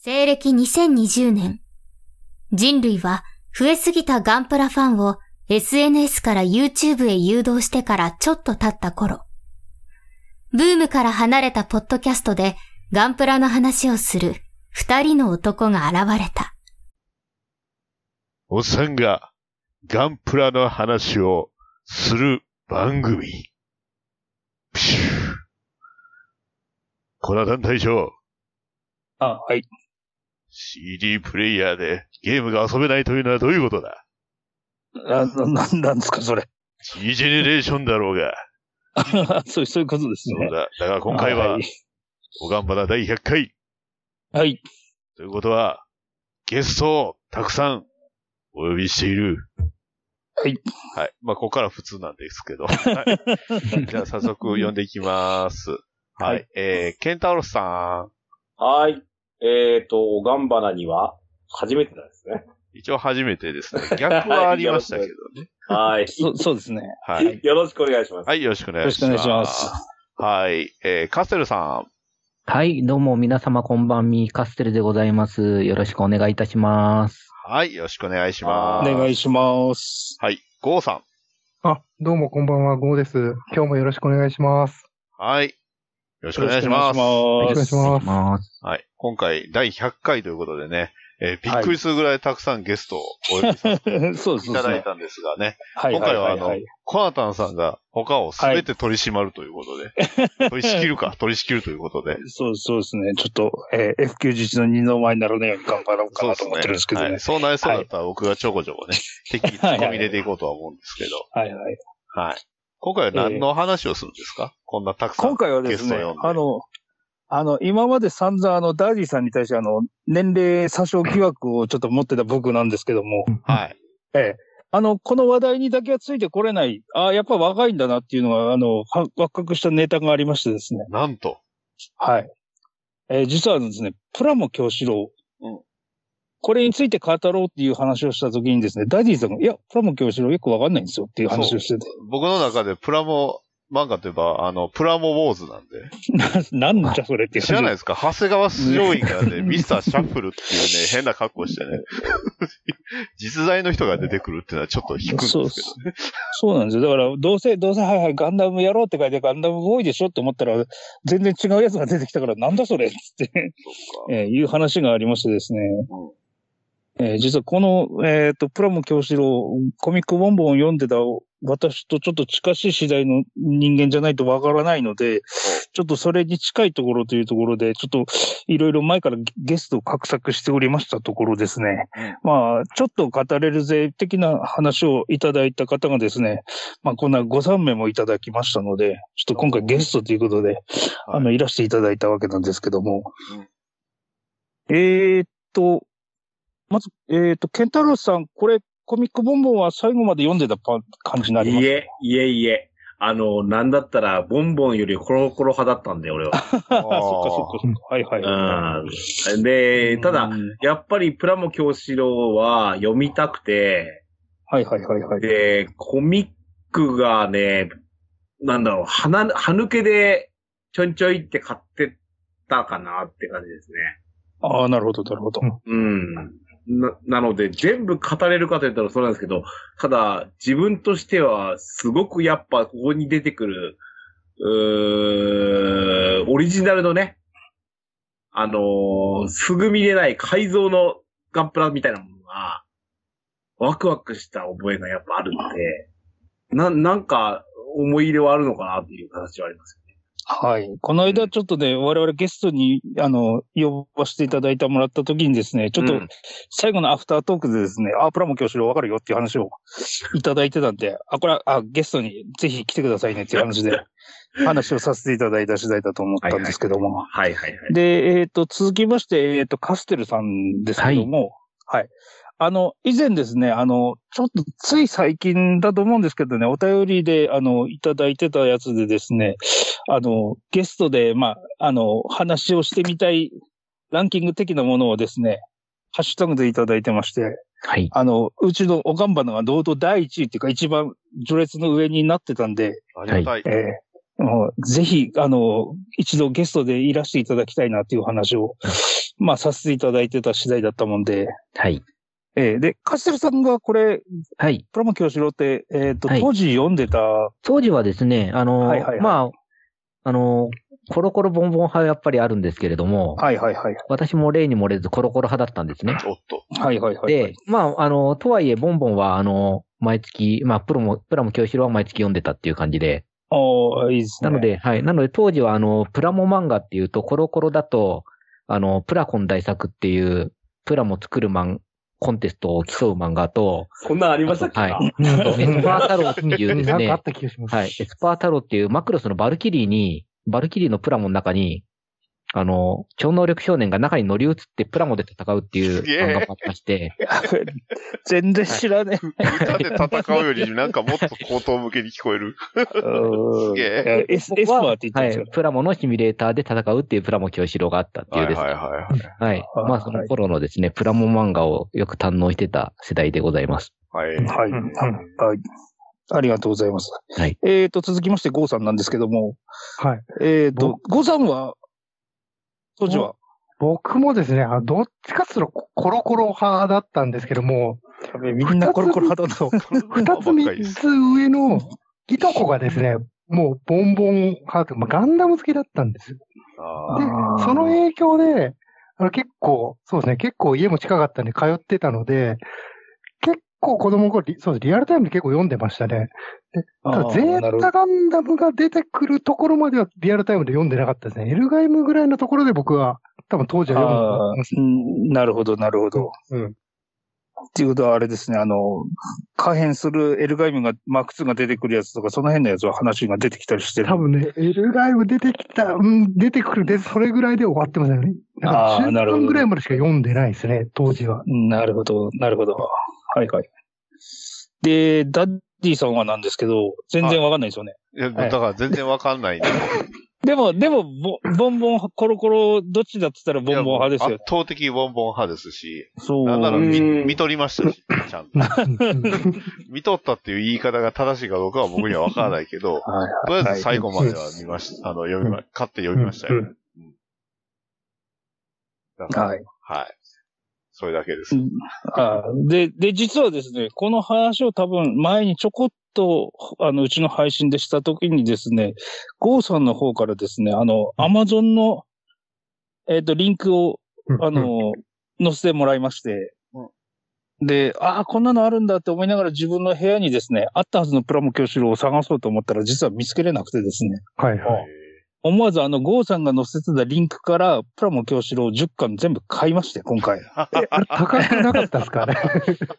西暦2020年、人類は増えすぎたガンプラファンを SNS から YouTube へ誘導してからちょっと経った頃、ブームから離れたポッドキャストでガンプラの話をする二人の男が現れた。おっさんがガンプラの話をする番組。プシュー。コナタン隊長、あ、はい。CD プレイヤーでゲームが遊べないというのはどういうことだ?あな、なんなんですか、それ。?G ジェネレーションだろうが。そう、そういうことですね。そうだ。だが今回はは、い。おがんばな第100回。はい。ということは、ゲストをたくさんお呼びしている。はい。はい。まあ、ここから普通なんですけど。はい、じゃあ、早速呼んでいきます。はい。はいえー、ケンタロスさん。はい。えっ、と、ガンバナには、初めてなんですね。一応初めてですね。逆はありましたけどね。はい。そそうですね。はい。よろしくお願いします。はい、よろしくお願いします。よろしくお願いします。はい。えー、カステルさはい、どうも皆様こんばんみ、カステルでございます。よろしくお願いいたします。ん。はい、よろしくお願いしおます。願いします。はい。ゴーさん。あ、どうもこんばんは、ゴーです。今日もよろしくお願いします。はい。よろしくお願いします。よろしくお願いします。ます。はい。今回、第100回ということでね、えーびっくりするぐらいたくさんゲストをお呼びさせて いただいたんですがね、はい今回はあのいいコナタンさんが他をすべて取り締まるということで、取り仕切るか、取り仕切るということで、そうそうですね。ちょっと、えー、F91 の二の前にならないように頑張ろうかなと思ってるんですけどね。はい。そうなりそうだったら僕がちょこちょこね、適宜突っ込み入れていこうとは思うんですけど、はいはい。はい。今回は何の話をするんですか、こんなたくさん。今回はですねゲストを呼ん、であの、あの、今まで散々あの、ダーディさんに対してあの、年齢詐称疑惑をちょっと持ってた僕なんですけども、はい。ええ。あの、この話題にだけはついてこれない、ああ、やっぱ若いんだなっていうのが、あの、は発覚したネタがありましてですね。なんと。はい。えー実はですね、プラモ狂四郎。うんこれについて語ろうっていう話をしたときにですね、ダディさんが、いや、プラモ狂四郎よくわかんないんですよっていう話をしてて。僕の中でプラモ漫画といえば、あの、プラモウォーズなんで。な、なんじゃそれって知らないですか？長谷川スジョイがね、ミスターシャッフルっていうね、変な格好してね、実在の人が出てくるっていうのはちょっと引くんですけどね。そうなんですよ。だから、どうせ、どうせ、はいはい、ガンダムやろうって書いて、ガンダムボーイでしょって思ったら、全然違うやつが出てきたから、なんだそれって、えーいう話がありましてですね。えー実はこの、えっ、と、プラモ教師郎、コミックボンボンを読んでた私とちょっと近しい次第の人間じゃないとわからないので、ちょっとそれに近いところというところで、ちょっといろいろ前からゲストを画策しておりましたところですね。まあ、ちょっと語れるぜ的な話をいただいた方がですね、まあ、こんなご参名もいただきましたので、ちょっと今回ゲストということで、あの、いらしていただいたわけなんですけども。えーっと、まず、えーっと、ケンタロウさん、これ、コミックボンボンは最後まで読んでたパ感じになりますいえ、いえいえ。あの、なんだったら、ボンボンよりコロコロ派だったんで、俺は。あそっかそっかそっか。はいはい。うん。で、ただう、んやっぱりプラモ教師郎は読みたくて、はいはいはいはい。で、コミックがね、なんだろう、鼻、歯抜けでちょんちょいって買ってたかなって感じですね。ああ、なるほど、なるほど。うん。な、なので、全部語れるかと言ったらそうなんですけど、ただ、自分としては、すごくやっぱ、ここに出てくる、うーオリジナルのね、あのーすぐ見れない改造のガンプラみたいなものが、ワクワクした覚えがやっぱあるんで、な、なんか、思い入れはあるのかなっていう形はありますよ。はい。この間ちょっとね、我々ゲストに、あの、呼ばせていただいてもらった時にですね、ちょっとうん最後のアフタートークでですね、あ、プラモ教師郎わかるよっていう話を いただいてたんで、あ、これは、あ、ゲストにぜひ来てくださいねっていう 話で、話をさせていただいた次第だと思ったんですけども。はいはいはい。で、えっ、と、続きまして、えっ、と、カステルさんですけども、はい。あの、以前ですね、あの、ちょっとつい最近だと思うんですけどね、お便りで、あの、いただいてたやつでですね、あの、ゲストで、まあ、あの、話をしてみたいランキング的なものをですね、ハッシュタグでいただいてまして、はい。あの、うちのおがんばのが堂々第一位っていうか一番序列の上になってたんで、ありがたい。えーもうぜひ、あの、一度ゲストでいらしていただきたいなっていう話をまあ、させていただいてた次第だったもんで、はい。えーで、カステルさんがこれ、はい。プラモ教師郎って、えっ、と、はい当時読んでた、当時はですね、あの、はいはいはいまあ、あの、コロコロボンボン派はやっぱりあるんですけれども、はいはいはい。私も例に漏れずコロコロ派だったんですね。おっと。はいはいはい。で、まあ、あの、とはいえ、ボンボンは、あの、毎月、まあ、プロも、プラモ教師郎は毎月読んでたっていう感じで、おーいいですね。なので、はい。なので、当時は、あの、プラモ漫画っていうと、コロコロだと、あの、プラコン大作っていう、プラモ作るマン、コンテストを競う漫画と、こんなんありましたっけ？はいエスパー太郎っていうですね なんかあっ、た気がします。はい。エスパー太郎っていうマクロスのバルキリーに、バルキリーのプラモの中に、あの、超能力少年が中に乗り移ってプラモで戦うっていう漫画もありまして、全然知らね歌で戦うよりなんかもっと口頭向けに聞こえる。え。すげええエスエスパーって言ってはい。プラモのシミュレーターで戦うっていうプラモ教師郎があったっていうですね。はいはいはいはい。まあ、そのはい頃のですね、プラモ漫画をよく堪能してた世代でございます。はい。はい。はい。ありがとうございます。はい。えっ、と、続きまして、ゴーさんなんですけども、はい。えっ、と、ゴーさんは、当時は、僕もですね、あどっちかっていうとコロコロ派だったんですけども、みんなコロコロ派だそう二つ三つ上のいとこがですね、もうボンボン派というか、まあ、ガンダム好きだったんです。よ。でその影響で、あの結構、そうですね、結構家も近かったんで通ってたので、結構子供の頃、リそうリアルタイムで結構読んでましたね。でただ、ゼータガンダムが出てくるところまではリアルタイムで読んでなかったですね。エルガイムぐらいのところで僕は、多分当時は読んであましーうんなるほど、なるほど。た。うん。っていうことはあれですね、あの、可変するエルガイムが、マーク2が出てくるやつとか、その辺のやつは話が出てきたりしてる。多分ね、エルガイム出てきた、うん、出てくるで、それぐらいで終わってますよね。あーなるほど中盤ぐらいまでしか読んでないですね、当時は。なるほど、なるほど。はいはい。で、ダッディさんはなんですけど、全然わかんないですよね。いや、だから全然わかんないんで。でも、でも、ボボンボン、コロコロ、どっちだって言ったらボンボン派ですよ。圧倒的ボンボン派ですし、そう。なんなら見うん見とりましたし、ちゃんと。見とったっていう言い方が正しいかどうかは僕にはわからないけど、はいとりあえず最後までは見ました。あの、読みま、買って読みましたよ。うんはい。はい。それだけです。あで、で、実はですね、この話を多分前にちょこっと、あの、うちの配信でした時にですね、ゴーさんの方からですね、あの、アマゾンの、えっ、と、リンクを、あの、載せてもらいまして、で、ああ、こんなのあるんだって思いながら自分の部屋にですね、あったはずのプラモ教師郎を探そうと思ったら実は見つけれなくてですね、はいはい。思わずあの、ゴーさんが載せてたリンクから、プラモ教師郎10巻全部買いまして、今回。え、あれ高くなかったですかね？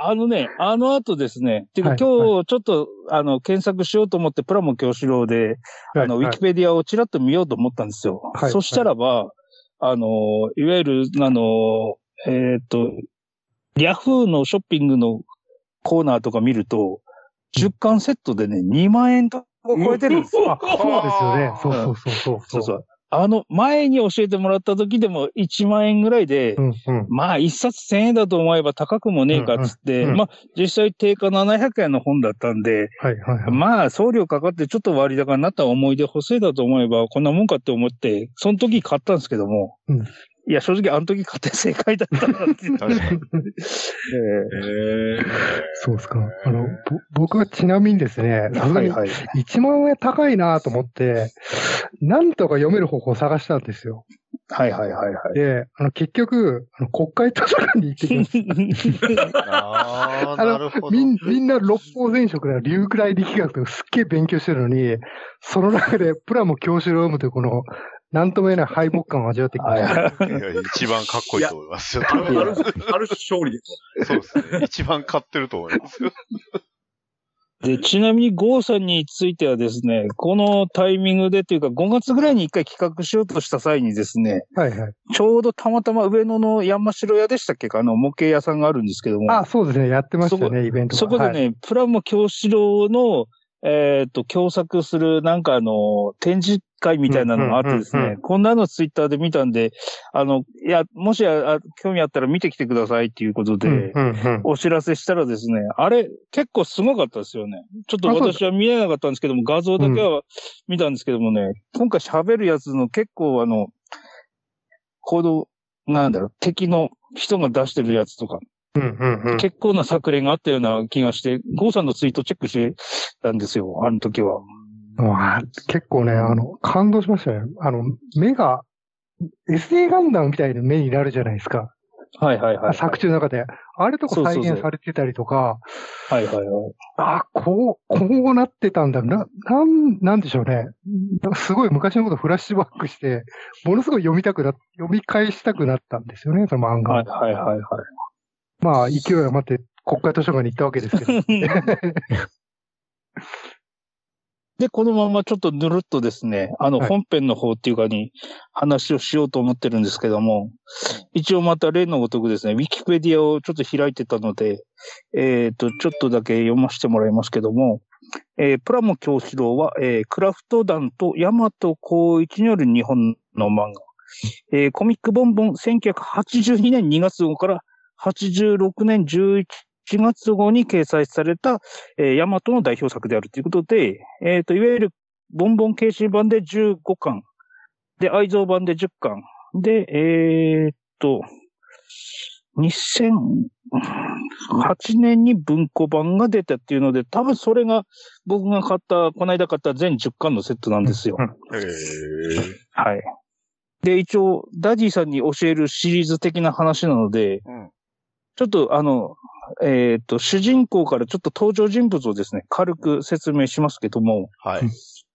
あのね、あの後ですね、っていうかはい今日ちょっと、あの、検索しようと思って、プラモ教師郎で、あの、ウィキペディアをちらっと見ようと思ったんですよ。はいそしたらば、あの、いわゆる、あの、えっ、と、ヤフーのショッピングのコーナーとか見ると、10巻セットでね、2万円とか超えてるんですそうですよね。そうそうそうそう。そうそう。あの、前に教えてもらった時でも1万円ぐらいで、うんうん。まあ、一冊1000円だと思えば高くもねえかっつって、うんうんまあ、実際定価700円の本だったんで、はいはいはい。まあ、送料かかってちょっと割高になった思い出補正だと思えば、こんなもんかって思って、その時買ったんですけども、うんいや、正直あの時買って正解だったなっていう。確かに。えへ そうですか。あの、ぼ僕はちなみにですね、えさすがにはい。1万円高いなと思って、なんとか読める方法を探したんですよ。はいはいはいはい。で、あの、結局、あの国会図書館に行ってきました。ああ、なるほど。みんみんな六法全書から流来力学とかすっげえ勉強してるのに、その中でプラモ教師を読むというこの、なんとも言えない敗北感を味わってきました。一番かっこいいと思いますよ。ある、ある、ある勝利です。そうですね。一番買ってると思いますよ。で、ちなみにゴーさんについてはですね、このタイミングでというか5月ぐらいに一回企画しようとした際にですね、はいはい。ちょうどたまたま上野の山城屋でしたっけ？かあの模型屋さんがあるんですけども。あ、そうですね。やってましたね、イベントがそこでね、はいプラモ教師郎の、えっ、と、共作する、なんかあの、展示会みたいなのがあってですうんうんうんね、こんなのツイッターで見たんで、あの、いや、もしああ興味あったら見てきてくださいっていうことで、うんうんうんお知らせしたらですね、あれ、結構すごかったですよね。ちょっと私は見えなかったんですけども、画像だけは見たんですけどもね、今回喋るやつの結構あの、この、なんだろう、敵の人が出してるやつとか、うんうんうん。結構な作例があったような気がして、ゴーさんのツイートチェックしてたんですよ、あの時は。あ結構ね、あの、感動しましたね。あの、目が、SA ガンダムみたいな目になるじゃないですか。はいはいはい。作中の中で。あれとか再そうそうそう現されてたりとか、はいはいはい。あ、こう、こうなってたんだ。な、なん、なんでしょうね。すごい昔のことフラッシュバックして、ものすごい読みたくな、読み返したくなったんですよね、その漫画。はいはいはいはい。まあ、勢い余って国会図書館に行ったわけですけど。で、このままちょっとぬるっとですね、あのはい本編の方っていうかに話をしようと思ってるんですけども、一応また例のごとくですね、ウィキペディアをちょっと開いてたので、えっ、と、ちょっとだけ読ませてもらいますけども、えープラモ教師郎は、えークラフト団とヤマト光一による日本の漫画。えーコミックボンボン1982年2月号から86年11月号に掲載された、えー、ヤマトの代表作であるということで、えっ、と、いわゆるボンボン形式版で15巻、で、愛蔵版で10巻、で、えっ、と、2008年に文庫版が出たっていうので、多分それが僕が買った、この間買った全10巻のセットなんですよ。へえ。はい。で、一応、ダディさんに教えるシリーズ的な話なので、うんちょっとあの、えっ、と、主人公からちょっと登場人物をですね、軽く説明しますけども、はい。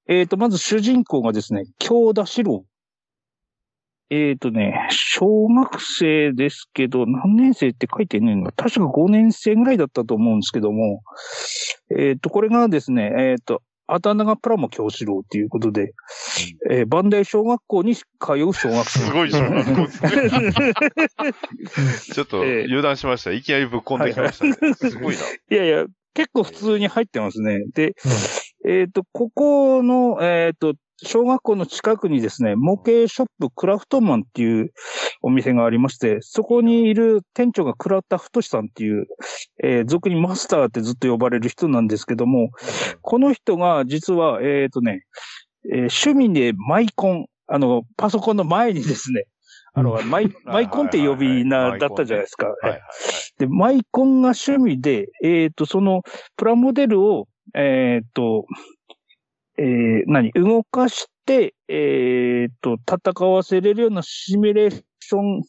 えっ、と、まず主人公がですね、京田四郎。えっ、とね、小学生ですけど、何年生って書いてねえの確か5年生ぐらいだったと思うんですけども、えっ、と、これがですね、えっ、と、あだ名がプラモ京志郎っていうことで、えー、バンダイ小学校に通う小学生。すごい小学校ですね。ちょっとええ油断しました。いきなりぶっ込んできましたね。すごいな。いやいや、結構普通に入ってますね。で、えっ、と、ここの、えっ、と、小学校の近くにですね、模型ショップクラフトマンっていうお店がありまして、そこにいる店長が倉田太さんっていう、えー俗にマスターってずっと呼ばれる人なんですけども、この人が実は、えっ、とね、えー趣味でマイコン、あの、パソコンの前にですね、あの、マイ、マイコンって呼び名だったじゃないですか。はい。はいで、マイコンが趣味で、えっ、と、その、プラモデルを、えっ、と、えー何？動かして、えっ、と、戦わせれるようなシミュレーション、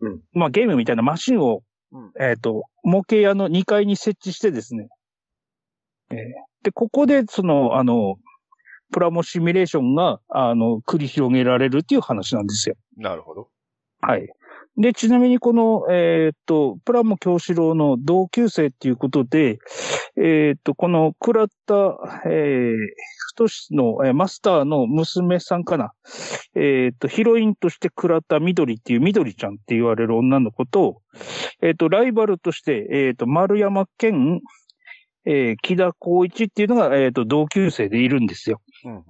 うんまあ、ゲームみたいなマシンを、うんえっ、と、模型屋の2階に設置してですね、えーで、ここで、その、あの、プラモシミュレーションが、あの、繰り広げられるっていう話なんですよ。なるほど。はい。で、ちなみにこの、えーっと、プラモ京志郎の同級生っていうことで、えーっと、この倉田、えー、太志の、えーマスターの娘さんかな。えーっと、ヒロインとして倉田緑っていう緑ちゃんって言われる女の子と、えーっと、ライバルとして、えーっと、丸山健、えー、木田光一っていうのが、えーっと、同級生でいるんですよ。うんうん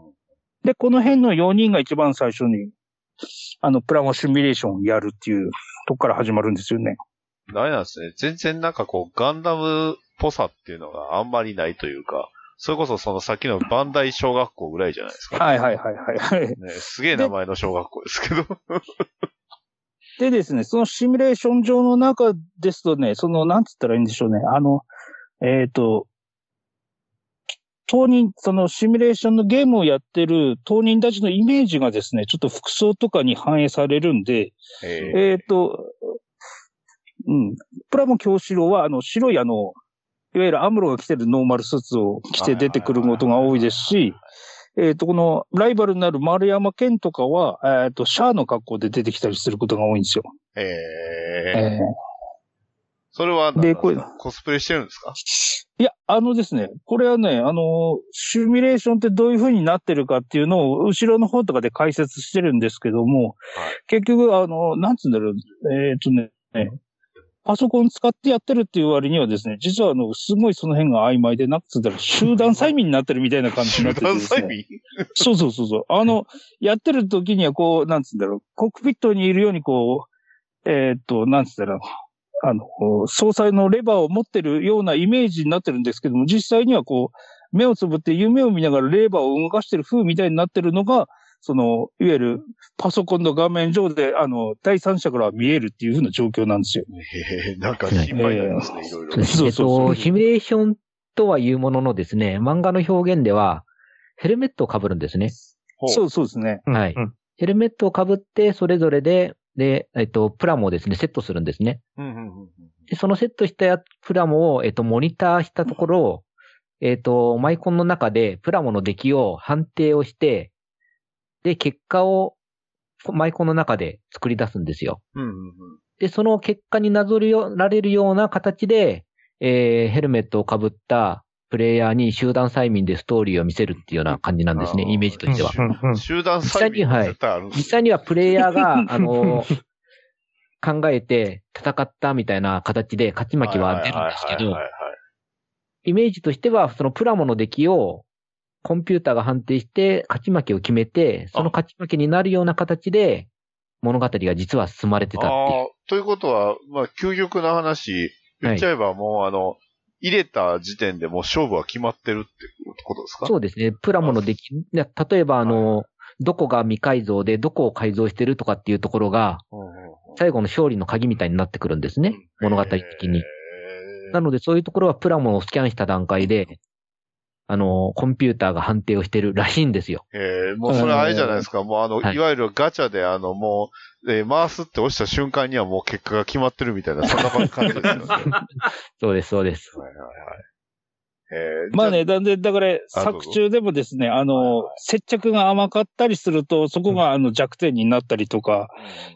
で、この辺の4人が一番最初に、あの、プラモシミュレーションをやるっていうとこから始まるんですよね。ダメなんですね。全然なんかこう、ガンダムっぽさっていうのがあんまりないというか、それこそそのさっきのバンダイ小学校ぐらいじゃないですか。はいはいはいはいはい。ね、すげえ名前の小学校ですけど。でですね、そのシミュレーション上の中ですとね、その、なんつったらいいんでしょうね。あの、えっ、と、当人、そのシミュレーションのゲームをやってる当人たちのイメージがですね、ちょっと服装とかに反映されるんで、ええっ、と、うん。プラモ京志郎は、あの、白いあの、いわゆるアムロが着てるノーマルスーツを着て出てくることが多いですし、えっ、と、このライバルになる丸山健とかは、えっ、と、シャアの格好で出てきたりすることが多いんですよ。えええー。それはでこれコスプレしてるんですか？いや、あのですね、これはね、あの、シミュレーションってどういう風になってるかっていうのを、後ろの方とかで解説してるんですけども、結局、あの、なんつうんだろう、えっ、とね、パソコン使ってやってるっていう割にはですね、実はあの、すごいその辺が曖昧で、なんつうんだろう、集団催眠になってるみたいな感じになっててですね。催眠？そうそうそうそう。あの、やってる時にはこう、なんつうんだろう、コックピットにいるようにこう、えーっと、なんつうんだろう、あの、総裁のレバーを持ってるようなイメージになってるんですけども、実際にはこう、目をつぶって夢を見ながらレバーを動かしてる風みたいになってるのが、その、いわゆるパソコンの画面上で、あの、第三者から見えるっていうふうな状況なんですよ。へえ、なんか心配になりますね、いろいろ。そうですえっそうそうシミュレーションとはいうもののですね、漫画の表現では、ヘルメットを被るんですね。そうそうですね。うんはいうんヘルメットを被って、それぞれで、で、えっと、プラモをですね、セットするんですね。うんうんうんうんで、そのセットしたやプラモを、えっと、モニターしたところ、えっと、マイコンの中でプラモの出来を判定をして、で、結果をマイコンの中で作り出すんですよ。うんうんうんで、その結果になぞられるような形で、えーヘルメットを被ったプレイヤーに集団催眠でストーリーを見せるっていうような感じなんですね、イメージとしては。集団催眠は絶対ある。んです実際にはプレイヤーが、あの、考えて戦ったみたいな形で勝ち負けは出るんですけどはいはい、はいはいイメージとしては、そのプラモの出来をコンピューターが判定して勝ち負けを決めて、その勝ち負けになるような形で物語が実は進まれてたっていう。ああ、ということは、まあ、究極な話、言っちゃえばもう、あの、入れた時点でもう勝負は決まってるってことですか？そうですね。プラモの出来、例えばあの、どこが未改造でどこを改造してるとかっていうところが、最後の勝利の鍵みたいになってくるんですね。物語的になのでそういうところはプラモをスキャンした段階で、あの、コンピューターが判定をしてるらしいんですよ。ええもうそれあれじゃないですか。もうあの、はいい、わゆるガチャであの、もう、えー回すって押した瞬間にはもう結果が決まってるみたいな、そんな感じですよね。は いそうです、そうです。はいはい。えーまあね、じゃなんで、だから、作ぞ中でもですね、あはいのはい、接着が甘かったりすると、そこがあの弱点になったりとか、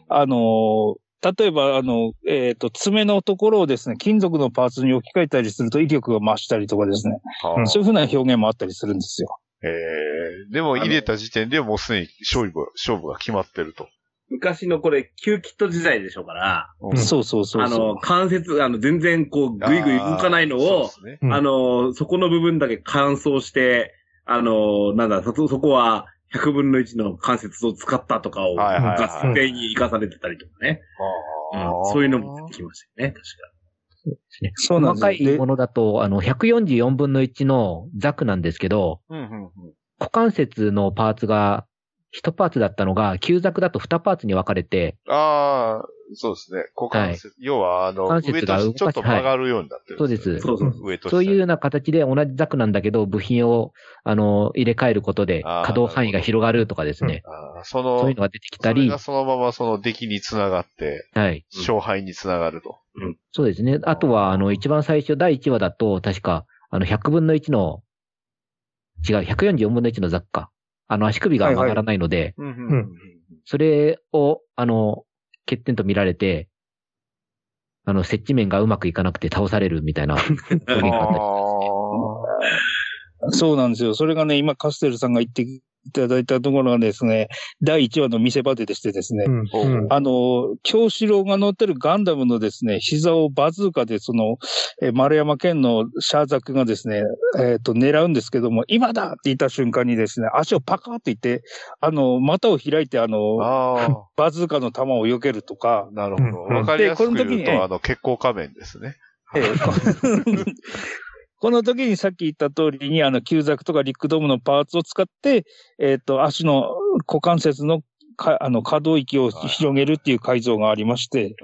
あ、あの、例えば、あの、えっ、と、爪のところをですね、金属のパーツに置き換えたりすると威力が増したりとかですね、はあそういうふうな表現もあったりするんですよ。えーでも入れた時点でもうすでに勝負、勝負が決まってると。昔のこれ、キューキット時代でしょうから、うん。そうそうそう。あの、関節、あの、全然こう、ぐいぐい動かないのを、あね。うん。あの、そこの部分だけ乾燥して、あの、なんだ、そ、そこは100分の1の関節を使ったとかを、はいはいはい。合成に活かされてたりとかね。そういうのも出てきましたよね、確そうなん細ですよ。でかいものだと、あの、144分の1のザクなんですけど、うんうんうん。股関節のパーツが1パーツだったのが、旧ザクだと2パーツに分かれて、ああ、そうですね。股関節。要は、あの、股関節が上とちょっと曲がるようになってるんよね、そうですそうそう上と下そういうような形で同じザクなんだけど、部品を、あの、入れ替えることで可動範囲が広がるとかですね。あーその、そういうのが出てきたりそれが、そのままその出来につながって、はい。勝敗につながると。そうですね。あとは、あの、一番最初、第1話だと、確か、あの、100分の1の、違う、144分の1のザクか。あの、足首が曲がらないので、それを、あの、欠点と見られて、あの、接地面がうまくいかなくて倒されるみたいな。そうなんですよ。それがね、今、カステルさんが言っていただいたところがですね、第1話の見せ場ででしてですね、うんうん。あの、京志郎が乗ってるガンダムのですね、膝をバズーカでその、えー丸山県のシャーザクがですね、えっ、と、狙うんですけども、今だって言った瞬間にですね、足をパカーって言って、あの、股を開いて、あの、あ バズーカの弾を避けるとか。あ、、なるほど。うんわかりやすくでこの時に言うと、あの、血行仮面ですね。えー この時にさっき言った通りに、あの、旧ザクとかリックドームのパーツを使って、えっ、と、足の股関節のか、あの、可動域を広げるっていう改造がありまして、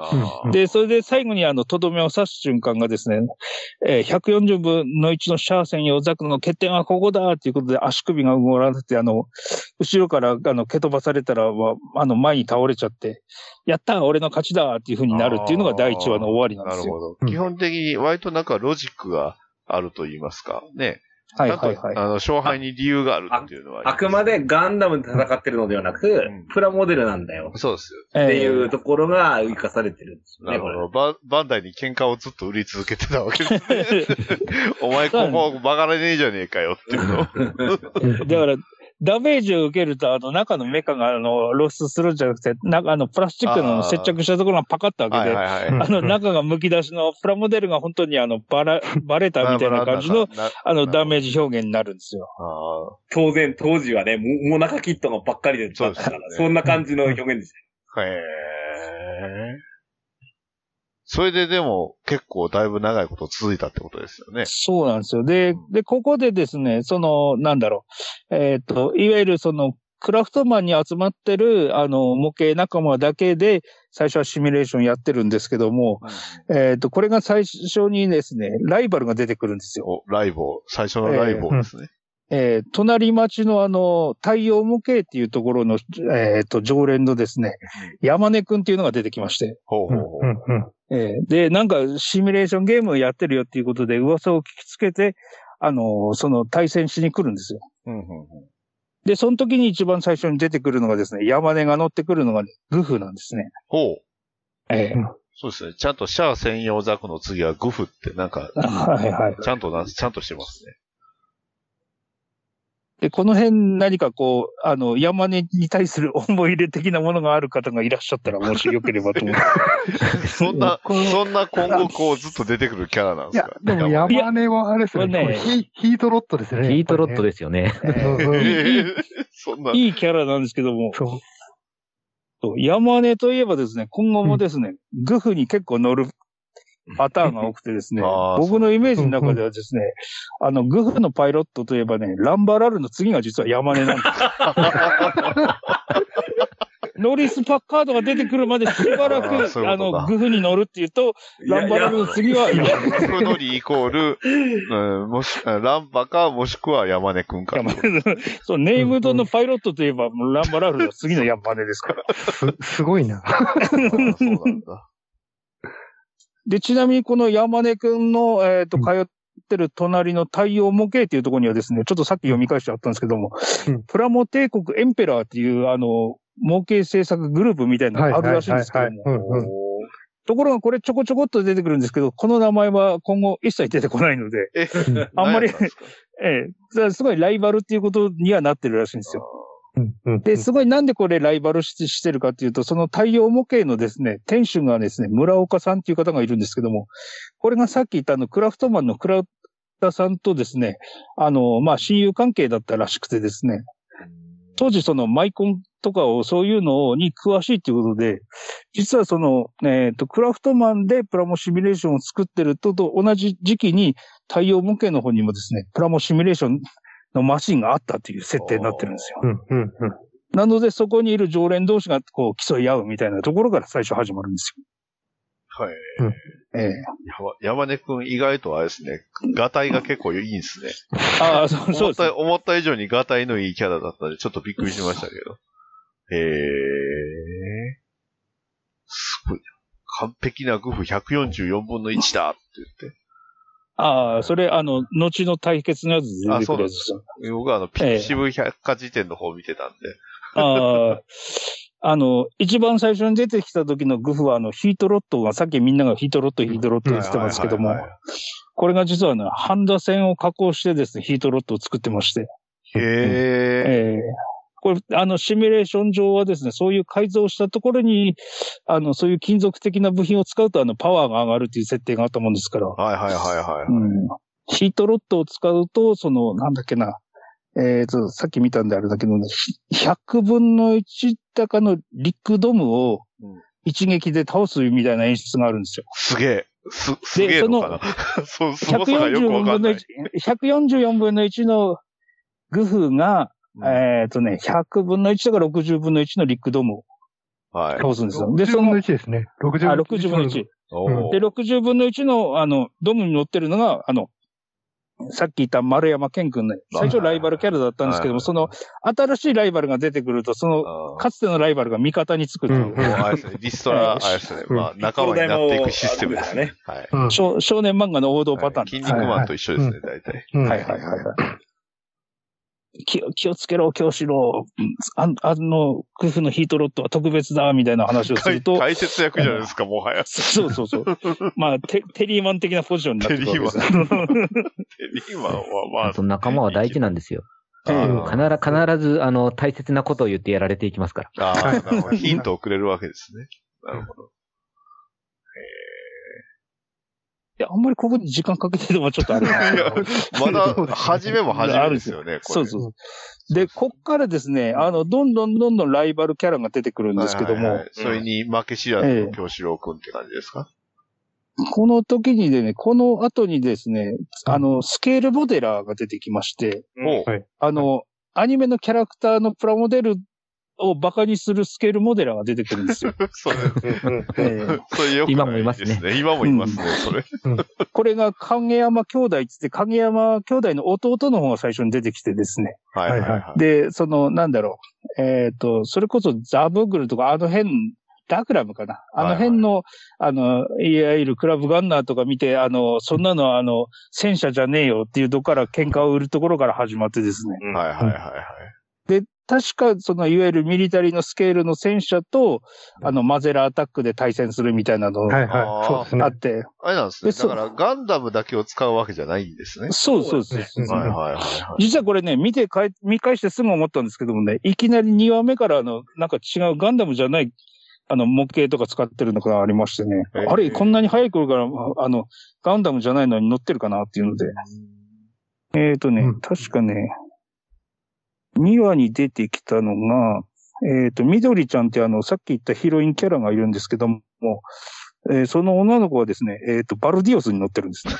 で、それで最後にあの、とどめを刺す瞬間がですね、えー140分の1のシャー専用ザクの欠点はここだっていうことで足首が動らせて、あの、後ろからあの、蹴飛ばされたら、まあの、前に倒れちゃって、やったー俺の勝ちだっていう風になるっていうのが第1話の終わりなんですよ。なるほど。うん基本的に割となんかロジックがあると言いますか。ね。はいはいはい。あの、勝敗に理由があるっていうのはあくまでガンダムで戦ってるのではなくん、プラモデルなんだよ。そうですよ。っていうえところが生かされてるんですよね。なるほど。ババンダイに喧嘩をずっと売り続けてたわけですね。お前ここ曲がれねえじゃねえかよっていうの だから、ダメージを受けると、あの、中のメカが、あの、露出するんじゃなくて、なあの、プラスチックの接着したところがパカッと開けて、はいはいはい。うんあの、中が剥き出しのプラモデルが本当にあの、バラ、バレたみたいな感じの、あの、ダメージ表現になるんですよ。あ当然、当時はね、もモナカキットがばっかりでだったから、そうですよねそんな感じの表現でしあ。へえ。それででも結構だいぶ長いこと続いたってことですよね。そうなんですよ。で、で、ここでですね、その、なんだろう、えっ、と、いわゆるその、クラフトマンに集まってる、あの、模型仲間だけで、最初はシミュレーションやってるんですけども、えっ、と、これが最初にですね、ライバルが出てくるんですよ。お、ライボー、最初のライボーですね。えー隣町のあの、太陽模型っていうところの、えっ、と、常連のですね、山根くんっていうのが出てきまして、ほうほうほう。うんうんえーで、なんかシミュレーションゲームをやってるよっていうことで噂を聞きつけて、あの、その対戦しに来るんですよ。うんうんうんで、その時に一番最初に出てくるのがですね、山根が乗ってくるのが、ね、グフなんですね。ほう。えーそうですね。ちゃんとシャア専用ザクの次はグフってなんか、はいはい。ちゃんとな、ちゃんとしてますね。で、この辺何かこう、あの、山根に対する 思い入れ的なものがある方がいらっしゃったら、もしよければと思って。そんな、そんな今後こうずっと出てくるキャラなんいやですか、でも山根はあれですよね。ねヒヒートロットですよね。ヒートロットでですよね。いいキャラなんですけども、そう。そう山根といえばですね、今後もですね、グフに結構乗るパターンが多くてですね 僕のイメージの中ではですね、あの、グフのパイロットといえばね、ランバラルの次が実は山根なんです。ノリス・パッカードが出てくるまでしばらく、あの、グフに乗るっていうと、ランバラルの次は山根フノリイコール、うん、もし、ランパか、もしくは山根くんか。そう、ネームドのパイロットといえば、もうランバラルの次の山根ですから。す、すごいな。そうなんだ。で、ちなみにこの山根くんの、えっ、と、通ってる隣の太陽模型っていうところにはですね、ちょっとさっき読み返してあったんですけども、うん。プラモ帝国エンペラーっていう、あの、模型制作グループみたいなのがあるらしいんですけども、ところがこれちょこちょこっと出てくるんですけど、この名前は今後一切出てこないので、え、あんまり ええ、すごいライバルっていうことにはなってるらしいんですよ。で、すごいなんでこれライバルししてるかっていうと、その太陽模型のですね、店主がですね、村岡さんっていう方がいるんですけども、これがさっき言ったあの、クラフトマンの倉田さんとですね、あの、まあ、親友関係だったらしくてですね、当時そのマイコンとかをそういうのに詳しいっていうことで、実はその、えっ、と、クラフトマンでプラモシミュレーションを作ってるとと同じ時期に太陽模型の方にもですね、プラモシミュレーションのマシンがあったという設定になってるんですよ。うんうんうんなので、そこにいる常連同士がこう競い合うみたいなところから最初始まるんですはい。よ。ええ山山根くん意外とあれですね、ガタイが結構いいんですね。ああ、そうそうです思った、思った以上にガタイのいいキャラだったんで、ちょっとびっくりしましたけど。へえ。すごいな。完璧なグフ144分の1だって言って。ああ、それ、あの、後の対決のやつで出てくるやつですよ。僕はあの、ピええクシブ百科事典の方見てたんで。ああ、あの、一番最初に出てきた時のグフは、あの、ヒートロットが、さっきみんながヒートロット、ヒートロット言ってますけどもこれが実はね、ハンダ線を加工してですね、ヒートロットを作ってまして、へえ。ええこれ、あの、シミュレーション上はですね、そういう改造したところに、あの、そういう金属的な部品を使うと、あの、パワーが上がるっていう設定があったもんですから、はいはいはいはい。うん。ヒートロットを使うと、その、なんだっけな、えっ、と、さっき見たんであれだけど、ひ100分の1高のリックドムをうん一撃で倒すみたいな演出があるんですよ。すげえ。す、すげえのかな？そう、すごさがよくわ144かんない分の1。、144分の1のグフが、うんえっ、とね、100分の1とか60分の1のリックドムをはい。倒すんですよ。で、60その分の、1ですね。60あ、60分の1。おーで、60分の1の、あの、ドムに乗ってるのが、あの、さっき言った丸山健君ね、最初ライバルキャラだったんですけども、はいその、新しいライバルが出てくると、その、かつてのライバルが味方につくという、うんもうあれですね、リストラ、あれですね、うんまあ、仲間になっていくシステムですね。はい。うん少少年漫画の王道パターン筋です。肉マンと一緒ですね、大体。はいはいはい。気を気をつけろ、京志郎。うんああの、クフのヒートロットは特別だ、みたいな話をすると、解説役じゃないですか、もはや。そうそうそう。まあテ、テリーマン的なポジションになってくるわけです。テリーマンは、まあ。その仲間は大事なんですよ。必ず、必ず、あの、大切なことを言ってやられていきますから。ああ、ヒントをくれるわけですね。なるほど。いや、あんまりここに時間かけてるのはちょっとあれなんですけど。まだ、初めも初めですよね、これ。そうそう。で、こっからですね、あの、どんどんどんどんライバルキャラが出てくるんですけども。はいはいはい、それに負け知らずの京志郎くんって感じですか？この時にでね、この後にですね、あの、スケールモデラーが出てきまして、おう。はい。あの、アニメのキャラクターのプラモデルをバカにするスケールモデラーが出てくるんですよ。それ、ええそれよく今もいますね。今もいますね、それ。これが影山兄弟っつって、影山兄弟の弟の方が最初に出てきてですね。はいはいはい。で、その、なんだろう。えっ、と、それこそザブグルとかあの辺、ダクラムかな。あの辺の、あの、いわゆるクラブガンナーとか見て、あの、そんなのはあの、戦車じゃねえよっていうとこから喧嘩を売るところから始まってですね。はいはいはいはい。で、確か、その、いわゆるミリタリーのスケールの戦車と、あの、マゼラアタックで対戦するみたいなのがはいはい。そうですねあ。って、あれなんですね。でそうだから、ガンダムだけを使うわけじゃないんですね。そうそうそう。実はこれね、見てかえ、見返してすぐ思ったんですけどもね、いきなり2話目からあの、なんか違うガンダムじゃない、あの、模型とか使ってるのがありましてね。あれ、こんなに早い頃から、あの、ガンダムじゃないのに乗ってるかなっていうので。えっ、ー、とね、うん確かね、2話に出てきたのが、えっ、と、緑ちゃんってあの、さっき言ったヒロインキャラがいるんですけども、えーその女の子はですね、えっ、と、バルディオスに乗ってるんですね。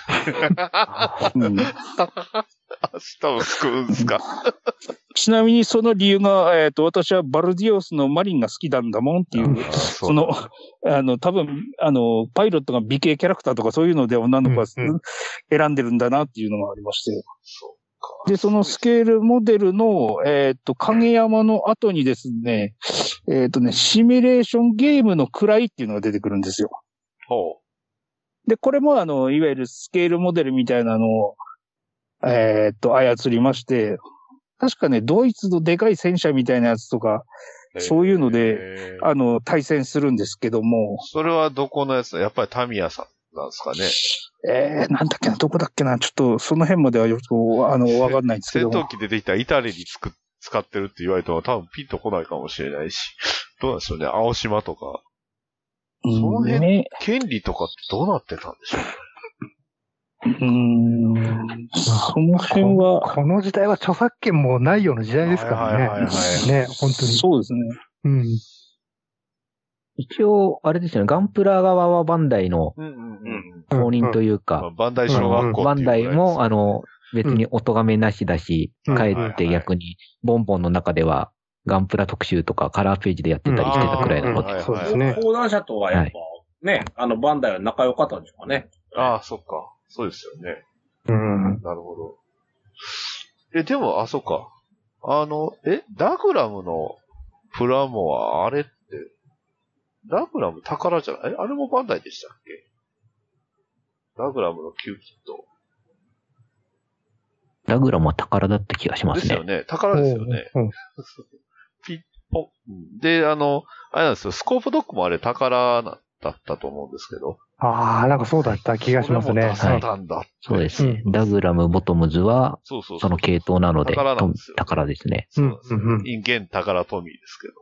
うん。明日を救うんですか？ちなみにその理由が、えっ、と、私はバルディオスのマリンが好きなんだもんっていう、そその、あの、多分、あの、パイロットが美形キャラクターとかそういうので女の子はうんう選んでるんだなっていうのがありまして。そう。かで、そのスケールモデルの、えっ、と、影山の後にですね、えっ、とね、シミュレーションゲームの位っていうのが出てくるんですよ。ほで、これもあの、いわゆるスケールモデルみたいなのを、えっ、と、操りまして、確かね、ドイツのでかい戦車みたいなやつとか、う。そういうのであの、対戦するんですけども、それはどこのやつだ？やっぱりタミヤさんなんですかね。えー、なんだっけな、どこだっけな、ちょっと、その辺まではよく、あの、わかんないんですけども。戦闘機出てきたらイタリにつく使ってるって言われても多分ピンとこないかもしれないし。どうなんでしょうね。青島とか。うんその辺ね、権利とかってどうなってたんでしょうね。うーん、その辺は、この時代は著作権もないような時代ですからはいはいはいはいね。ね、本当に。そうですね。うん。一応、あれですよね、ガンプラ側はバンダイのうんうんうん。公認というまあか、バンダイ小学校バンダイも、ああの、別に音がめなしだし、うんかえって逆に、ボンボンの中では、ガンプラ特集とかカラーページでやってたりしてたくらいのこと。はいそうですね。講談社とはやっぱ、ね、あの、バンダイは仲良かったんでしょうかね。ああ、そっか。そうですよね。うん。なるほど。え、でも、あ、そっか。あの、え、ダグラムのプラモは、あれって、ダグラム宝じゃない？えあれもバンダイでしたっけ？ダグラムのキューキット。ダグラムは宝だった気がしまねですすよ。ね。宝ですよね。うん ピッポン。で、あの、あれなんですよ。スコープドッグもあれ宝なだったと思うんですけど。ああ、なんかそうだった気がしますねそれも。出さたんだって。そうですね。ダグラム、ボトムズは、そうそうそう。その系統なので、宝なんですよと宝ですね。そうなんですようんうんうん人間宝トミーですけど。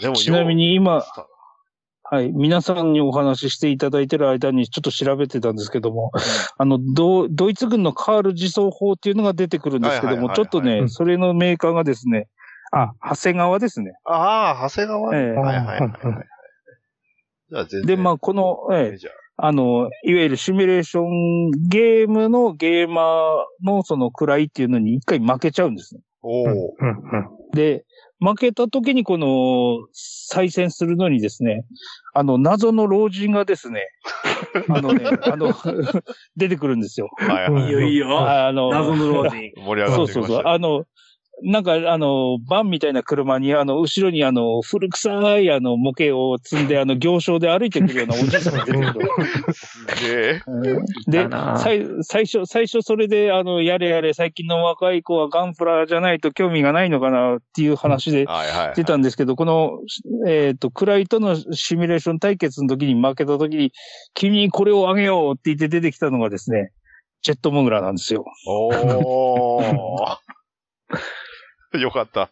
でも、ちなみに今はい。皆さんにお話ししていただいてる間にちょっと調べてたんですけども、あの、ドドイツ軍のカール自走砲っていうのが出てくるんですけども、ちょっとね、うんそれのメーカーがですね、あ、長谷川ですね。ああ、長谷川ね。ええはいはいはい。で、まあ、この、ええあの、いわゆるシミュレーションゲームのゲーマーのその位っていうのに一回負けちゃうんですね。おで、負けた時にこの、再戦するのにですね、あの、謎の老人がですね、あのね、あの、出てくるんですよ。はいはいいいよいいよ。あの、謎の老人。盛り上がそうそうそう。ってきました。あの、なんか、あの、バンみたいな車に、あの、後ろに、あの、古臭い、あの、模型を積んで、あの、行商で歩いてくるようなおじさんが出てくる。すげえ。で最最初、最初それで、あの、やれやれ、最近の若い子はガンプラじゃないと興味がないのかなっていう話ではいはい。出たんですけど、この、えっ、と、クライとのシミュレーション対決の時に負けた時に、君にこれをあげようって言って出てきたのがですね、ジェットモグラなんですよ。おー。よかった。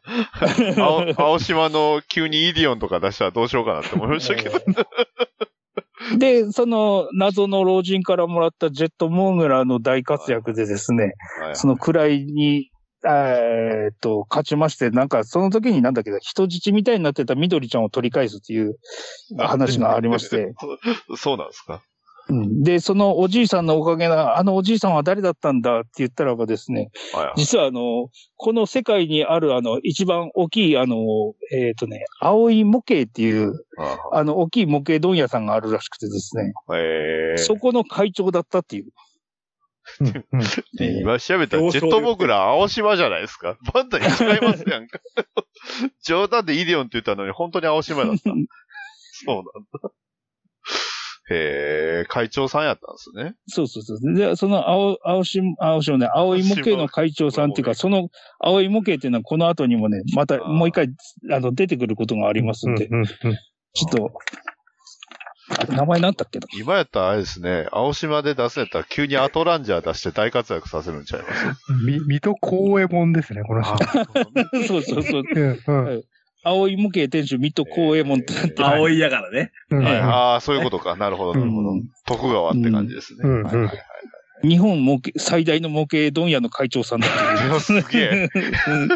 青青島の急にイディオンとか出したらどうしようかなって思いましたけど。で、その謎の老人からもらったジェットモーグラの大活躍でですね、はいその位に、えーっと、勝ちまして、なんかその時になんだっけど、人質みたいになってた緑ちゃんを取り返すっていう話がありまして、そうなんですか？うんで、そのおじいさんのおかげな、あのおじいさんは誰だったんだって言ったらばですね、はいはい。実はあの、この世界にあるあの、一番大きいあの、えっ、とね、青い模型っていう、ああの、大きい模型問屋さんがあるらしくてですね。そこの会長だったっていう。今調べたら、ジェットモグラ青島じゃないですか。バンダイ違いますやんか。冗談でイデオンって言ったのに、本当に青島だった。そうなんだ。へえ、会長さんやったんですね。そうそうそう。で、その青、青し、青しね、青い模型の会長さんっていうか、その青い模型っていうのはこの後にもね、またもう一回、あの、出てくることがありますんで、うんうんちょっと、名前なんだっけな。今やったらあれですね、青島で出すんやったら急にアトランジャー出して大活躍させるんちゃいます？うんみ、水戸光右衛門ですね、この人。そうそうそう。青い模型店主、水戸光右衛門ってなってる。葵やからね。ああ、そういうことか。なるほど、なるほど。うん徳川って感じですね。うんはいはいはい日本模型、最大の模型問屋の会長さんだっていう。すげえ。うん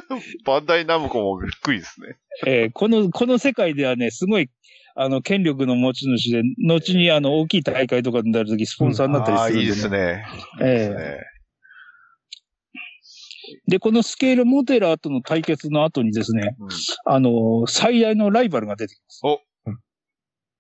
バンダイナムコもびっくりですね。えーこの、この世界ではね、すごい、あの、権力の持ち主で、後にあの、大きい大会とかになるとき、スポンサーになったりああ、するんで、いいですね。ええいいでこのスケールモデラーとの対決の後にですね、うんあの、最大のライバルが出てきます。お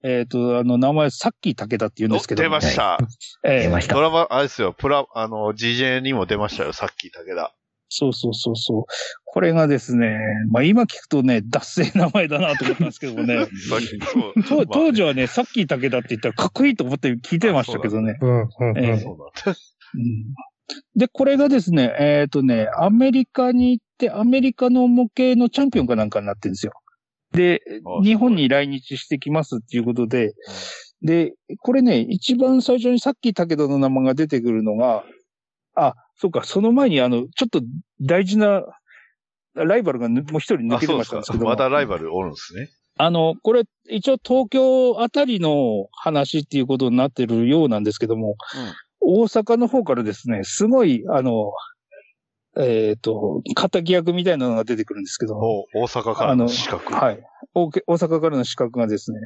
えっ、と、あの、名前、さっき武田って言うんですけど、お出ました。ええ出ましたドラマ、あれですよ、プラ、あの、GJ にも出ましたよ、さっき武田。そうそうそうそう。これがですね、まあ今聞くとね、脱線名前だなと思ったんですけどもね。当当時はね、さっき武田って言ったらかっこいいと思って聞いてましたけどね。うんうんえう。うんで、これがですね、えっ、とね、アメリカに行って、アメリカの模型のチャンピオンかなんかになってるんですよ。であ、日本に来日してきますっていうことで、で、これね、一番最初にさっき武田の名前が出てくるのが、あ、そうか、その前にあの、ちょっと大事なライバルがぬもう一人抜あ、けてましたけ。どもまだライバルおるんですね。あの、これ、一応東京あたりの話っていうことになってるようなんですけども、大阪の方からですね、すごい、あの、えっ、と、仇役みたいなのが出てくるんですけど大阪からの資格。はい。大大阪からの資格がですね、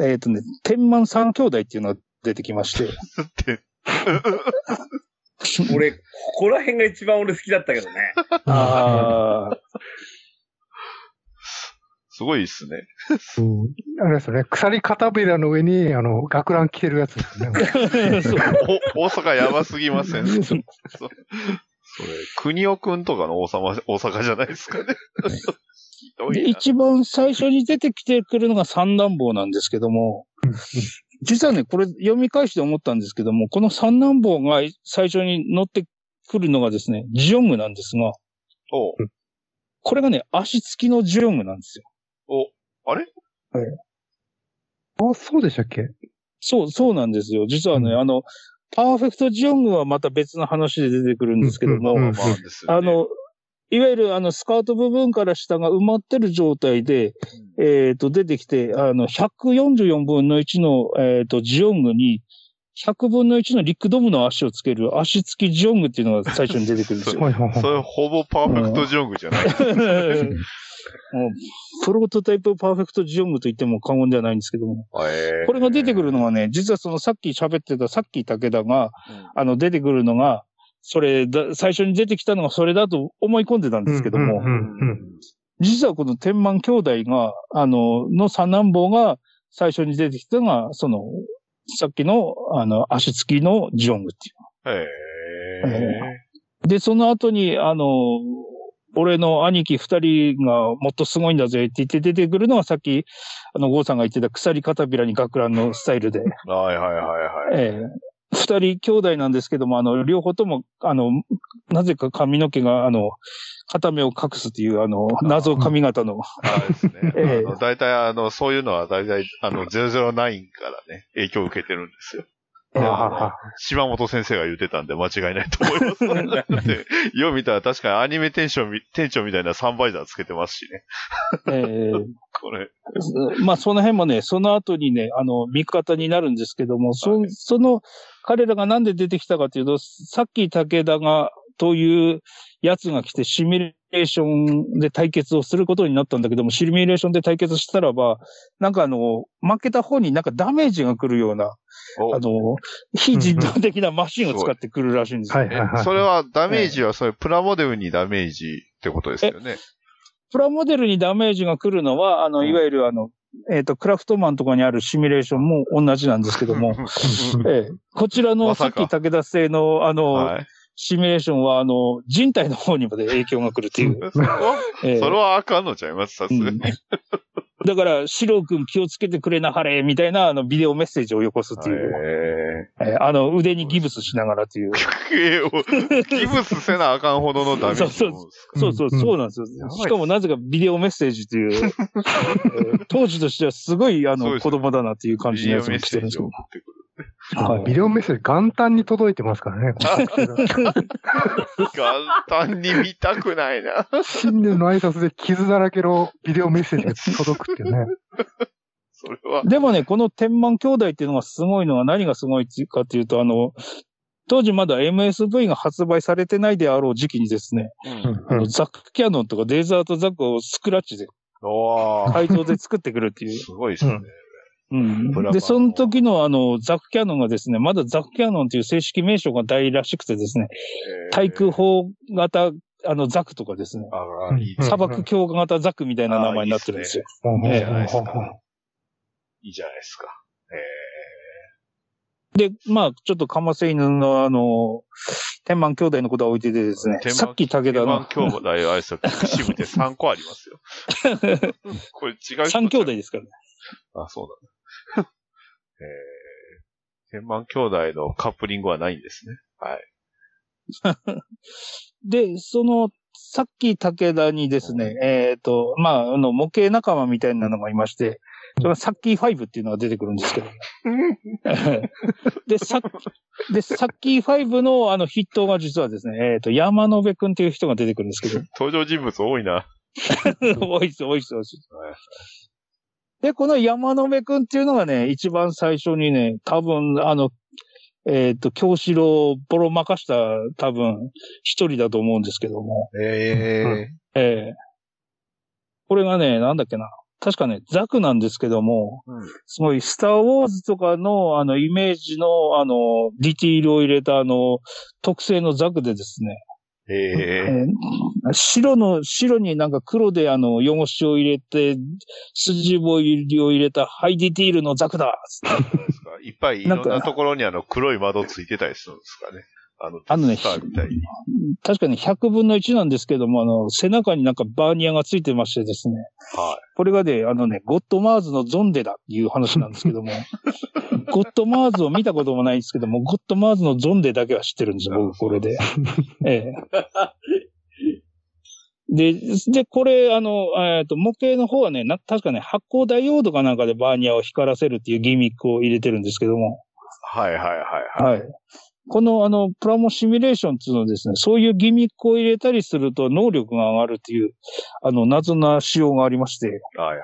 えっ、とね、天満三兄弟っていうのが出てきまして、っ て俺、ここら辺が一番俺好きだったけどね。ああ、すごいですね。あれですよね、鎖片びらの上に、あの、学ラン着てるやつですよね。そうお大阪やばすぎません？そそれ、国尾くんとかの王様、大阪じゃないですかね。ひどで。一番最初に出てきてくるのが三男坊なんですけども、実はね、これ読み返して思ったんですけども、この三男坊が最初に乗ってくるのがですね、ジオングなんですが、おこれがね、足付きのジオングなんですよ。おあれ？あ、そうでしたっけ？そう、そうなんですよ。実はね、うんあの、パーフェクトジオングはまた別の話で出てくるんですけども、あの、いわゆるあの、スカート部分から下が埋まってる状態で、えっ、と、出てきて、あの、144分の1の、えっ、と、ジオングに、100分の1のリックドムの足をつける足付きジオングっていうのが最初に出てくるんですよ。はいはいはい。それほぼパーフェクトジョングじゃない。もうプロトタイプパーフェクトジオングと言っても過言ではないんですけども。えー。これが出てくるのがね、実はそのさっき喋ってたさっき武田が、あの出てくるのが、それだ、最初に出てきたのがそれだと思い込んでたんですけども、うんうん実はこの天満兄弟が、あの、の三男坊が最初に出てきたのが、その、さっきの、あの、足付きのジオングっていう。へで、その後に、あの、俺の兄貴二人がもっとすごいんだぜって言って出てくるのはさっき、あの、郷さんが言ってた鎖片びらに学ランのスタイルで、ーはいはいはいはい。ええ二人兄弟なんですけども、あの、両方とも、あの、なぜか髪の毛が、あの、片目を隠すという、あの、謎髪型の、あですね。大体あの、そういうのは大体、あの、009からね、影響を受けてるんですよ。島本先生が言ってたんで間違いないと思います。よう見たら確かにアニメ店長み、店長みたいなサンバイザーつけてますしね。ええこれ。まあ、その辺もね、その後にね、あの、味方になるんですけども、そはいその、彼らがなんで出てきたかというと、さっき武田が、というやつが来てシミュレーションで対決をすることになったんだけども、シミュレーションで対決したらば、なんかあの、負けた方になんかダメージが来るような、おあの、非人道的なマシンを使ってくるらしいんですよ。えはいはいはい。それはダメージはそれプラモデルにダメージってことですよね。プラモデルにダメージが来るのは、あの、うんいわゆるあの、えっ、と、クラフトマンとかにあるシミュレーションも同じなんですけども、ええこちらのさっき武田製のあの、はい。シミュレーションは、あの、人体の方にまで影響が来るっていう。それは、ええそれはあかんのちゃいますさすがに。うんだから、シロ君気をつけてくれなはれ、みたいな、あの、ビデオメッセージをよこすっていう。ええーあの、腕にギブスしながらっていう。ギブスせなあかんほどのダメージそうそうそうそう、なんですよ。しかもなぜかビデオメッセージという、えー当時としてはすごい、あの、子供だなっていう感じのやつも来てるんですよセージを送。ってくる。はいビデオメッセージ元旦に届いてますからね。元旦に見たくないな。新年の挨拶で傷だらけのビデオメッセージが届くっていうね。それは。でもね、この天満兄弟っていうのがすごいのは何がすごいかっていうと、あの、当時まだ MSV が発売されてないであろう時期にですね、うん。あのザックキャノンとかデザートザックをスクラッチで改造で作ってくるっていう。すごいですね。うんブラバーので、その時のあの、ザックキャノンがですね、まだザックキャノンという正式名称が大らしくてですね、えー対空砲型、あの、ザクとかですね、砂漠強化型ザクみたいな名前になってるんですよ。ええいいじゃないですか。いいじゃないですか。えで、まあ、ちょっとかませ犬のあの、天満兄弟のことは置いててですね、天満さっき武ー、田の万兄弟あれですで3個ありますよ。これ違う人三兄弟ですからね。あ、そうだね。えー、天満兄弟のカップリングはないんですね。はい。で、その、さっき武田にですね、えっ、と、まあ、あの、模型仲間みたいなのがいまして、それがサッキー5っていうのが出てくるんですけど。で、さっで、サッキー5のあの筆頭が実はですね、えっ、と、山野辺くんっていう人が出てくるんですけど、登場人物多いな。多いです、多いです、多いです。で、この山野辺くんっていうのがね、一番最初にね、多分、あの、えっ、と、京志郎をボロまかした、多分、一人だと思うんですけども。えええこれがね、なんだっけな。確かね、ザクなんですけども、うんすごい、スターウォーズとかの、あの、イメージの、あの、ディティールを入れた、あの、特製のザクでですね、ー、ええー白の、白になんか黒であの、汚しを入れて、筋ボイルを入れたハイディティールのザクだ いっぱいいろんなところにあの黒い窓ついてたりするんですかね。あの、あのねスターみたいに。確かに100分の1なんですけども、あの、背中になんかバーニアがついてましてですね、はこれがね、あのね、ゴッドマーズのゾンデだっていう話なんですけども、ゴッドマーズを見たこともないんですけども、ゴッドマーズのゾンデだけは知ってるんですよ、僕これで。ええ。で、で、これ、あの、えっ、と、模型の方はね、な、確かね、発光ダイオードかなんかでバーニアを光らせるっていうギミックを入れてるんですけども、い。はいはいはいはい。はい。この、あの、プラモシミュレーションっていうのはですね、そういうギミックを入れたりすると能力が上がるっていう、あの、謎な仕様がありまして、はいはいはい。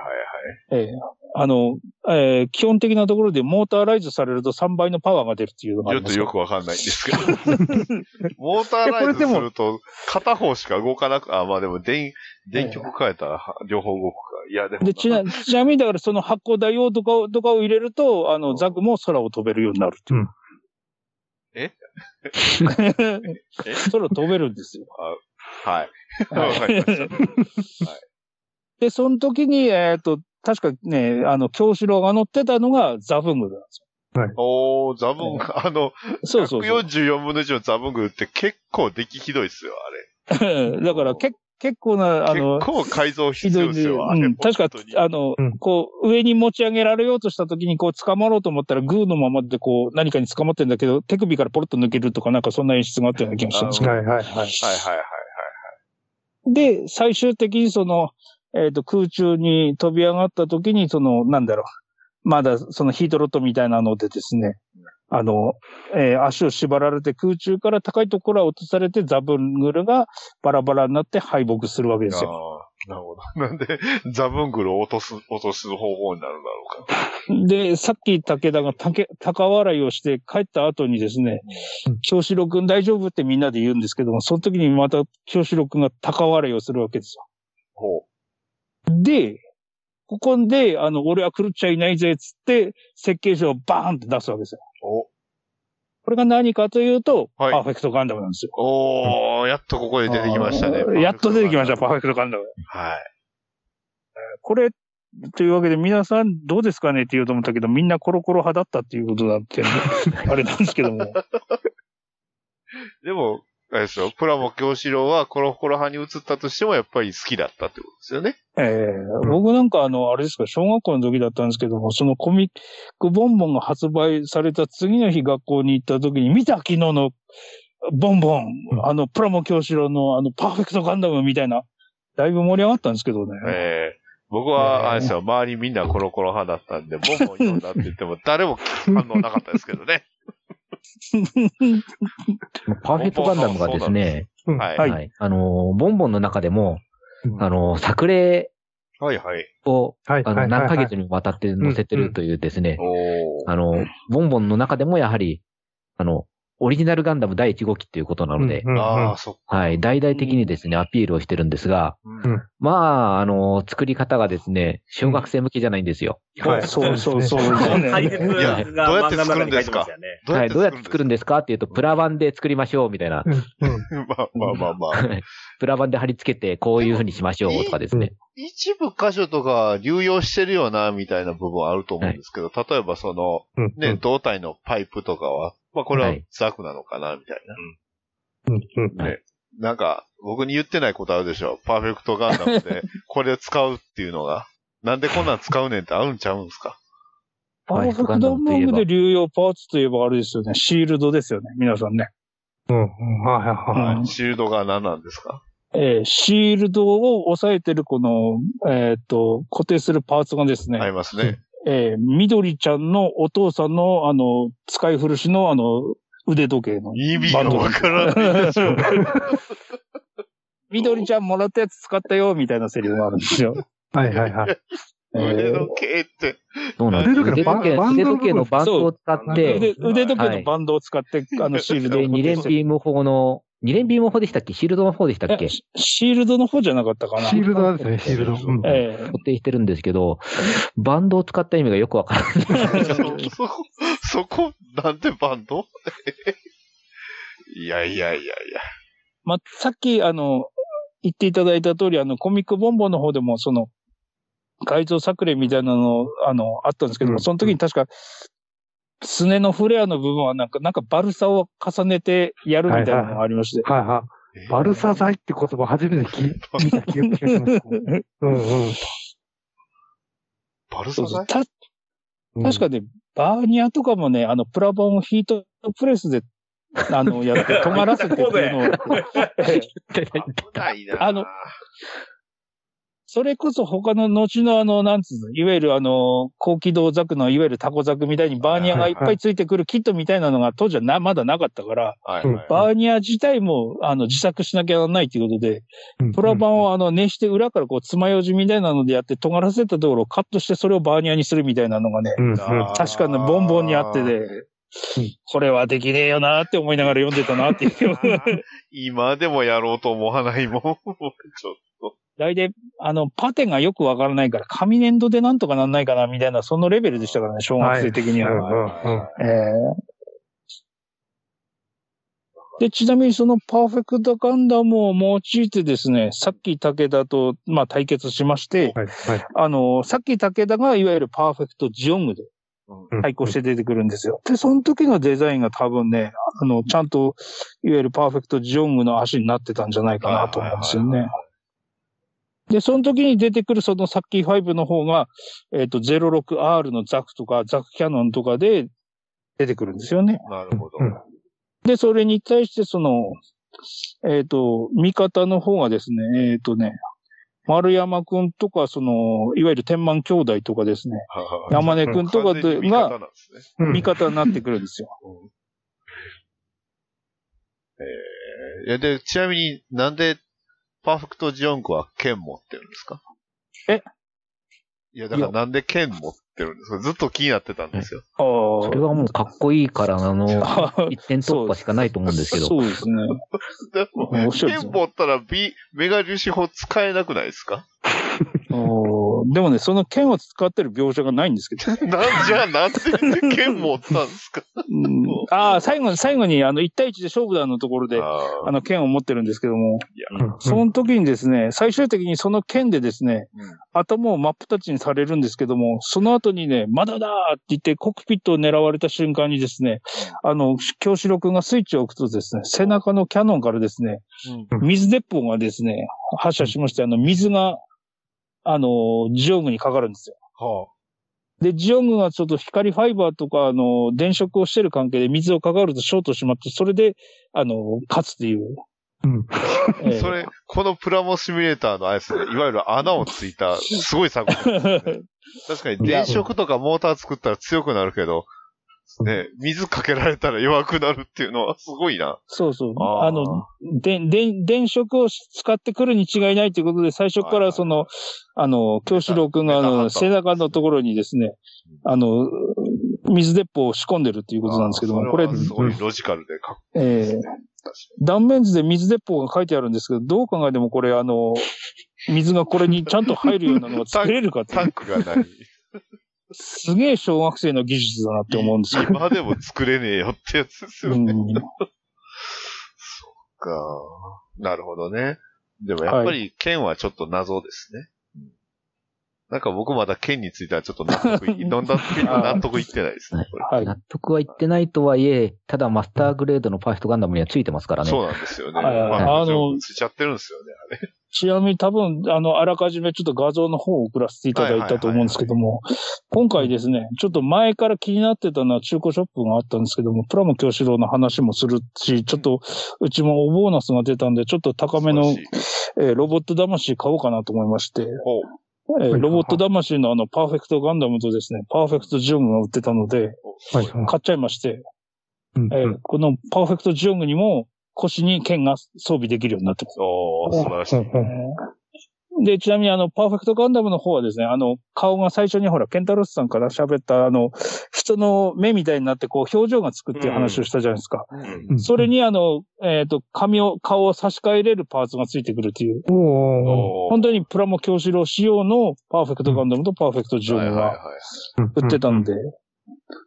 ええあの、えー基本的なところでモーターライズされると3倍のパワーが出るっていうのがあります。ちょっとよくわかんないんですけど。モーターライズすると、片方しか動かなく、あ、まあでも電、電極変えたらは両方動くか。いや、でもな。で、ちな、ちなみにだからその発光ダイオードとかをとかを入れると、あの、ザクも空を飛べるようになるっていう。え空飛べるんですよ。はい。はいわかりました。で、その時に、えっ、と、確かね、あの、京志郎が乗ってたのがザブングルなんですおー、ザブング、あの、よ。そうそうそう。144分の1のザブングって結構出来ひどいっすよ、あ だから、け結構な、あれ。の結、構改造必要ですよ。うん、確かあの、うんこう、上に持ち上げられようとした時に、こう、捕まろうと思ったら、グーのままで、こう、何かに捕まってんだけど、手首からポロッと抜けるとか、なんかそんな演出があったような気がしたんですけど。はいはいはい。はいはいはい。で、最終的にその、えっ、と、空中に飛び上がった時に、その、なんだろう、まだそのヒートロットみたいなのでですね、あの、えー足を縛られて空中から高いところへ落とされてザブングルがバラバラになって敗北するわけですよ。なるほど。なんで、ザブングルを落とす、落とす方法になるんだろうか。で、さっき武田が竹高笑いをして帰った後にですねうん、京志郎くん大丈夫ってみんなで言うんですけども、その時にまた京志郎くんが高笑いをするわけですよ。ほで、ここで、あの、俺は狂っちゃいないぜ、つって、設計書をバーンって出すわけですよ。う。お、これが何かというと、はいパーフェクトガンダムなんですよ。おー、やっとここで出てきましたね。やっと出てきました、パーフェククトガンダム。ト。はい。これ、というわけで皆さんどうですかねって言おうと思ったけど、みんなコロコロ派だったっていうことだって、あれなんですけども。でも、あれですよ、プラモ教師郎はコロコロ派に移ったとしてもやっぱり好きだったってことですよね。ええ僕なんかあの、あれですか、小学校の時だったんですけども、そのコミックボンボンが発売された次の日学校に行った時に、見た昨日のボンボン、うんあの、プラモ教師郎のあの、パーフェクトガンダムみたいな、だいぶ盛り上がったんですけどね。ええ僕は、あれですよ、周りみんなコロコロ派だったんで、ボンボン読んだって言っても誰も反応なかったですけどね。パーフェクトガンダムがですね、うんはい。あの、ボンボンの中でも、うんあの、作例はいはい。を、はい。あの、何ヶ月にもわたって載せてるというですね。あの、ボンボンの中でもやはり、あの、オリジナルガンダム第1号機っていうことなので、うんうんああ、そっか。はい、大々的にですね、アピールをしてるんですが、うん。まあ、あの、作り方がですね、小学生向けじゃないんですよ。はい。そうそうそう。そう。どうやって作るんですか？はい、どうやって作るんでですかっていうと、プラ版で作りましょう、みたいな。うん。まあまあまあまあ。プラ版で貼り付けて、こういう風にしましょう、とかですね。一部箇所とか流用してるよな、みたいな部分はあると思うんですけど、例えばその、うん。ね、胴体のパイプとかは、まあこれははいザクなのかな、みたいうんうんな。ね。なんか、僕に言ってないことあるでしょ。パーフェクトガンダムで、これを使うっていうのが。なんでこんなん使うねんってあるんちゃうんすか？パーフェクトガンダムで流用パーツといえばあれですよね。シールドですよね。皆さんね。うんうんはいはいはい。うんシールドが何なんですか？えーシールドを押さえてるこの、えーっと、固定するパーツがですね、ありますね。えー、緑ちゃんのお父さんの、あの、使い古しの、あの、腕時計の。意味がわからないでしょ。緑ちゃんもらったやつ使ったよ、みたいなセリフがあるんですよ。はいはいはい。え腕ー時計って。そうなんです。腕時計の腕時計、バン腕時計のバンドを使っ腕て、腕時計のバンドを使って、あの、シールドをで、二連ビーム砲の、二連ビーム砲でしたっけ？シールドの方でしたっけ？えシシールドの方じゃなかったかな。シールドですね、シールド。うんえ固定してるんですけど、バンドを使った意味がよくわからない。そそこ、そこ、なんでバンド？いやいやいやいや。まあ、さっき、あの、言っていただいた通り、あの、コミックボンボンの方でも、その、改造作例みたいなの、あの、あったんですけども、うんその時に確か、すねのフレアの部分はなんか、なんかバルサを重ねてやるみたいなのがありまして。はいはい。バルサ剤って言葉初めて聞い見た気がします。うんうん。バルサ剤？たうん確かね、バーニアとかもね、あの、プラバンをヒートプレスで、あの、やって、尖らせてっていうのを、あのそれこそ他の後のあの、なんつうの、いわゆるあの、高機動ザクのいわゆるタコザクみたいにバーニアがいっぱいついてくるキットみたいなのが当時はな、まだなかったから、はいはい。バーニア自体もあの、自作しなきゃならないということで、うんプラバンをあの、熱して裏からこう、爪楊枝みたいなのでやって尖らせたところをカットしてそれをバーニアにするみたいなのがね、確かにボンボンにあってで、これはできねえよなって思いながら読んでたなっていう。今でもやろうと思わないもん。ちょっと。大体、あの、パテがよくわからないから、紙粘土でなんとかなんないかなみたいな、そのレベルでしたからね、小学生的には。はいうんうんえーで、ちなみにそのパーフェクトガンダムを用いてですね、さっき武田と、まあ、対決しまして、はいはい。あの、さっき武田がいわゆるパーフェクトジオングでうん対抗して出てくるんですよ。で、その時のデザインが多分ね、あの、ちゃんと、いわゆるパーフェクトジオングの足になってたんじゃないかなと思うんですよね。で、その時に出てくるそのサッキー5の方が、えっ、と、06R のザクとか、ザクキャノンとかで出てくるんですよね。なるほど。うんで、それに対してその、えっ、と、味方の方がですね、えっ、とね、丸山くんとか、その、いわゆる天満兄弟とかですね、山根くんとかが味方になってくるんですよ。えーいやで、ちなみになんで、パーフェクトジオンクは剣持ってるんですか？え？いや、だからなんで剣持ってるんですか？ずっと気になってたんですよ。ああ。それはもうかっこいいから、あの、あ一点突破しかないと思うんですけど。そうですね。でも、剣持ったら B、メガ粒子砲使えなくないですか？おーでもね、その剣を使ってる描写がないんですけど。なんじゃあなんで剣持ったんですか？うん。ああ、最後に、最後に、あの、1対1で勝負だのところで、ああの、剣を持ってるんですけども、うん。その時にですね、最終的にその剣でですね、うん。頭を真っ二つにされるんですけども、その後にね、まだだーって言ってコックピットを狙われた瞬間にですね、あの、京志郎君がスイッチを置くとですね、背中のキャノンからですね、うん。水鉄砲がですね、発射しまして、あの、水が、あの、ジオングにかかるんですよ。はで、ジオングがちょっと光ファイバーとか、あの、電飾をしてる関係で水をかかるとショートしまって、それで、あの、勝つっていう。うんええ それ、このプラモシミュレーターのあれですね、いわゆる穴をついた、すごい作品ね。確かに電飾とかモーター作ったら強くなるけど、ね、水かけられたら弱くなるっていうのはすごいな。そうそう。あの、で、で、電飾を使ってくるに違いないということで、最初からその、あの、京志郎くんがあの、背中のところにですね、あの、水鉄砲を仕込んでるっていうことなんですけども、これすごいロジカルでかっこええ。断面図で水鉄砲が書いてあるんですけど、どう考えてもこれあの、水がこれにちゃんと入るようなのが作れるかってタンクがない。すげえ小学生の技術だなって思うんですけど。今でも作れねえよってやつですよね。うんか。なるほどね。でもやっぱり剣はちょっと謎ですね。うんなんか僕まだ剣についてはちょっと納得い、納得納得いってないですね。これはい。納得はいってないとはいえ、ただマスターグレードのパーフェクトガンダムにはついてますからね。そうなんですよね。はいはいまあ、あのの、ついちゃってるんですよね、あれ。ちなみに多分、あの、あらかじめちょっと画像の方を送らせていただいたと思うんですけども、今回ですね、ちょっと前から気になってたのは中古ショップがあったんですけども、プラモ京志郎の話もするし、ちょっと、うちもおボーナスが出たんで、ちょっと高めのえーロボット魂買おうかなと思いまして、えーロボット魂のあの、パーフェクトガンダムとですね、パーフェクトジオングが売ってたので、買っちゃいまして、うん。えーこのパーフェクトジオングにも腰に剣が装備できるようになってます。おー、素晴らしい。で、ちなみにあの、パーフェクトガンダムの方はですね、あの、顔が最初にほら、ケンタロスさんから喋ったあの、人の目みたいになってこう、表情がつくっていう話をしたじゃないですか。うんうんそれにあの、えっ、と、髪を、顔を差し替えれるパーツがついてくるっていう、本当にプラモ京志郎仕様のパーフェクトガンダムとパーフェクトジオンはいはいはグがい。売ってたんで。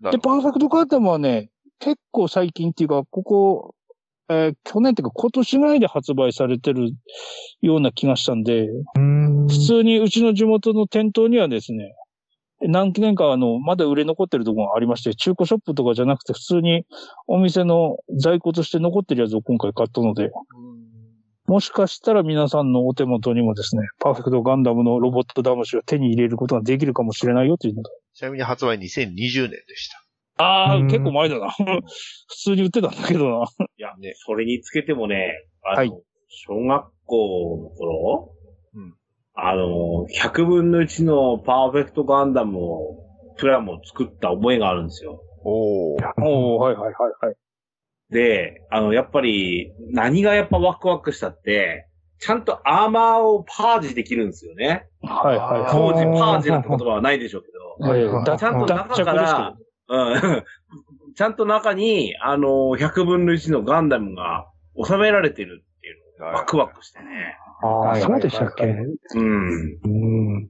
なで、パーフェクトガンダムはね、結構最近っていうか、ここ、えー去年っていうか今年ぐらいで発売されてるような気がしたんで、うん普通にうちの地元の店頭にはですね、何年かあの、まだ売れ残ってるところがありまして、中古ショップとかじゃなくて普通にお店の在庫として残ってるやつを今回買ったので、もしかしたら皆さんのお手元にもですね、パーフェクトガンダムのロボット魂を手に入れることができるかもしれないよというので。ちなみに発売2020年でした。ああ、うん結構前だな。普通に売ってたんだけどな。いや、ねそれにつけてもね、あの、はい小学校の頃、うんあの、100分の1のパーフェクトガンダムを、プラモを作った覚えがあるんですよ。おー。おおはいはいはいはい。で、あの、やっぱり、何がやっぱワクワクしたって、ちゃんとアーマーをパージできるんですよね。はいはいはい。当時パージなんて言葉はないでしょうけど。えーだちゃんと中から、うん。ちゃんと中に、あの、100分の1のガンダムが収められてるっていうのがワクワクしてね。ああ、そうでしたっけ？うん。うん。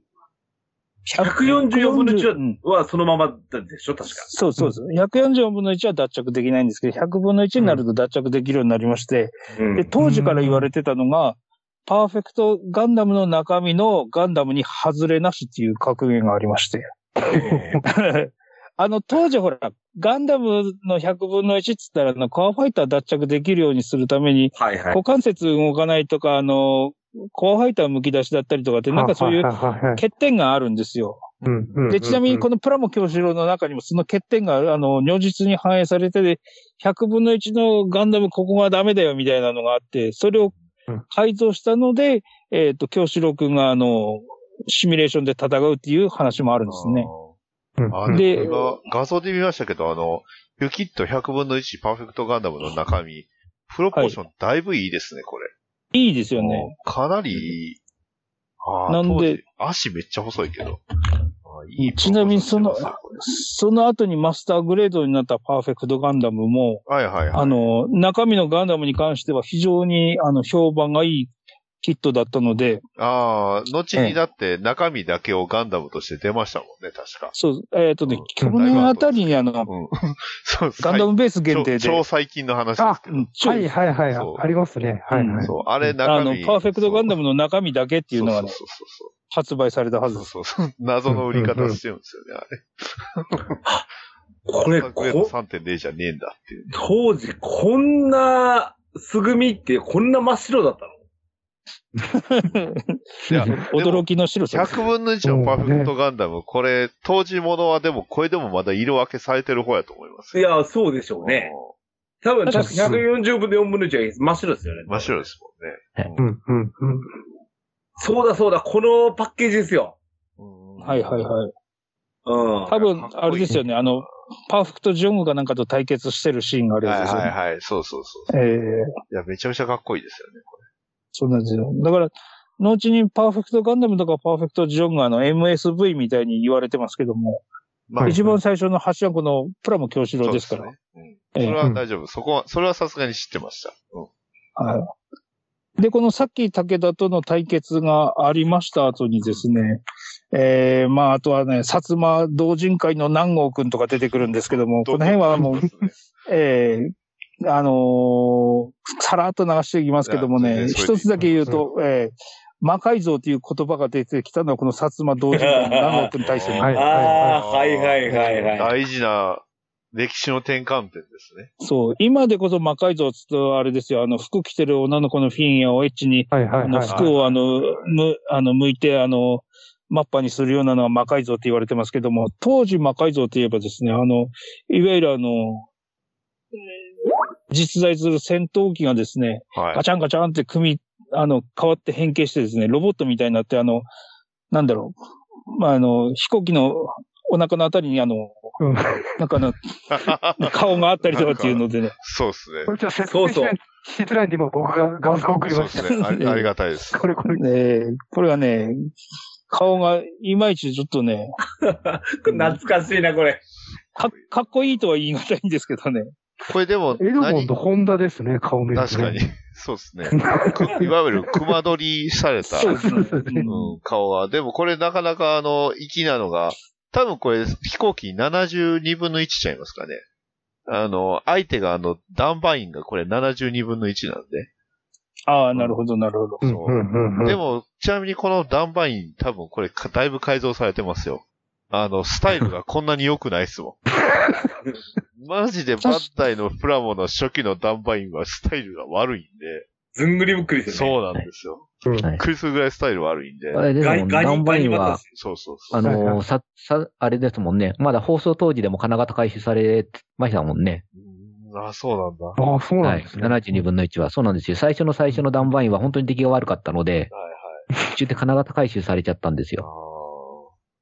144分の1うんはそのままでしょ確か。そうそうです。144分の1は脱着できないんですけど、100分の1になると脱着できるようになりまして、うんで、当時から言われてたのが、パーフェクトガンダムの中身のガンダムに外れなしっていう格言がありまして。あの、当時ほら、ガンダムの100分の1って言ったら、あの、コアファイター脱着できるようにするために、はいはい。股関節動かないとか、あの、コアファイター剥き出しだったりとかって、なんかそういう欠点があるんですよ。で、ちなみにこのプラモ教師郎の中にもその欠点が、あの、如実に反映されてて、100分の1のガンダムここがダメだよみたいなのがあって、それを改造したので、えっ、と、京志郎くんが、あの、シミュレーションで戦うっていう話もあるんですね。で画像で見ましたけど、あの、ユキット100分の1パーフェクトガンダムの中身、プロポーションだいぶいいですね、これ。いいですよね。かなり、ああ、なんで足めっちゃ細いけど。あいいちなみにそのその後にマスターグレードになったパーフェクトガンダムも、はいはいはい。あの、中身のガンダムに関しては非常に、あの、評判がいいキットだったので、ああ、後にだって中身だけをガンダムとして出ましたもんね、確か。そう、えっ、とねうん、去年あたりにあの、うん。ガンダムベース限定で、超超最近の話ですけど。うん超はいはいはいそう。ありますね。はいはい。そう、あれ中あの、身。パーフェクトガンダムの中身だけっていうのがね、そうそうそう発売されたはずそう。です。そうそうそう。謎の売り方してるんですよね、あれ。これ、こ3.0じゃねえんだっていう。当時こんな、すぐみってこんな真っ白だったの？いや、驚きの白さです。100分の1のパーフェクトガンダム、これ、当時ものはでも、これでもまだ色分けされてる方やと思いますよ。いや、そうでしょうね。多分、確か140分で4分の1は真っ白ですよね。真っ白ですもんね。うんうんうん。そうだそうだ、このパッケージですよ。うんはいはいはい。うん。多分、あれですよね、あの、パーフェクトジョングがなんかと対決してるシーンがあるやつはいですよね。はいはい。そうそうそう。ええいや、めちゃめちゃかっこいいですよね。そうなんですよ。だから、後にパーフェクトガンダムとかパーフェクトジョンがあの MSV みたいに言われてますけども、まあ、一番最初の発射このプラモ京志郎ですから。そね。うん。ええそれは大丈夫。そこは、それはさすがに知ってました。うん。はい。で、このさっき武田との対決がありました後にですね、ええまあ、あとはね、薩摩同人会の南郷くんとか出てくるんですけども、この辺はもう、ええあのーさらっと流していきますけどもね、一つだけ言うと、ええ魔改造という言葉が出てきたのはこの薩摩同人会の南に対してのはいああ、はいはいはいはい。大事な歴史の転換点ですね。そう、今でこそ魔改造っつうとあれですよ、あの、服着てる女の子のフィンやをエッチに、あの、はいはいはい。服をあの、む、あの、向いて、あの、マッパにするようなのは魔改造って言われてますけども、当時魔改造といえばですね、あの、いわゆるあの、えー実在する戦闘機がですね、はいガ。チャンガチャンって組み、あの、変わって変形してですね、ロボットみたいになって、あの、なんだろう、まあ、あの、飛行機のお腹のあたりにあの、うんなんかあの、顔があったりとかっていうのでね、そうですねこ。れそうそう明しづらいんで、今僕が画像を送りそうました。ですね。ありありがたいです。これこれ。えーこれはね、顔がいまいちちょっとね、懐かしいな、これ。かかっこいいとは言い難いんですけどね。これでも、エルモン何？とホンダですね、顔見ると、ね。確かに。そうですね。くいわゆる熊取りされた、そうんうん、顔が。でもこれなかなかあの、粋なのが、多分これ飛行機72分の1ちゃいますかね。あの、相手があの、ダンバインがこれ72分の1なんで。ああ、なるほど、なるほど。うんう。でも、ちなみにこのダンバイン多分これかだいぶ改造されてますよ。あの、スタイルがこんなに良くないっすもん。マジでバッタイのプラモの初期のダンバインはスタイルが悪いんで、ずんぐりぶっくりですよね。そうなんですよ。うんはいクリスぐらいスタイル悪いんで。あれでも、ガニガニナンバインは、そうそうそう。あはいはの、さ、さ、あれですもんね。まだ放送当時でも金型回収されましたもんね。うんあ、そうなんだ。はああ、そうなはい。んですね。72分の1は。そうなんですよ。最初の最初のダンバインは本当に出来が悪かったので、いはい。途中で金型回収されちゃったんですあよ。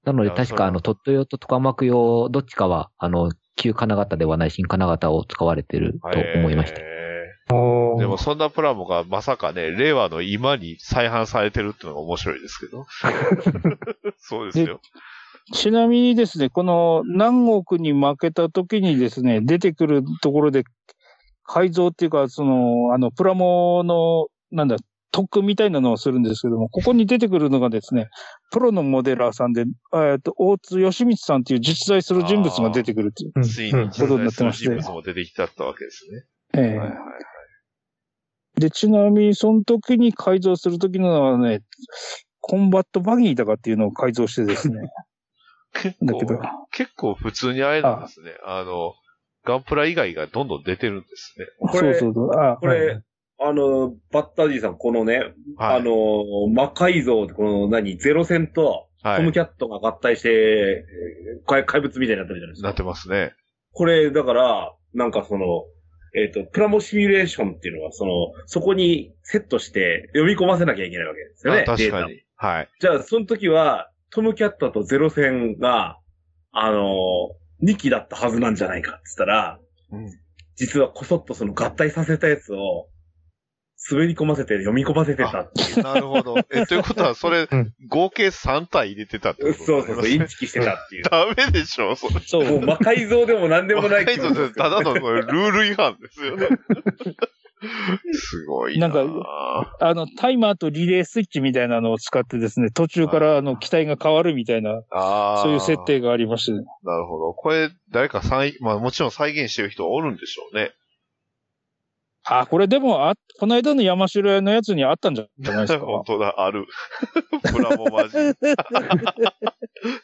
なので確かあの、トット用とトカマク用、どっちかは、あの、旧金型ではない新金型を使われてるあ。と思いました。でもそんなプラモがまさかね、令和の今に再販されてるっていうのが面白いですけど。そうですよ。ちなみにですね、この南国に負けた時にですね、出てくるところで、改造っていうか、その、あの、プラモの、なんだ、特訓みたいなのをするんですけども、ここに出てくるのがですね、プロのモデラーさんで、えっと、大津義光さんっていう実在する人物が出てくるっていう。うんついにうん実在する人物も出てきたったわけですね。ええはいはいはい。で、ちなみに、その時に改造する時のはね、コンバットバギーだかっていうのを改造してですね。結だけど構、、結構普通にあれなんですね。あの、ガンプラ以外がどんどん出てるんですね。これそうそうそう。あこれ、あの、バッタージーさん、このね、はいあの、魔改造この何、ゼロ戦とはい。トムキャットが合体して、怪怪物みたいになってるじゃないですかなっ。てますね。これ、だから、なんかその、えっ、と、プラモシミュレーションっていうのは、その、そこにセットして読み込ませなきゃいけないわけですよね。あ確かに。はい。じゃあ、その時は、トムキャットとゼロ戦が、あの、2機だったはずなんじゃないかって言ったら、うん実はこそっとその合体させたやつを、滑り込ませて読み込ませてたっていう。なるほど。え、ということは、それうん、合計3体入れてたってこと？そうそうそう、インチキしてたっていう。ダメでしょ、それ。そう。もう魔改造でも何でもない魔改造ただのルール違反ですよね。すごいな。なんあの、タイマーとリレースイッチみたいなのを使ってですね、途中からあの、機体が変わるみたいな、そういう設定がありましてね。なるほど。これ、誰か再、まあもちろん再現してる人おるんでしょうね。あ、これでも、あ、この間の山城屋のやつにあったんじゃないですか？本当だ、ある。プラモマジ。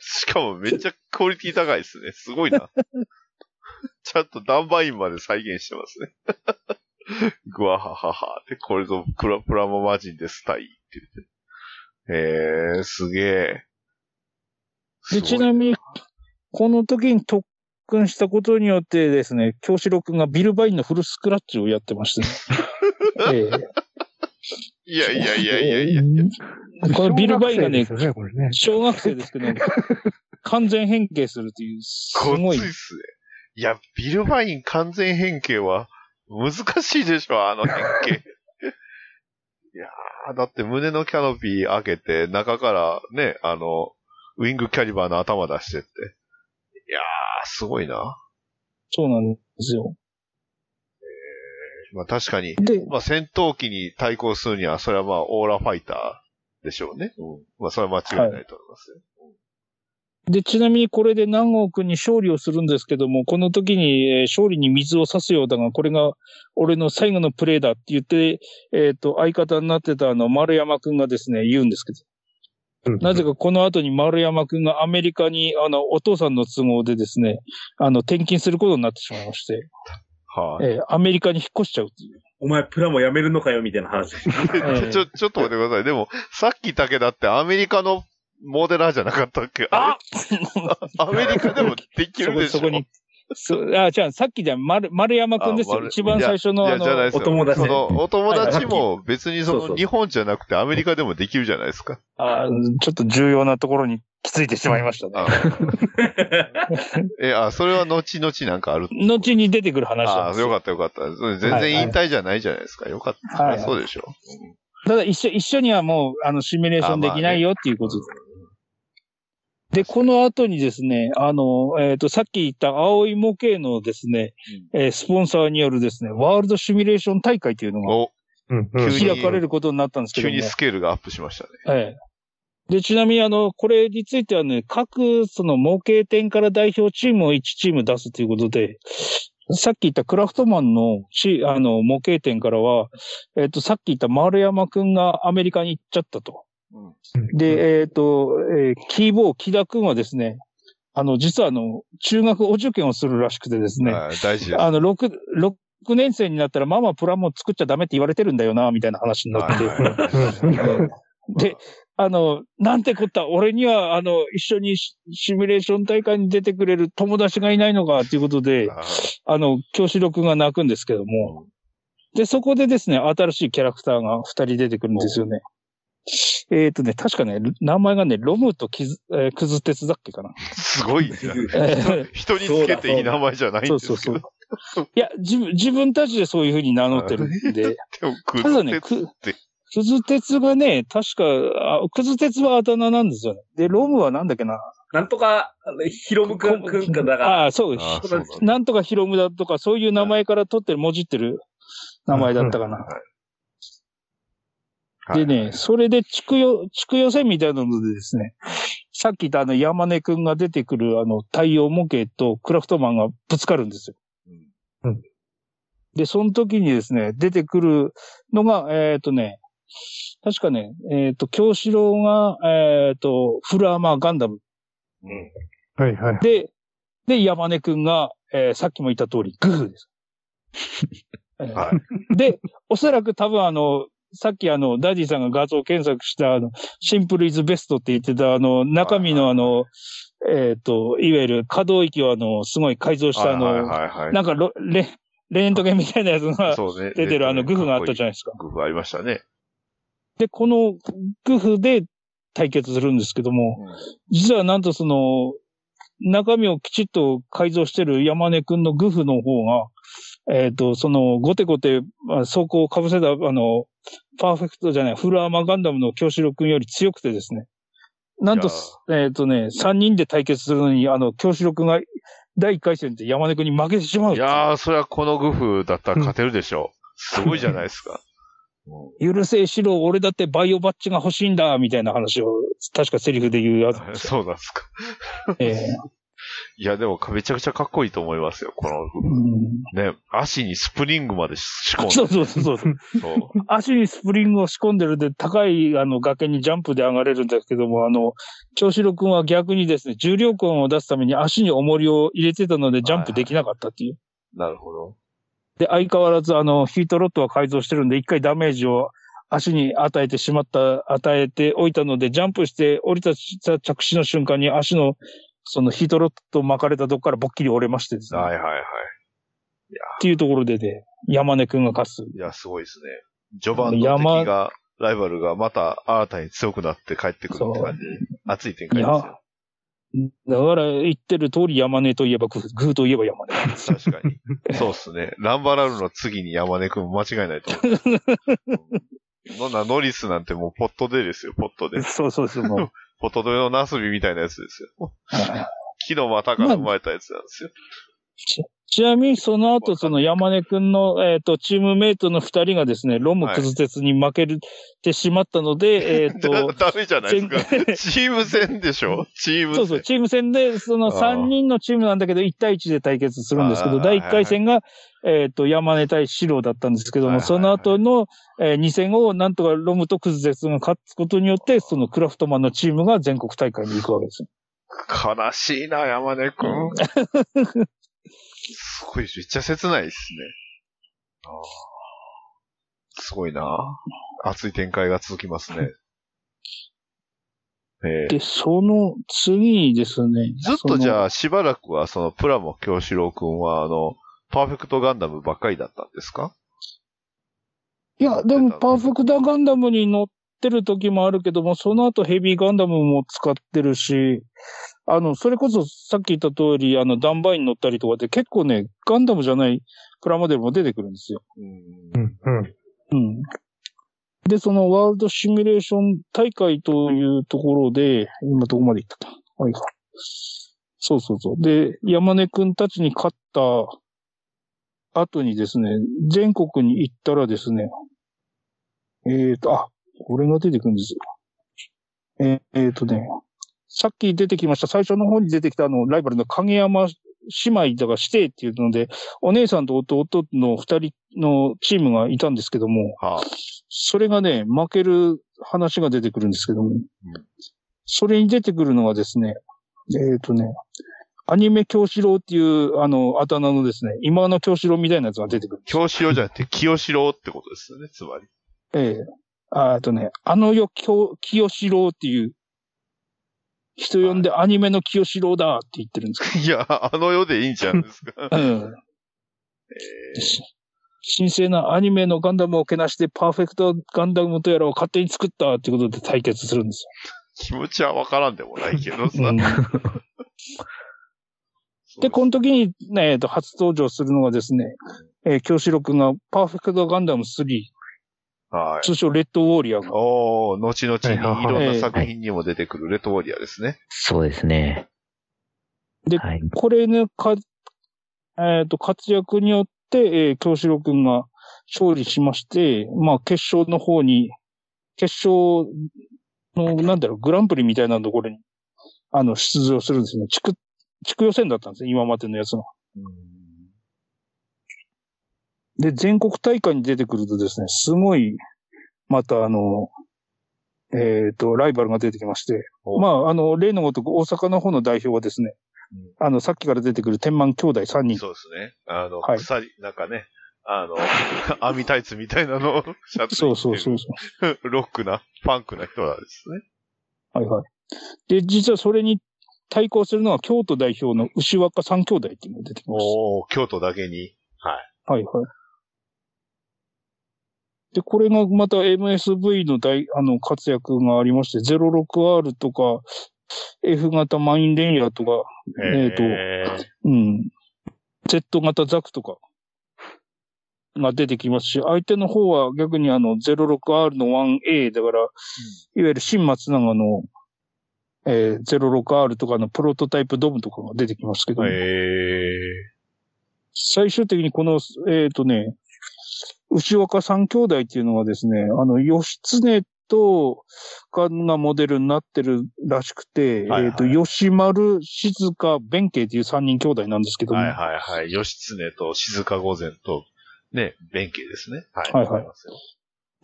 しかもめっちゃクオリティ高いですね。すごいな。ちゃんとダンバインまで再現してますね。グワハハハって、これぞプラプラモマジンです、タイって言って。へえー、すげえ。で、ちなみに、この時に特訓したことによってですね、京志郎くんがビルバインのフルスクラッチをやってましたね。えいやいやいやいやいや。えこのビルバインがね小学生ですよね、これね。小学生ですけど、完全変形するという、すごごいついっすね。いや、ビルバイン完全変形は難しいでしょ、あの変形。いやー、だって胸のキャノピー開けて、中からね、あの、ウィングキャリバーの頭出してって。いやー、すごいな。そうなんですよ。まあ確かに、で、まあ戦闘機に対抗するには、それはまあオーラファイターでしょうね。うん。まあそれは間違いないと思いますよ。で、ちなみにこれで南郷くんに勝利をするんですけども、この時に、えー勝利に水を差すようだが、これが俺の最後のプレーだって言って、えっ、と、相方になってたあの、丸山くんがですね、言うんですけど、なぜかこの後に丸山くんがアメリカに、あの、お父さんの都合でですね、あの、転勤することになってしまいまして、はい、えーアメリカに引っ越しちゃうっていう。お前プラモやめるのかよみたいな話。ええちょ、ちょっと待ってください。でも、さっき武田ってアメリカのモデラーじゃなかったっけ？あ アメリカでもできるでしょそこに。そうあ、じゃあ、さっきじゃ丸、丸山くんですよ。一番最初のあの。お友達その、お友達も別にその日本じゃなくてアメリカでもできるじゃないですか。あちょっと重要なところに気づいてしまいましたね。あえ、あ、それは後々なんかある。後に出てくる話あよかったよかった。全然引退じゃないじゃないですか。よかった。はいそうでしょ。ただ一緒、一緒にはもう、あの、シミュレーションできないよっていうことで。で、この後にですね、あの、えっ、と、さっき言った青い模型のですね、えースポンサーによるですね、ワールドシミュレーション大会というのが開かれることになったんですけども急に、スケールがアップしましたね。ええ。で、ちなみにあの、これについてはね、各その模型店から代表チームを1チーム出すということで、さっき言ったクラフトマンのチあの模型店からは、えっ、と、さっき言った丸山くんがアメリカに行っちゃったと。で、えっ、と、えーキーボー、木田くんはですね、あの、実はあの、中学お受験をするらしくてですね、はい大事。あの、6、6年生になったらママプラモ作っちゃダメって言われてるんだよな、みたいな話になって。で、あの、なんてこった、俺には、あの、一緒にシシミュレーション大会に出てくれる友達がいないのか、ということで、はいあの、教師録が泣くんですけども、で、そこでですね、新しいキャラクターが二人出てくるんですよね。えっ、とね、確かね、名前がね、ロムとキズ、えークズテツだっけかな。すごいじゃん。え人につけていい名前じゃないんそうですけど。そうそう。いや、自分、自分たちでそういうふうに名乗ってるんで、でも、クただねズ鉄って。クズテツがね、確か、あクズテツはあだ名なんですよね。で、ロムはなんだっけな。なんとか、あのヒロムくんくんかだが、ああ、そうあそうなんだなんとかヒロムだとか、そういう名前から取ってる、もじってる名前だったかな。でね、それで地区予、地区予選みたいなのでですね、さっき言ったあの山根くんが出てくるあの太陽模型とクラフトマンがぶつかるんですよ。うんで、その時にですね、出てくるのが、えっ、とね、確かね、えっ、と、京志郎が、えっ、と、フルアーマーガンダム。はいはい。で、で、山根くんが、えーさっきも言った通り、グフです。えーはで、おそらく多分あの、さっきあの、ダディさんが画像検索したあの、シンプルイズベストって言ってたあの、中身のあの、えっ、と、いわゆる可動域をあの、すごい改造したあの、はいはいはいなんかロレ、レントゲンみたいなやつが。出てるあのグフがあったじゃゃないですか。グフありましたね。で、このグフで対決するんですけども、実はなんとその、中身をきちっと改造してる山根くんのグフの方が、えっ、と、その、ゴテゴテ、まあ、装甲を被せた、あの、パーフェクトじゃない、フルアーマーガンダムの京志郎くんより強くてですね。なんとえっ、とね、3人で対決するのに、あの、京志郎くんが第1回戦で山根くんに負けてしまういやー、それはこのグフだったら勝てるでしょう。すごいじゃないですか。うん許せしろ、俺だってバイオバッジが欲しいんだ、みたいな話を、確かセリフで言うやつ。そうなんですか。ええいや、でもめちゃくちゃかっこいいと思いますよ、このね、足にスプリングまで仕込んで。そうそうそうそう。足にスプリングを仕込んでるで、高いあの崖にジャンプで上がれるんですけども、あの、京志郎くんは逆にですね、重量感を出すために足に重りを入れてたので、ジャンプできなかったっていう。なるほど。で、相変わらずあの、ヒートロッドは改造してるんで、一回ダメージを足に与えてしまった、与えておいたので、ジャンプして降りた着地の瞬間に足の、そのヒートロッド巻かれたとこからぼっきり折れましてですね。はいはいはい。っていうところでね、山根くんが勝つ。いや、すごいですね。序盤の敵が、ライバルがまた新たに強くなって帰ってくるって感じで、熱い展開ですよ。だから言ってる通り山根といえばグー、グーといえば山根。確かに。そうっすね。ランバラルの次に山根くん間違いないと思う。うんそんなノリスなんてもうポットでですよ、ポットで。そうそうそう、もう。ポットでのナスビみたいなやつですよ。はい木の股から生まれたやつなんですよ。ちなみにその後、その山根くんの、えっ、と、チームメイトの二人がですね、ロムクズ鉄に負けるてしまったので、えっ、と、ダメじゃないですか。チーム戦でしょ？チーム戦。そうそう、チーム戦で、そのあー3人のチームなんだけど、1対1で対決するんですけど、第1回戦が、えっ、と、山根対白だったんですけども、はいはいはいその後の、え2戦をなんとかロムとクズゼツが勝つことによって、そのクラフトマンのチームが全国大会に行くわけです。悲しいな、山根くん。すごい、めっちゃ切ないですね。あーすごいな。熱い展開が続きますね。えーで、その次にですね、ずっとじあ、ゃあ、しばらくは、その、プラモ京志郎くんは、あの、パーフェクトガンダムばっかりだったんですか？いや、でもパーフェクトガンダムに乗ってる時もあるけども、その後ヘビーガンダムも使ってるし、あの、それこそさっき言った通り、あの、ダンバイン乗ったりとかで結構ね、ガンダムじゃないプラモデルも出てくるんですよ。うんうん、うん。うん。で、そのワールドシミュレーション大会というところで、今どこまで行ったか。はい。そうそうそう。で、山根くんたちに勝った後にですね、全国に行ったらですね、えっ、と、あ、これが出てくるんです。よ。えっ、えーとね、さっき出てきました、最初の方に出てきたあの、ライバルの影山姉妹だがしてっていうので、お姉さんと弟の二人のチームがいたんですけども、はあ、それがね、負ける話が出てくるんですけども、それに出てくるのはですね、えっ、とね、アニメ京志郎っていう、あの、あだ名のですね、今の京志郎みたいなやつが出てくる。京志郎じゃなくて、清志郎ってことですよね、つまり。ええああとね、あのよ、京、清志郎っていう、人呼んでアニメの清志郎だって言ってるんですけ いや、あの世でいいんじゃないですか。ど、うん。えーし神聖なアニメのガンダムをけなしてパーフェクトガンダムとやらを勝手に作ったってことで対決するんです気持ちはわからんでもないけどさ。よ。うん で、この時に、ね、えっと、初登場するのがですね、えー、京志郎くんがパーフェクトガンダム3、はい。通称レッドウォーリアが、おー、後々にいろんはいな作品にも出てくるレッドウォリアーですね。そうですね。ではい。これね、か、えっ、と、活躍によって、えー、京志郎くんが勝利しまして、まあ、決勝の方に、決勝の、なんだろう、グランプリみたいなところに、あの、出場するんですね。地区、地区予選だったんですね、今までのやつが。で、全国大会に出てくるとですね、すごい、またあの、えっ、と、ライバルが出てきまして、おまあ、あの、例のごとく大阪の方の代表はですね、あの、さっきから出てくる天満兄弟3人。そうですね。あの、はい鎖、なんかね、あの、網タイツみたいなのをシャツそうそうそうそう。ロックな、ファンクな人なんですね。はいはい。で、実はそれに対抗するのは京都代表の牛若三兄弟っていうのが出てきましおー、京都だけに。はい。た。はいはい。で、これがまた MSV の大、あの、活躍がありまして、06R とか、F 型マインレイヤーとか、えーとえーうん。Z 型ザクとか、が出てきますし、相手の方は逆にあの 06R の 1A だから、いわゆる新松永の、えー、06R とかのプロトタイプドムとかが出てきますけど、へえ。最終的にこの、えっ、とね、牛若三兄弟っていうのはですね、あの、義経と、がモデルになってるらしくて、はいはいえっ、と、吉丸、静香、弁慶っていう三人兄弟なんですけども、はいはいはい。義経と静香御前と、ね、弁慶ですね。はい。はいはい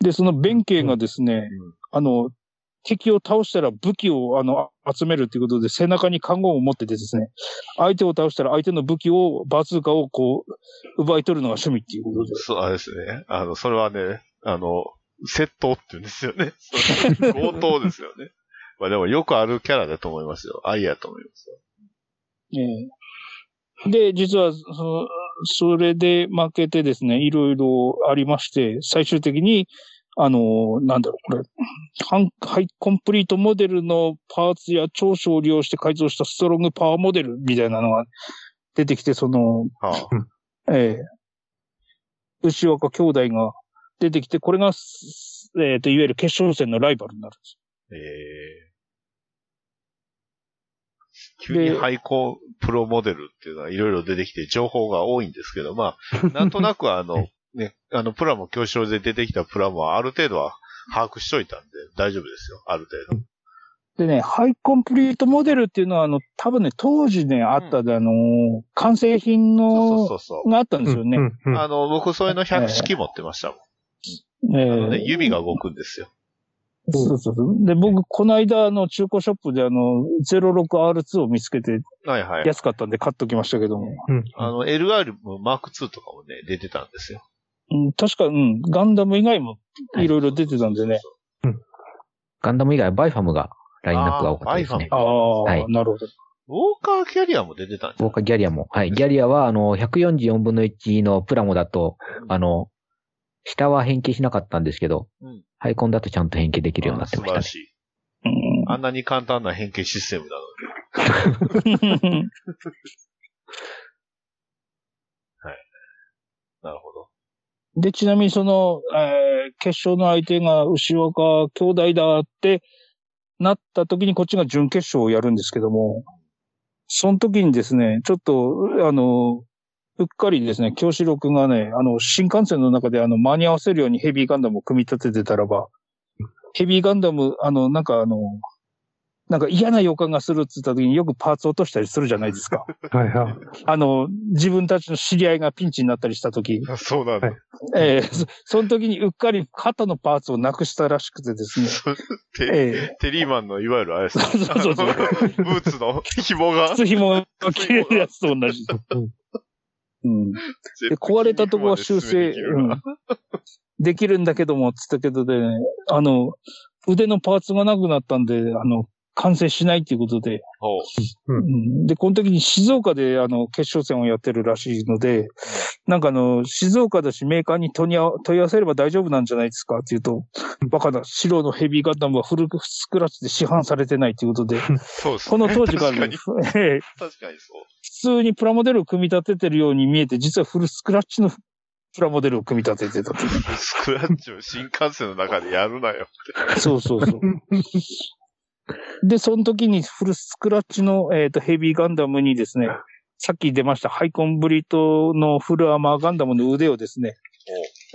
で、その弁慶がですね、うんあの、敵を倒したら武器をあの集めるということで背中に看護を持っててですね、相手を倒したら相手の武器を、バズーカをこう、奪い取るのが趣味っていうことで。そう、あれですね。あの、それはね、あの、窃盗って言うんですよね。強盗ですよね。まあでもよくあるキャラだと思いますよ。愛やと思いますよ。ええで、実は、その、それで負けてですね、いろいろありまして、最終的に、あの、なんだろう、これ、ハンハイコンプリートモデルのパーツや長所を利用して改造したストロングパワーモデルみたいなのが出てきて、その、はええ。牛若兄弟が出てきて、これが、すえっ、と、いわゆる決勝戦のライバルになるんです。あ、ええ。急に廃校プロモデルっていうのはいろいろ出てきて情報が多いんですけど、まあ、なんとなくあの、ね、あの、プラモ教師で出てきたプラモはある程度は把握しといたんで大丈夫ですよ。ある程度。でね、ハイコンプリートモデルっていうのは、あの、多分ね、当時ね、あったで、あの、完成品そうの、そうそうがあったんですよね。うんうんうんあの、僕それの100式持ってましたもん。えあのね、え指が動くんですよ。そうそうそう。で、僕、この間、あの、中古ショップで、あの、06R2 を見つけて、はいはい。安かったんで買っときましたけども。うんあの、LR もマーク2とかもね、出てたんですよ。うん、確か、うん、ガンダム以外もいろいろ出てたんでね。ガンダム以外はバイファムがラインナップが多かったですねあ。ああ、はいなるほど。ウォーカーキャリアも出てたんじゃウォーカーギャリアも。はい。ギャリアは、あの、144分の1のプラモだと、あの、下は変形しなかったんですけど、うんハイコンだとちゃんと変形できるようになってましたね。素晴らしい。うんあんなに簡単な変形システムなのに。なるほど。で、ちなみにその、えー決勝の相手が牛若兄弟だってなった時にこっちが準決勝をやるんですけども、その時にですね、ちょっと、あの、うっかりですね、京志郎くんがね、あの、新幹線の中であの、間に合わせるようにヘビーガンダムを組み立ててたらば、ヘビーガンダム、あの、なんかあの、なんか嫌な予感がするって言った時によくパーツ落としたりするじゃないですか。はいはい。あの、自分たちの知り合いがピンチになったりした時。そうなんだ。はいええそその時にうっかり肩のパーツをなくしたらしくてですね。テえテリーマンのいわゆるあれですか？そうそうそうブーツの紐が？え靴紐が切れるやつと同じ。うん。で、壊れたとこは修正、うん。できるんだけども、つったけどで、ね、あの、腕のパーツがなくなったんで、あの、完成しないっていうことで、ほううんで、この時に静岡であの、決勝戦をやってるらしいので、なんかあの、静岡だしメーカーに問い合わせれば大丈夫なんじゃないですかって言うと、バカだ、白のヘビーガンダムはフルスクラッチで市販されてないっていうことで、そうですね。この当時から確ね。普通にプラモデルを組み立ててるように見えて、実はフルスクラッチのプラモデルを組み立ててた。スクラッチを新幹線の中でやるなよ。そうそうそう。で、その時にフルスクラッチの、えっとヘビーガンダムにですね、さっき出ましたハイコンブリートのフルアーマーガンダムの腕をですね、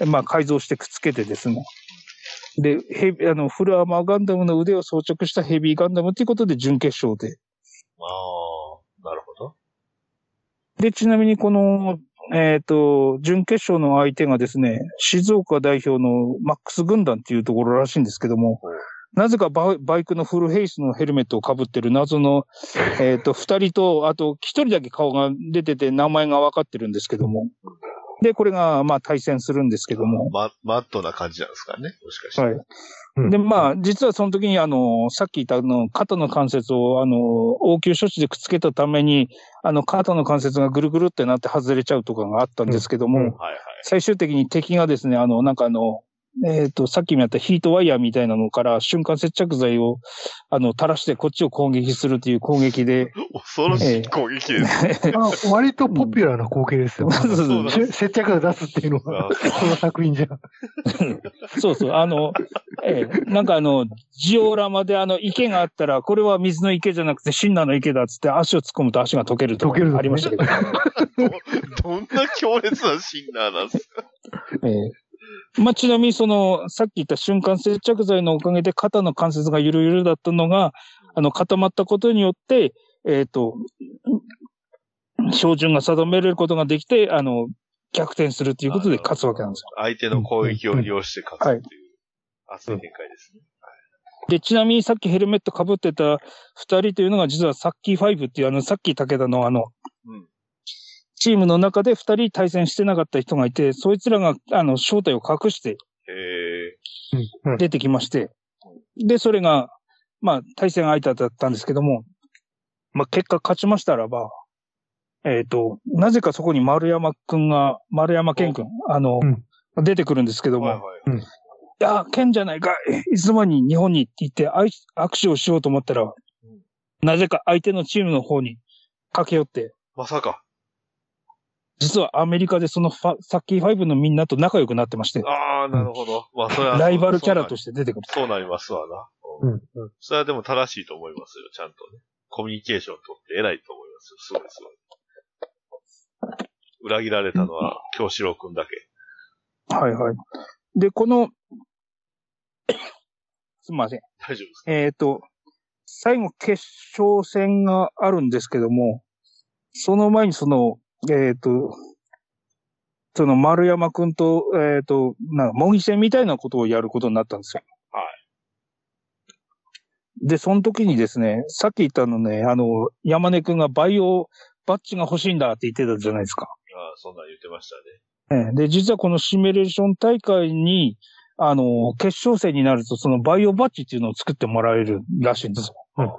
まあ改造してくっつけてですね。で、ヘビあの、フルアーマーガンダムの腕を装着したヘビーガンダムということで準決勝で。ああ、なるほど。で、ちなみにこの、えっ、と、準決勝の相手がですね、静岡代表のマックス軍団っていうところらしいんですけども、なぜかバイバイクのフルヘイスのヘルメットを被ってる謎の、えっ、と、二人と、あと一人だけ顔が出てて名前が分かってるんですけども、で、これが、まあ対戦するんですけども、ママットな感じなんですかね。もしかして。はい。うんで、まあ、実はその時に、あの、さっき言った、あの、肩の関節を、あの、応急処置でくっつけたために、あの、肩の関節がぐるぐるってなって外れちゃうとかがあったんですけども、うんうんはいはい。最終的に敵がですね、あの、なんかあの、えっ、と、さっきもやったヒートワイヤーみたいなのから瞬間接着剤を、あの、垂らしてこっちを攻撃するという攻撃で、恐ろしい攻撃です。あ 割とポピュラーな光景ですよ。そうそう。そうし接着を出すっていうのは、あこの作品じゃ。そうそう、あの、ええ。なんかあの、ジオラマであの、池があったら、これは水の池じゃなくて、シンナーの池だっつって足を突っ込むと足が溶けると溶けるのね。かありましたけど。どどんな強烈なシンナーなんですか？ええまあ、ちなみにその、さっき言った瞬間接着剤のおかげで肩の関節がゆるゆるだったのが、あの、固まったことによって、えっ、と、標準が定められることができて、あの、逆転するということで勝つわけなんですよ。相手の攻撃を利用して勝つっていう、熱い展開ですね。で、ちなみにさっきヘルメット被ってた二人というのが実はサッキーファイブっていうあの、さっき武田のあの、うんチームの中で二人対戦してなかった人がいて、そいつらがあの、正体を隠して出てきまして、で、それが、まあ、対戦相手だったんですけども、まあ、結果勝ちましたらば、えっ、と、なぜかそこに丸山くんが、丸山健くん、あの、出てくるんですけども、はいはい。いや、ケンじゃないかい。いつの間に日本にって言って握手をしようと思ったら、なぜか相手のチームの方に駆け寄って、まさか。実はアメリカでそのファサッキーファイブのみんなと仲良くなってまして、ああ、なるほど。まあ、それは。ライバルキャラとしして出てくる。そうなりますわな。ううんんうんそれはでも正しいと思いますよ、ちゃんとね。コミュニケーション取って偉いと思いますよ。すごいすごい。裏切られたのは、京志郎くんだけ。はいはい。で、この、すみません。大丈夫ですか？えっ、と、最後決勝戦があるんですけども、その前にその、えっ、と、その丸山くんと、えっ、と、なんか模擬戦みたいなことをやることになったんですよ。はい。で、その時にですね、さっき言ったのね、あの、山根くんがバイオバッジが欲しいんだって言ってたじゃないですか。ああ、そんなん言ってましたね。ええで、実はこのシミュレーション大会に、あの、決勝戦になると、そのバイオバッジっていうのを作ってもらえるらしいんですよ。うん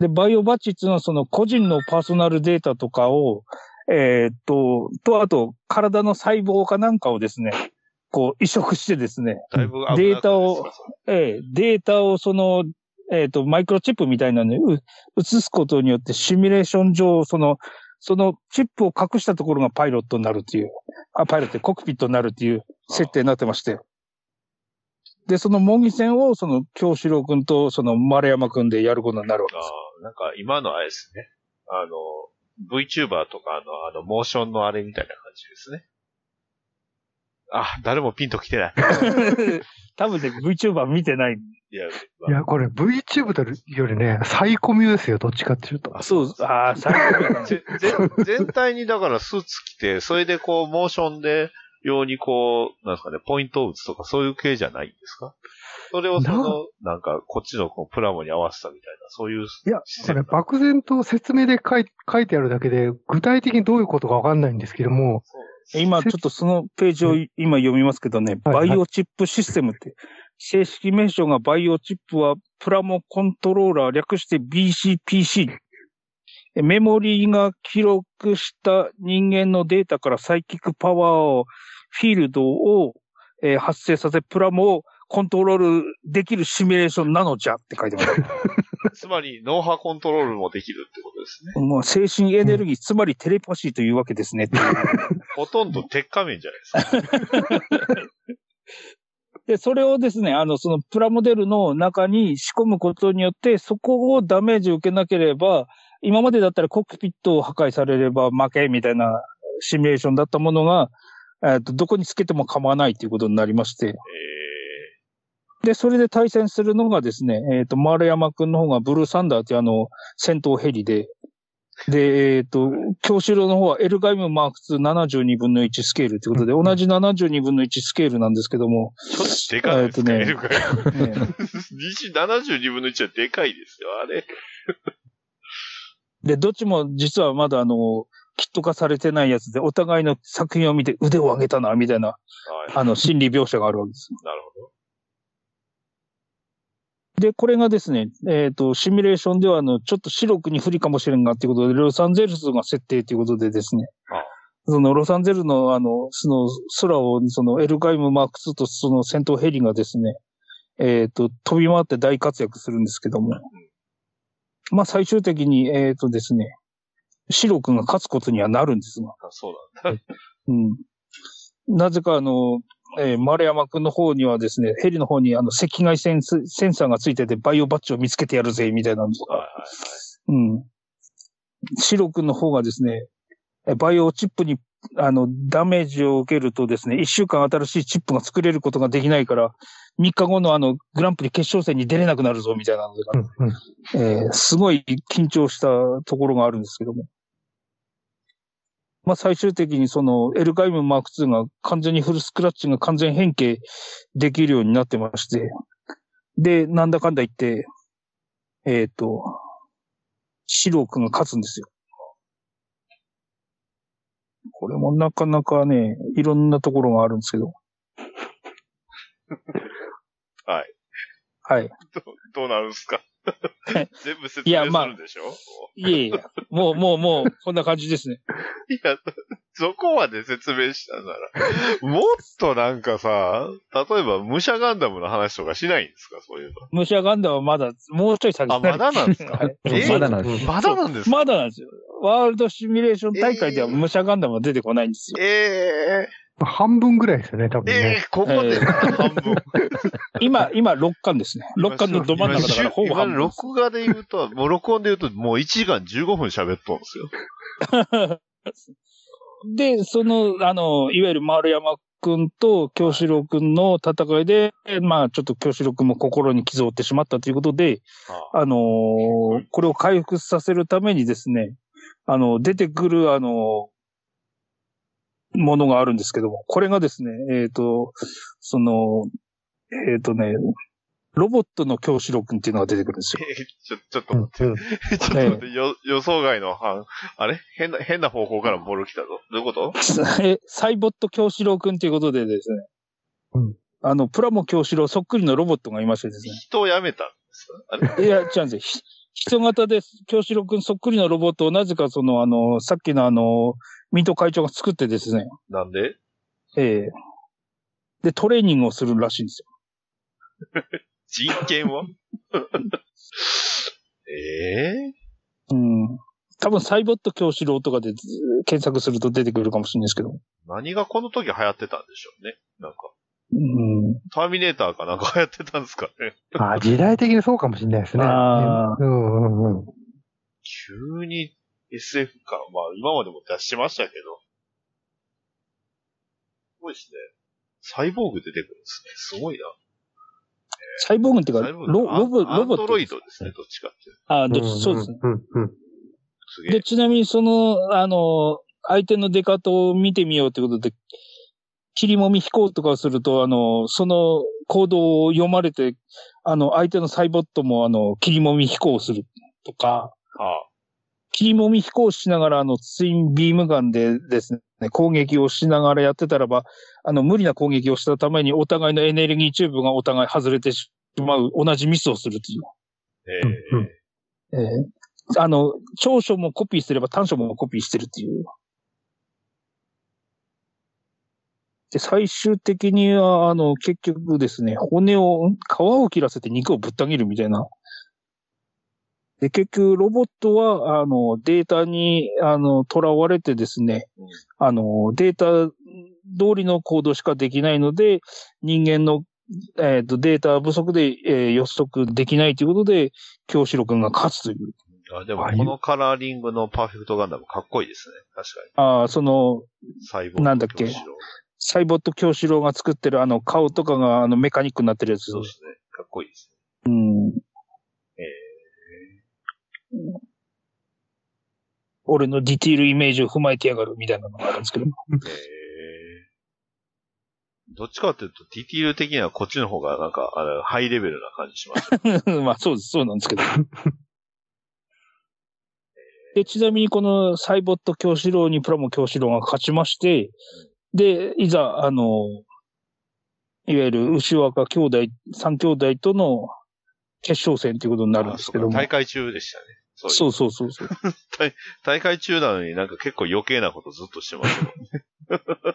で、バイオバッジっていうのは、その個人のパーソナルデータとかを、えーっと、と、あと、体の細胞かなんかをですね、こう移植してですね、データをええデータをその、えーっと、マイクロチップみたいなのにう移すことによって、シミュレーション上、その、そのチップを隠したところがパイロットになるっていう、あ、パイロット、コックピットになるっていう設定になってまして。で、その模擬戦を、その、京志郎くんと、その、丸山くんでやることになるわけです。ああ、なんか今のあれですね。あの、VTuber とかのあの、モーションのあれみたいな感じですね。あ、誰もピンと来てない。多分ね、VTuber 見てない。いや、いや、これ VTube よりね、サイコミュですよ、どっちかっていうと。そう、ああ、最高ぜぜ全体にだからスーツ着て、それでこう、モーションで、用にこう、なんですかね、ポイントを打つとかそういう系じゃないんですか？それをその、なんか、こっちのこうプラモに合わせたみたいな、そういういや、システムこれ漠然と説明で書い書いてあるだけで、具体的にどういうことかわかんないんですけども、今ちょっとそのページを今読みますけどね、バイオチップシステムって、正式名称がバイオチップはプラモコントローラー略して BCPC。えメモリーが記録した人間のデータからサイキックパワーを、フィールドを、えー発生させ、プラモをコントロールできるシミュレーションなのじゃって書いてます。つまり、脳波コントロールもできるってことですね。もう精神エネルギー、つまりテレパシーというわけですね。ほとんど鉄仮面じゃないですか。で、それをですね、あの、そのプラモデルの中に仕込むことによって、そこをダメージを受けなければ、今までだったらコックピットを破壊されれば負けみたいなシミュレーションだったものが、えっと、どこにつけても構わないということになりまして、えで、それで対戦するのがですね、えっ、と、丸山くんの方がブルーサンダーっていうあの、戦闘ヘリで、で、えっ、と、京志郎の方はエルガイムマーク2 72分の1スケールということで、同じ72分の1スケールなんですけども、ー、ちょっとでかいですね。えっエルガイム。ね。西72分の1はでかいですよ、あれ。で、どっちも実はまだあの、キット化されてないやつで、お互いの作品を見て腕を上げたな、みたいな、はい。あの、心理描写があるわけです。なるほど。で、これがですね、えっ、と、シミュレーションでは、あの、ちょっと白くに不利かもしれんがっていうことで、ロサンゼルスが設定ということでですねあ、そのロサンゼルのあの、その空を、そのエルガイムマーク2とその戦闘ヘリがですね、えっ、と、飛び回って大活躍するんですけども、まあ最終的に、えっ、とですね、シロ君が勝つことにはなるんですが、あそうだ。うん。なぜかあの、えー丸山くんの方にはですね、ヘリの方にあの赤外線スセンサーがついててバイオバッジを見つけてやるぜ、みたいなんですが、はいはいうん。シロ君の方がですね、えバイオチップにあの、ダメージを受けるとですね、一週間新しいチップが作れることができないから、3日後のあの、グランプリ決勝戦に出れなくなるぞ、みたいなのが、うんうんえーすごい緊張したところがあるんですけども。まあ最終的にそのエルガイムマーク2が完全にフルスクラッチが完全変形できるようになってまして、で、なんだかんだ言って、えっ、と、シロー君が勝つんですよ。これもなかなかね、いろんなところがあるんですけど。はい。はい。どどうなるんすか？全部説いやまあ明するんでしょ、いえいえ、もう、もう、もう、こんな感じですね。いや、そこまで説明したなら、もっとなんかさ、例えば武者ガンダムの話とかしないんですか？そういう武者ガンダムはまだ、もうちょい先。の。あ、まだなんですか？はい。えまだなんです。まだなんですか？まだなんですよ。ワールドシミュレーション大会では武者ガンダムは出てこないんですよ。え半分ぐらいですよね、多ー、分ね。えー、ここで半分。今、今6巻ですね。6巻のど真ん中だからほぼ今半分。録画で言うと、もう録音で言うと、もう1時間15分喋っとんですよ。で、その、あの、いわゆる丸山くんと京志郎くんの戦いで、まあ、ちょっと京志郎くんも心に傷を負ってしまったということで、ああのーこれを回復させるためにですね、あの、出てくる、あのものがあるんですけども、これがですね、えっ、と、その、えっ、とね、ロボットの京志郎くんっていうのが出てくるんですよ。え ーちょ、ちょっとうん待って。うんちょっと待って、よ予想外の範、あれ？変な、変な方向からボール来たぞ。どういうこと？えサイボット京志郎くんということでですね、うん。あの、プラモ京志郎そっくりのロボットがいましてですね、人を辞めたんですか？あれ？いや、違うんです。よ。ひ人型で、京志郎くんそっくりのロボットをなぜかその、あの、さっきのあの、ミント会長が作ってですね、なんで？ええで、トレーニングをするらしいんですよ。人権は ええ？うん。多分、サイボット京志郎とかでず検索すると出てくるかもしれないですけど。何がこの時流行ってたんでしょうね。なんか、うん。ターミネーターかなんか流行ってたんですかね。あ時代的にそうかもしれないですね。あーうんうんうん。急に SF か。まあ、今までも出してましたけど。すごいですね。サイボーグ出てくるんですね。すごいな。サイボーグっていうか、ロロボ、ロボット。アンドロイドですね、どっちかっていう。ああ、どっち、そうですね。うんうん。すげえで、。ちなみにその、あの、相手の出方を見てみようということで、切りもみ飛行とかをすると、あの、その行動を読まれて、あの、相手のサイボットも、あの、切りもみ飛行をするとか、あ切りもみ飛行しながら、あの、ツインビームガンでですね、攻撃をしながらやってたらば、あの、無理な攻撃をしたために、お互いのエネルギーチューブがお互い外れてしまう、同じミスをするっていう。ええうんええあの、長所もコピーすれば短所もコピーしてるっていう。で、最終的には、あの、結局ですね、骨を、皮を切らせて肉をぶった切るみたいな。で、結局、ロボットは、あの、データに、あの、囚われてですね、うんあの、データ通りの行動しかできないので、人間の、えっ、と、データ不足で、えー予測できないということで、京志郎君が勝つという。あでも、このカラーリングのパーフェクトガンダムかっこいいですね。確かああ、その、に。サイボーグなんだっけ？サイボット京志郎が作ってるあの顔とかがあのメカニックになってるやつ。そうですね。かっこいいですうん。え俺のディティールイメージを踏まえてやがるみたいなのがあるんですけど。ね。ええどっちかっていうと、ディティール的にはこっちの方がなんか、あの、ハイレベルな感じします。まあそうです、そうなんですけど。で、ちなみにこのサイボット京志郎にプラモ京志郎が勝ちまして、で、いざ、あの、いわゆる牛若兄弟、三兄弟との決勝戦ということになるんですけども。大会中でしたね。そうそうそうそう そう。大会中なのになんか結構余計なことずっとしてますよね。はいは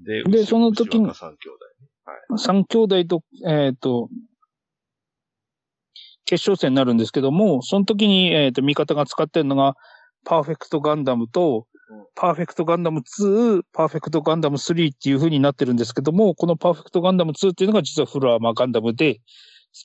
い。で、でその時にに。三兄弟。三兄弟と、えっ、と、決勝戦になるんですけども、その時に、えっ、と、味方が使ってるのが、パーフェクトガンダムとうん、パーフェクトガンダム2、パーフェクトガンダム3っていう風になってるんですけども、このパーフェクトガンダム2っていうのが実はフルアーマーガンダムで、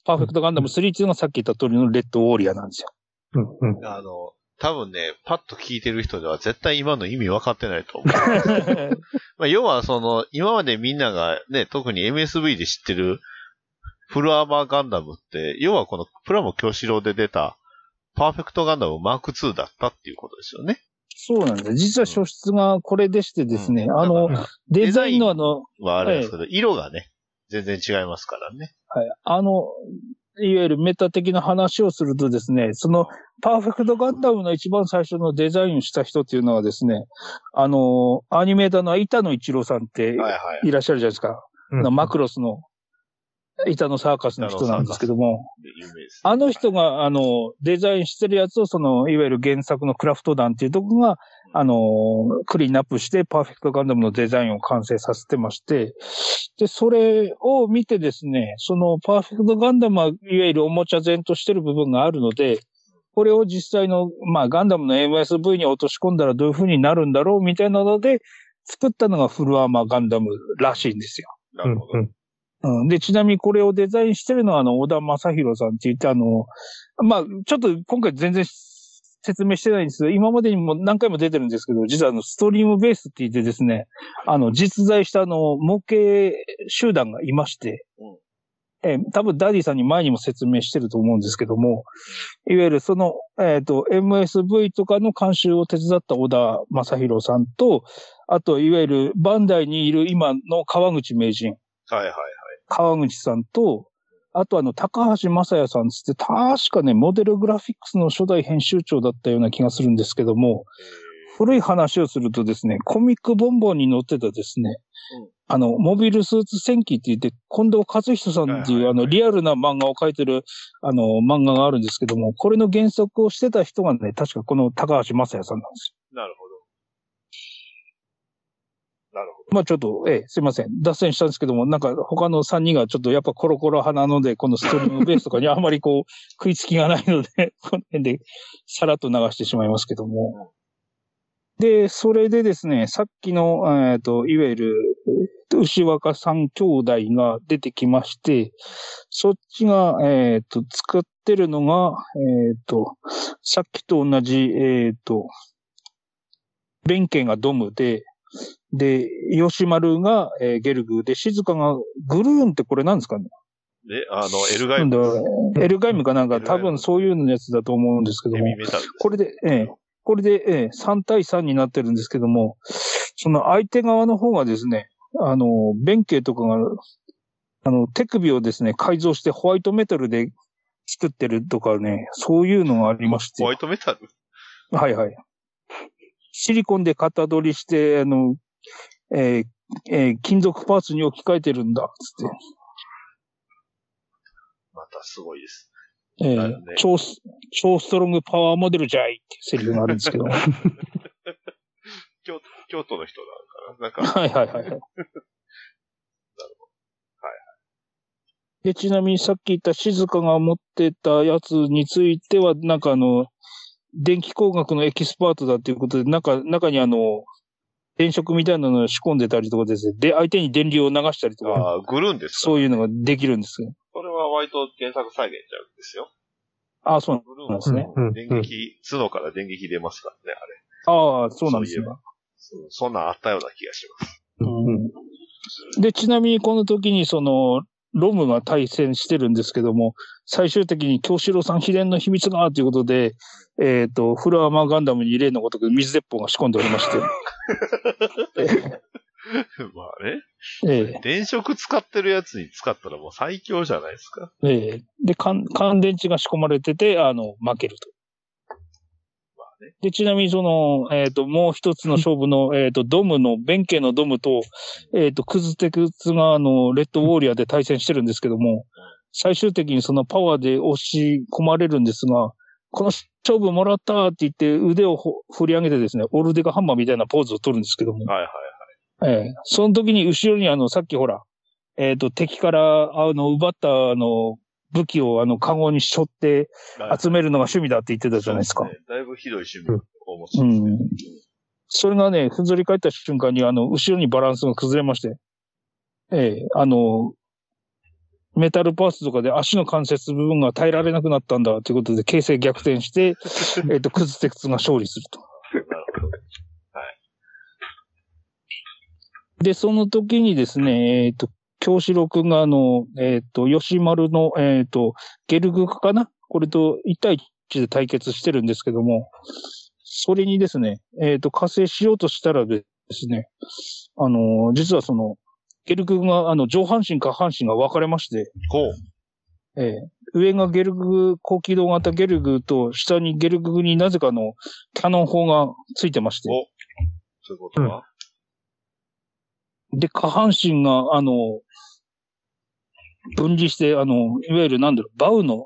パーフェクトガンダム3っていうのがさっき言った通りのレッドウォーリアなんですよ。うんうん。あの、多分ね、パッと聞いてる人では絶対今の意味分かってないと思う。まあ、要はその、今までみんながね、特に MSV で知ってるフルアーマーガンダムって、要はこのプラモ京志郎で出たパーフェクトガンダムマーク2だったっていうことですよね。そうなんです。実は初出がこれでしてですね、うんあのデザインのあの、はあれですけど、色がね、全然違いますからね。はい。あの、いわゆるメタ的な話をするとですね、その、パーフェクトガンダムの一番最初のデザインをした人っていうのはですね、あの、アニメーターの板野一郎さんってはいはい。いらっしゃるじゃないですか。うんマクロスの板野サーカスの人なんですけども、あの人が、あの、デザインしてるやつを、その、いわゆる原作のクラフト団っていうとこが、あの、クリーンアップして、パーフェクトガンダムのデザインを完成させてまして、で、それを見てですね、その、パーフェクトガンダムは、いわゆるおもちゃ前としてる部分があるので、これを実際の、まあ、ガンダムの MSV に落とし込んだらどういう風になるんだろうみたいなので、作ったのがフルアーマーガンダムらしいんですよ。うんなるほど。うんうん。で、ちなみにこれをデザインしてるのは、あの、小田正宏さんって言って、あの、まあ、ちょっと今回全然説明してないんです今までにも何回も出てるんですけど、実はあの、ストリームベースって言ってですね、あの、実在したあの、模型集団がいまして、うんえー多分ダディさんに前にも説明してると思うんですけども、いわゆるその、えっ、と、MSV とかの監修を手伝った小田雅弘さんと、あと、いわゆるバンダイにいる今の川口名人、はいはいはい。川口さんと、あとあの、高橋正也さんつって、確かね、モデルグラフィックスの初代編集長だったような気がするんですけども、古い話をするとですね、コミックボンボンに載ってたですね、うんあの、モビルスーツ戦記って言って、近藤和人さんっていう、はいはいはいあの、リアルな漫画を描いてる、あの、漫画があるんですけども、これの原作をしてた人がね、確かこの高橋正也さんなんですよ。なるほど。なるほまあちょっと、ええ、すいません。脱線したんですけども、なんか他の3人がちょっとやっぱコロコロ派なので、このストリームベースとかにあまりこう、食いつきがないので、この辺でさらっと流してしまいますけども。で、それでですね、さっきの、えっ、と、いわゆる、えー牛若三兄弟が出てきまして、そっちが、えっ、と、使ってるのが、えっ、と、さっきと同じ、えっ、と、弁慶がドムで、で、吉丸が、えーゲルグで、静香がグルーンってこれなんですかね？ど。で、あの、エルガイム、エルガイムかなんか多分そういうのやつだと思うんですけども。これで、ええこれで、ええ3対3になってるんですけども、その相手側の方がですね、あの、弁慶とかが、あの、手首をですね、改造してホワイトメタルで作ってるとかね、そういうのがありましてホワ、イトメタル？はいはい。シリコンで型取りして、あの、えーえー金属パーツに置き換えてるんだ、つっまたすごいです。て。えーね超ス、超ストロングパワーモデルじゃいってセリフがあるんですけど。は京京都の人なのかななんか、いはいはいはい。で、ちなみにさっき言った静香が持ってたやつについては、なんかあの、電気工学のエキスパートだっていうことで、なんか、中にあの、電飾みたいなのを仕込んでたりとかですね。で、相手に電流を流したりとか、あーグルーンですか？そういうのができるんですよ。これは割と原作再現ちゃうんですよ。ああ、そうなんですね。うん電撃、角から電撃出ますからね、あれ。ああ、そうなんですねそういえ。ばそうそんなんあったような気がします。うんで、ちなみにこの時にその、ロムが対戦してるんですけども、最終的に京志郎さん秘伝の秘密がということで、えっ、と、フルアーマーガンダムに例のごとく水鉄砲が仕込んでおりまして、まあね。え電飾使ってるやつに使ったらもう最強じゃないですか。えええで、乾乾電池が仕込まれてて、あの、負けると。で、ちなみにその、えっ、と、もう一つの勝負の、えっ、と、ドムの、弁慶のドムと、えっ、と、クズテクツが、あの、レッドウォーリアーで対戦してるんですけども、最終的にそのパワーで押し込まれるんですが、この勝負もらったって言って腕をほ振り上げてですね、オルデガハンマーみたいなポーズを取るんですけども、はいはい。ええ。その時に後ろにあの、さっきほら、えっ、と、敵から、あの、奪ったあの、武器をあの、カゴに背負って集めるのが趣味だって言ってたじゃないですか。ねだいぶひどい趣味を持つんうですね。ん。それがね、ふんぞり返った瞬間に、あの、後ろにバランスが崩れまして、ええあの、メタルパーツとかで足の関節部分が耐えられなくなったんだということで、形勢逆転して、えっと、クズテクツが勝利すると。なるほど。で、その時にですね、えっ、と、京志郎くんがあの、えっ、と、吉丸の、えっ、と、ゲルグかな？これと1対1で対決してるんですけども、それにですね、えっ、と、加勢しようとしたらですね、あの、実はその、ゲルグが、あの、上半身下半身が分かれまして、ほう。ええ上がゲルグ、高機動型ゲルグと、下にゲルグになぜかのキャノン砲がついてまして、おそういうことは、で、下半身が、あの、分離して、あの、いわゆるなんだろう、バウの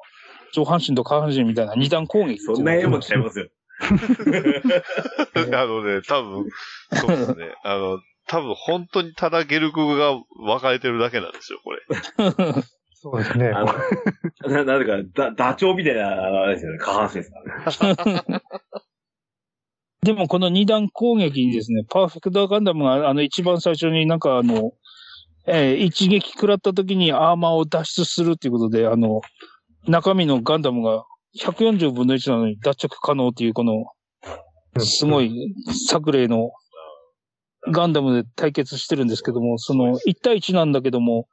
上半身と下半身みたいな二段攻撃。そんな絵もちゃいますよ。あのね、多分、そうですね。あの、多分本当にただゲルグが分かれてるだけなんですよ、これ。そうですね。あの、な、なんでか、ダ、ダチョウみたいな、あれですよね、下半身ですからね。でもこの二段攻撃にですね、パーフェクトガンダムがあの一番最初になんかあの、えー一撃食らった時にアーマーを脱出するっていうことで、あの、中身のガンダムが140分の1なのに脱着可能っていうこの、すごい作例のガンダムで対決してるんですけども、その1対1なんだけども、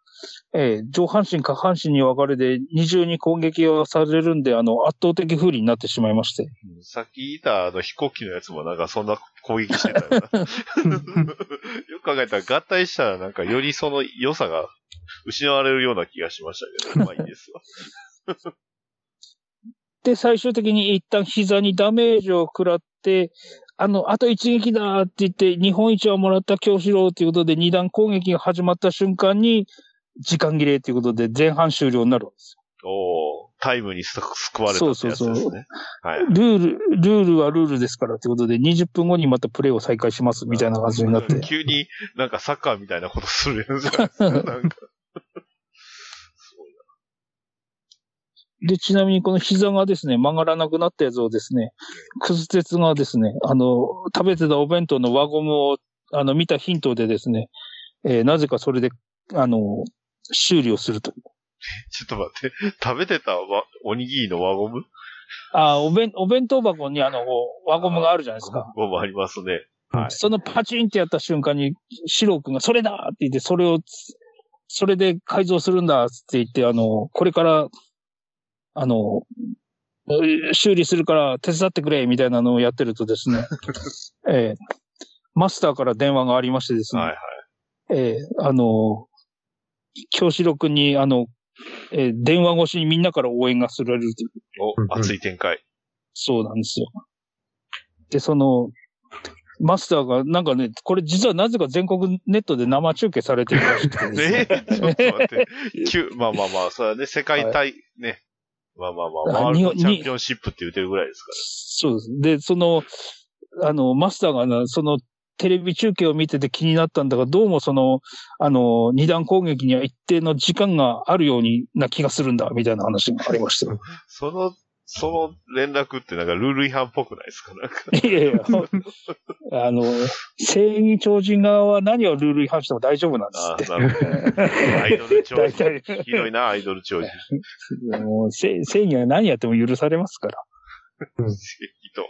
えー上半身下半身に分かれて二重に攻撃をされるんで、あの、圧倒的不利になってしまいまして。うんさっき言ったあの飛行機のやつもなんかそんな攻撃してたよな。よく考えたら合体したらなんかよりその良さが失われるような気がしましたけど、まあいいですわ。で、最終的に一旦膝にダメージを食らって、あの、あと一撃だって言って、日本一をもらった京志郎ということで、二段攻撃が始まった瞬間に、時間切れということで、前半終了になるんですおータイムにす救われたってやつですね。そうそうそうはい。よ。ルール、ルールはルールですからということで、20分後にまたプレイを再開しますみたいな感じになって。急になんかサッカーみたいなことするやつじゃないですか。なんか。で、ちなみにこの膝がですね、曲がらなくなったやつをですね、クズ鉄がですね、あの、食べてたお弁当の輪ゴムを、あの、見たヒントでですね、えーなぜかそれで、あの、修理をすると。ちょっと待って。食べてたわおにぎりの輪ゴム？あお弁、お弁当箱にあの、輪ゴムがあるじゃないですか。ゴムありますね。はい。そのパチンってやった瞬間に、シロー君がそれだって言って、それをつ、それで改造するんだって言って、あの、これから、あの、う修理するから手伝ってくれみたいなのをやってるとですね、えーマスターから電話がありましてですね、はいはい。えーあの、京志郎君に、あの、えー電話越しにみんなから応援がすられるというお、熱い展開。そうなんですよ。で、その、マスターが、なんかね、これ実はなぜか全国ネットで生中継されてるらしくてね。えーちょっと待って。急まあまあまあ、それはね、世界対、ね。まあまあまあ、あワールドにチャンピオンシップって言ってるぐらいですかそうです。で、その、あの、マスターがな、その、テレビ中継を見てて気になったんだが、どうもその、あの、二段攻撃には一定の時間があるようにな気がするんだ、みたいな話がありました。ら。その、その連絡ってなんかルール違反っぽくないですか？なんか。いやいや、あの、正義超人側は何をルール違反しても大丈夫なんですあって。あ、なるほど。アイドル超 大人。体、ひどいな、アイドル超人。もう正正義は何やっても許されますから。人は。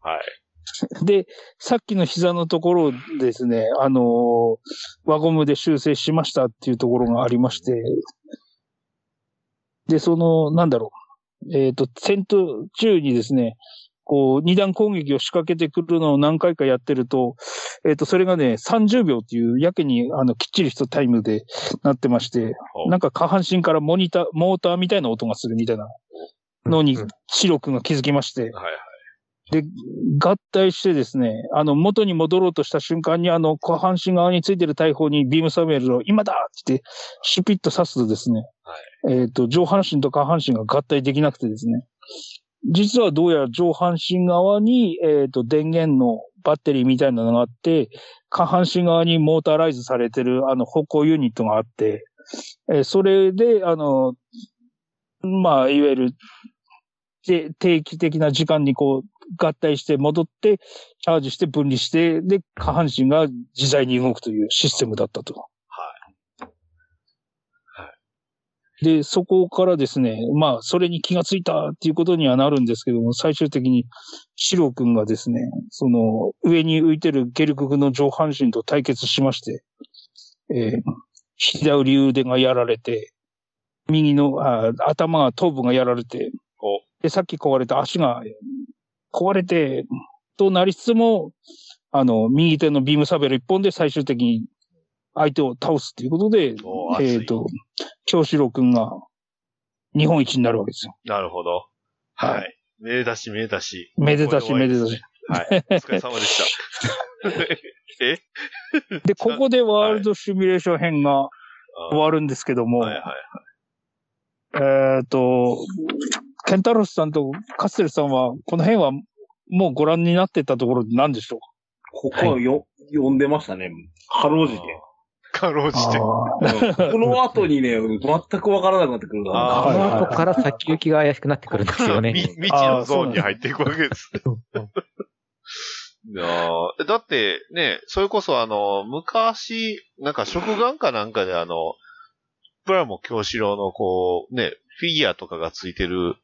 はい。で、さっきの膝のところですね、あのー輪ゴムで修正しましたっていうところがありまして、で、その、なんだろう、えっ、と、戦闘中にですね、こう、二段攻撃を仕掛けてくるのを何回かやってると、えっ、と、それがね、30秒っていうやけに、あの、きっちりしたタイムでなってまして、なんか下半身からモニター、モーターみたいな音がするみたいなのにうん、シロ君が気づきまして、はいはい。で、合体してですね、あの、元に戻ろうとした瞬間に、あの、下半身側についてる大砲にビームサベルを今だって言って、シュピッと刺すとですね、えっ、と、上半身と下半身が合体できなくてですね、実はどうやら上半身側に、えっ、と、電源のバッテリーみたいなのがあって、下半身側にモーターライズされてる、あの、歩行ユニットがあって、えーそれで、あの、まあ、いわゆる、で定期的な時間にこう、合体して戻って、チャージして分離して、で、下半身が自在に動くというシステムだったと。で、そこからですね、まあ、それに気がついたっていうことにはなるんですけども、最終的に、シロ君がですね、その、上に浮いてるゲルクグの上半身と対決しまして、えー左腕がやられて、右の、あ頭が、頭部がやられて、お。で、さっき壊れた足が壊れて、となりつつも、あの、右手のビームサベル一本で最終的に相手を倒すということで、えっ、と、京志郎くんが日本一になるわけですよ。なるほど。はいはい。めでたし、めでたし。めでたし、めでたし。はい。お疲れ様でした。え？で、ここでワールドシミュレーション編が終わるんですけども、はいはい。えっ、と、ケンタロスさんとカステルさんは、この辺はもうご覧になってたところで何でしょうここはよ、読んでましたね。かろうじて。かろうじて。あこの後にね、全くわからなくなってくるから。この後から先行きが怪しくなってくるんですよね。み未知のゾーンに入っていくわけです。いやーだってね、それこそあの、昔、なんか食玩かなんかであの、プラモ京志郎のこう、ね、フィギュアとかがついてる、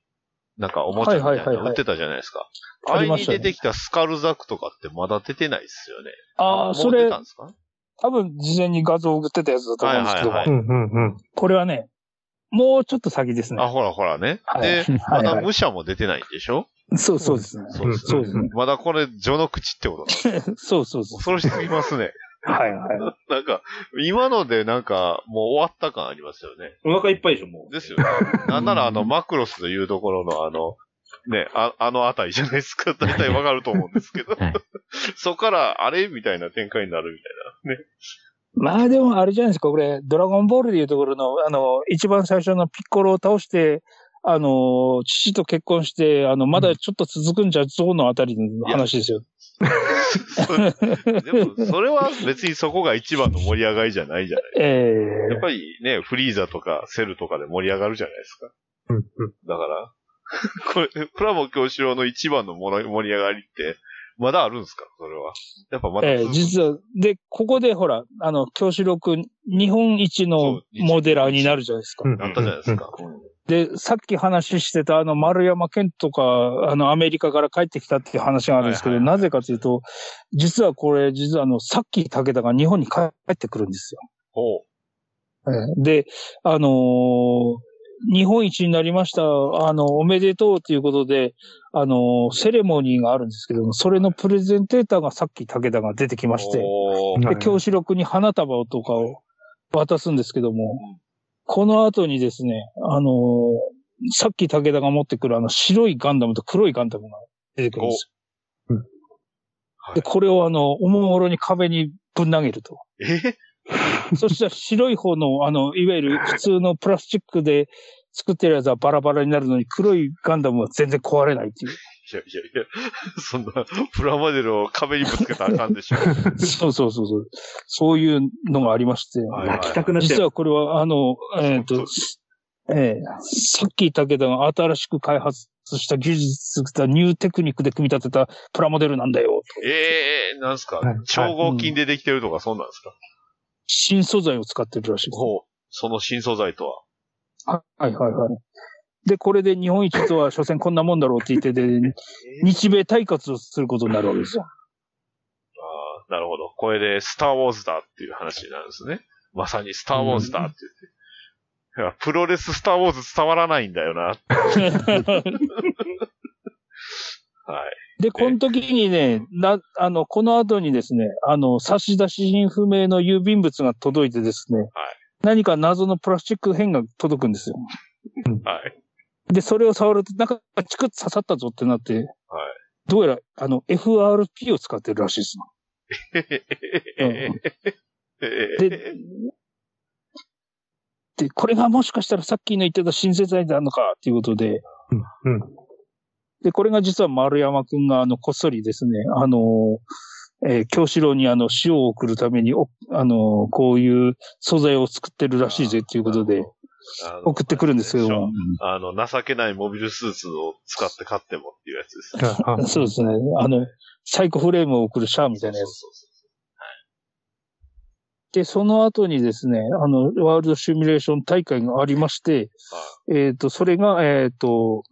なんかおもちゃみたいなの売ってたじゃないですか。あれに出てきたスカルザクとかってまだ出てないですよね。あー、もうそれ出たん、ですか？多分事前に画像を送ってたやつだと思うんですけども、はいはいうんうんうん。これはね、もうちょっと先ですね。あ、ほらほらね。はいで、まはいはいだ武者も出てないんでしょ？そうそうですね。そうですそうですね。まだこれ、序の口ってこと？だ。そうそうそう。恐ろしすぎますね。はいはい。なんか、今のでなんか、もう終わった感ありますよね。お腹いっぱいでしょ、もう。ですよね。なんならあの、マクロスというところのあの、ね、ああのあたりじゃないですか。大体わかると思うんですけど。はいそこから、あれみたいな展開になるみたいな。ね。まあでもあれじゃないですか、これ、ドラゴンボールでいうところの、あの、一番最初のピッコロを倒して、あの、父と結婚して、あの、まだちょっと続くんじゃぞのあたりの話ですよ。でも、それは別にそこが一番の盛り上がりじゃないじゃない。ええやっぱりね、フリーザとかセルとかで盛り上がるじゃないですか。うんうんだから、これ、プラモ教師用の一番の盛り盛り上がりって、まだあるんですか？それは。やっぱまだええ続く。実は、で、ここでほら、あの、京志郎くん、日本一のモデラーになるじゃないですか。うんなったじゃないですか。で、さっき話してたあの丸山健とか、あのアメリカから帰ってきたっていう話があるんですけど、なぜかというと、実はこれ、実はあの、さっき武田が日本に帰ってくるんですよ。ほう。ええで、あのー日本一になりました、あの、おめでとうということで、あのーセレモニーがあるんですけども、それのプレゼンテーターがさっき武田が出てきまして、で、教師録に花束とかを渡すんですけども、この後にですね、あのーさっき武田が持ってくるあの白いガンダムと黒いガンダムが出てくるんですよ。はいで、これをあの、おもむろに壁にぶん投げると。え？そしたら白い方の、あの、いわゆる普通のプラスチックで作ってるやつはバラバラになるのに、黒いガンダムは全然壊れないっていう。いやいやいや、そんな、プラモデルを壁にぶつけたらあかんでしょ。そうそうそうそう。そういうのがありまして。はい泣きたくなっちゃう。実はこれは、あの、えっ、と、ええさっき武田が新しく開発した技術したニューテクニックで組み立てたプラモデルなんだよ。ええなんすか？はい超合金でできてるとか、そんなんですか、新素材を使ってるらしいです。ほう。その新素材とは？はいはいはい。で、これで日本一とは、所詮こんなもんだろうって言ってで、日米対決をすることになるわけですよ。ああ、なるほど。これで、スターウォーズだっていう話になるんですね。まさにスターウォーズだって言って。いやプロレススターウォーズ伝わらないんだよな。はい。で、この時にね、な、あの、この後にですね、あの、差出人不明の郵便物が届いてですね、何か謎のプラスチック片が届くんですよ。はい。で、それを触ると、なんか、チクッと刺さったぞってなって、どうやら、あの、FRP を使ってるらしいです。で、で、これがもしかしたらさっきの言ってたシンセサイザーなのかっていうことで、うん。で、これが実は丸山くんが、あの、こっそりですね、あの、えー京志郎にあの、塩を送るために、おあの、こういう素材を作ってるらしいぜっていうことで、送ってくるんですけども。あの、情けないモビルスーツを使って買ってもっていうやつです。ああそうですね。あの、サイコフレームを送るシャアみたいなやつ。そうそうで、その後にですね、あの、ワールドシミュレーション大会がありまして、えっ、と、それが、えっ、と、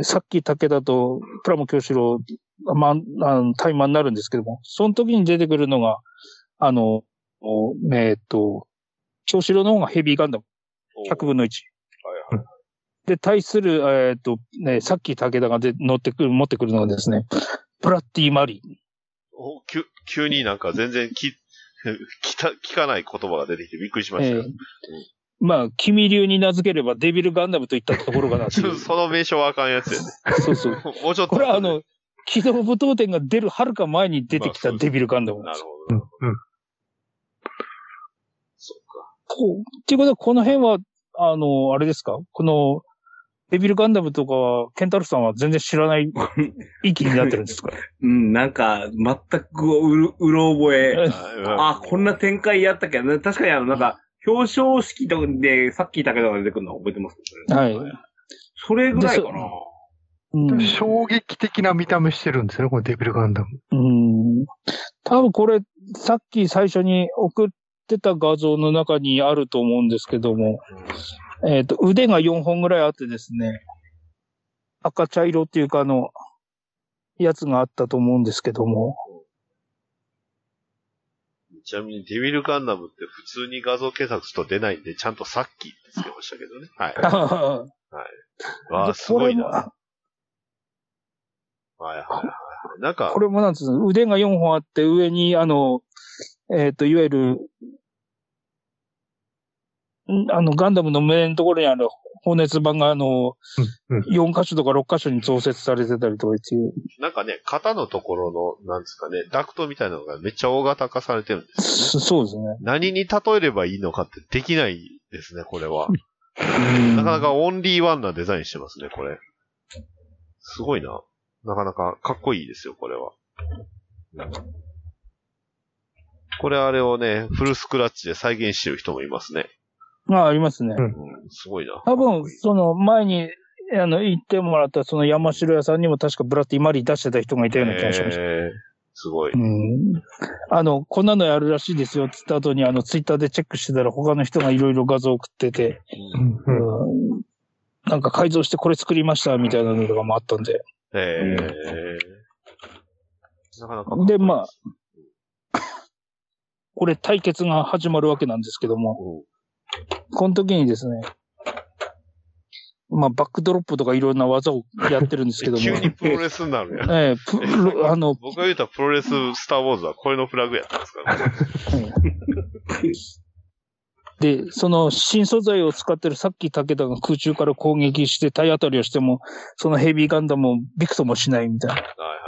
さっき武田とプラモ教師郎、まあ、あの、対マンになるんですけども、その時に出てくるのが、あの、おえっ、と、教師郎の方がヘビーガンダム、はい100分の1。はいはい。で、対する、えっ、と、ね、さっき武田がで乗ってくる、持ってくるのがですね、プラッティマリー。お急急になんか全然き、聞た聞かない言葉が出てきてびっくりしましたよ。えーまあ、君流に名付ければデビルガンダムといったところかな。その名称はあかんやつやね。そうそう。もうちょっと。これはあの、機動武闘展が出るはるか前に出てきたデビルガンダムなんなるですよ。ほど。うん。こうっていうことは、この辺は、あの、あれですか？この、デビルガンダムとかは、ケンタロスさんは全然知らない 域になってるんですか？うん、なんか、全くうる、うろ覚え。あ あ、こんな展開やったっけ？ね。確かにあの、なんか、表彰式とかで、さっき言ったけどが出てくるのは覚えてます？けどね。はい。それぐらいかな。うん。衝撃的な見た目してるんですよね、このデビルガンダム。うん。多分これ、さっき最初に送ってた画像の中にあると思うんですけども、えっ、と、腕が4本ぐらいあってですね、赤茶色っていうかあの、やつがあったと思うんですけども、ちなみにデビルガンダムって普通に画像検索すると出ないんで、ちゃんとさっきってつけましたけどね。はい。わあ、すごいな。はいはいはい。なんかこ、れもなんつうの、腕が4本あって上にあの、えっ、と、いわゆる、んあの、ガンダムの目のところにある放熱板があの、うん。4箇所とか6箇所に増設されてたりとかっていう。なんかね、肩のところの、なんですかね、ダクトみたいなのがめっちゃ大型化されてるんですよね。そそうですね。何に例えればいいのかってできないですね、これは。なかなかオンリーワンなデザインしてますね、これ。すごいな。なかなかかっこいいですよ、これは。これあれをね、フルスクラッチで再現してる人もいますね。まあ、ありますね。うんうん、すごいな。多分、その前に、あの、言ってもらったその山城屋さんにも確かブラッディマリー出してた人がいたような気がしました。えー、すごい。うん。あの、こんなのやるらしいですよって言った後に、あの、ツイッターでチェックしてたら他の人がいろいろ画像送ってて、うん。うん。うんなんか改造してこれ作りましたみたいなのとかもあったんで。えー、なかなかかっこいいでまあ、これ対決が始まるわけなんですけども、この時にですね、まあ、バックドロップとかいろんな技をやってるんですけども、急にプロレスになるやん。ええプロあの、僕が言ったプロレススターウォーズはこれのフラグやったんですか？らね。で、その新素材を使ってるさっき武田が空中から攻撃して体当たりをしても、そのヘビーガンダムをビクともしないみたいなは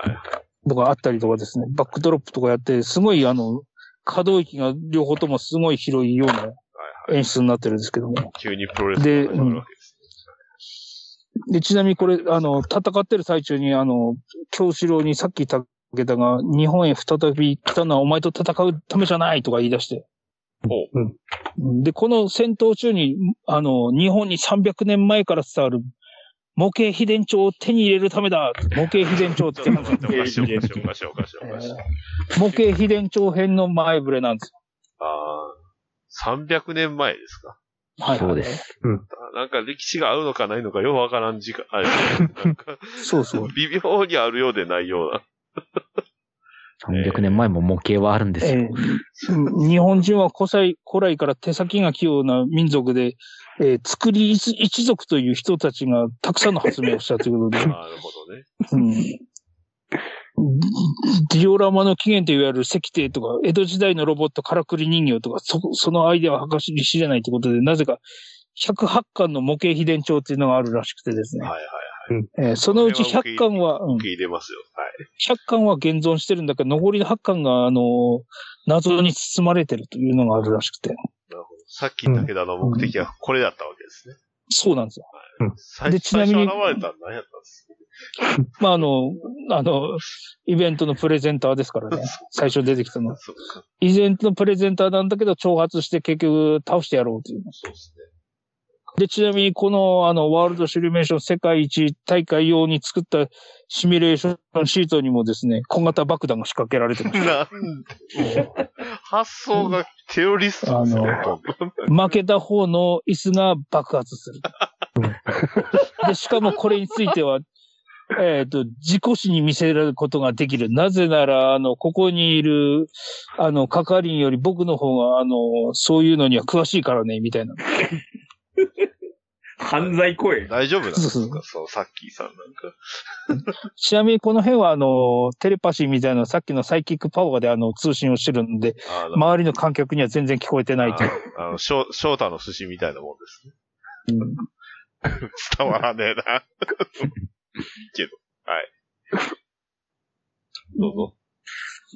いはい。のがあったりとかですね、バックドロップとかやって、すごいあの、可動域が両方ともすごい広いような。演出になってるんですけども。急にプロレスが始まるわけでちなみにこれ、あの、戦ってる最中に、あの、京志郎にさっき武田が、日本へ再び来たのはお前と戦うためじゃないとか言い出して。ほうんで、この戦闘中に、あの、日本に300年前から伝わる模型秘伝帳を手に入れるためだ模型秘伝帳っておかしいおかしいおかしいおかしいおかしい。模型秘伝帳編の前触れなんですああ、300年前ですか。よ。はい。そうです。なんか歴史があるのかないのかよくわからん時間、あれ、なんかそうそう。微妙にあるようでないような。300年前も模型はあるんですよ。えー日本人は古来古来から手先が器用な民族で、えー作り一一族という人たちがたくさんの発明をしたということで、なるほどね。うんディオラマの起源といわれる石庭とか、江戸時代のロボットからくり人形とか、そ、そのアイデアは計り知れないということで、なぜか108巻の模型秘伝帳っていうのがあるらしくてですね。はいはいはい。えーそのうち100巻は、うん受け入れますよ。はい。100巻は現存してるんだけど、残りの8巻が、あの、謎に包まれてるというのがあるらしくて。さっき武田の目的はこれだったわけですね。そうなんですよ。最でちなみに現れたの何やったんです まあ、あの、あの、イベントのプレゼンターですからね。最初出てきたの。イベントのプレゼンターなんだけど、挑発して結局倒してやろうという。そうですね。で、ちなみにこの、あの、ワールドシミュレーション世界一大会用に作ったシミュレーションシートにもですね、小型爆弾が仕掛けられてます。なんで発想がテロリストですよ。あ負けた方の椅子が爆発する。で、しかもこれについては、えっ、と、自己死に見せることができる。なぜなら、あの、ここにいる、あの、係員より僕の方が、あの、そういうのには詳しいからね、みたいな。犯罪行為。大丈夫なんですそうかそう、さっきさんなんか。ちなみにこの辺は、あの、テレパシーみたいな、さっきのサイキックパワーで、あの、通信をしてるんで、周りの観客には全然聞こえてないという。あの、翔翔太の寿司みたいなもんですね。うん伝わらねえな。けど。はい。どうぞ。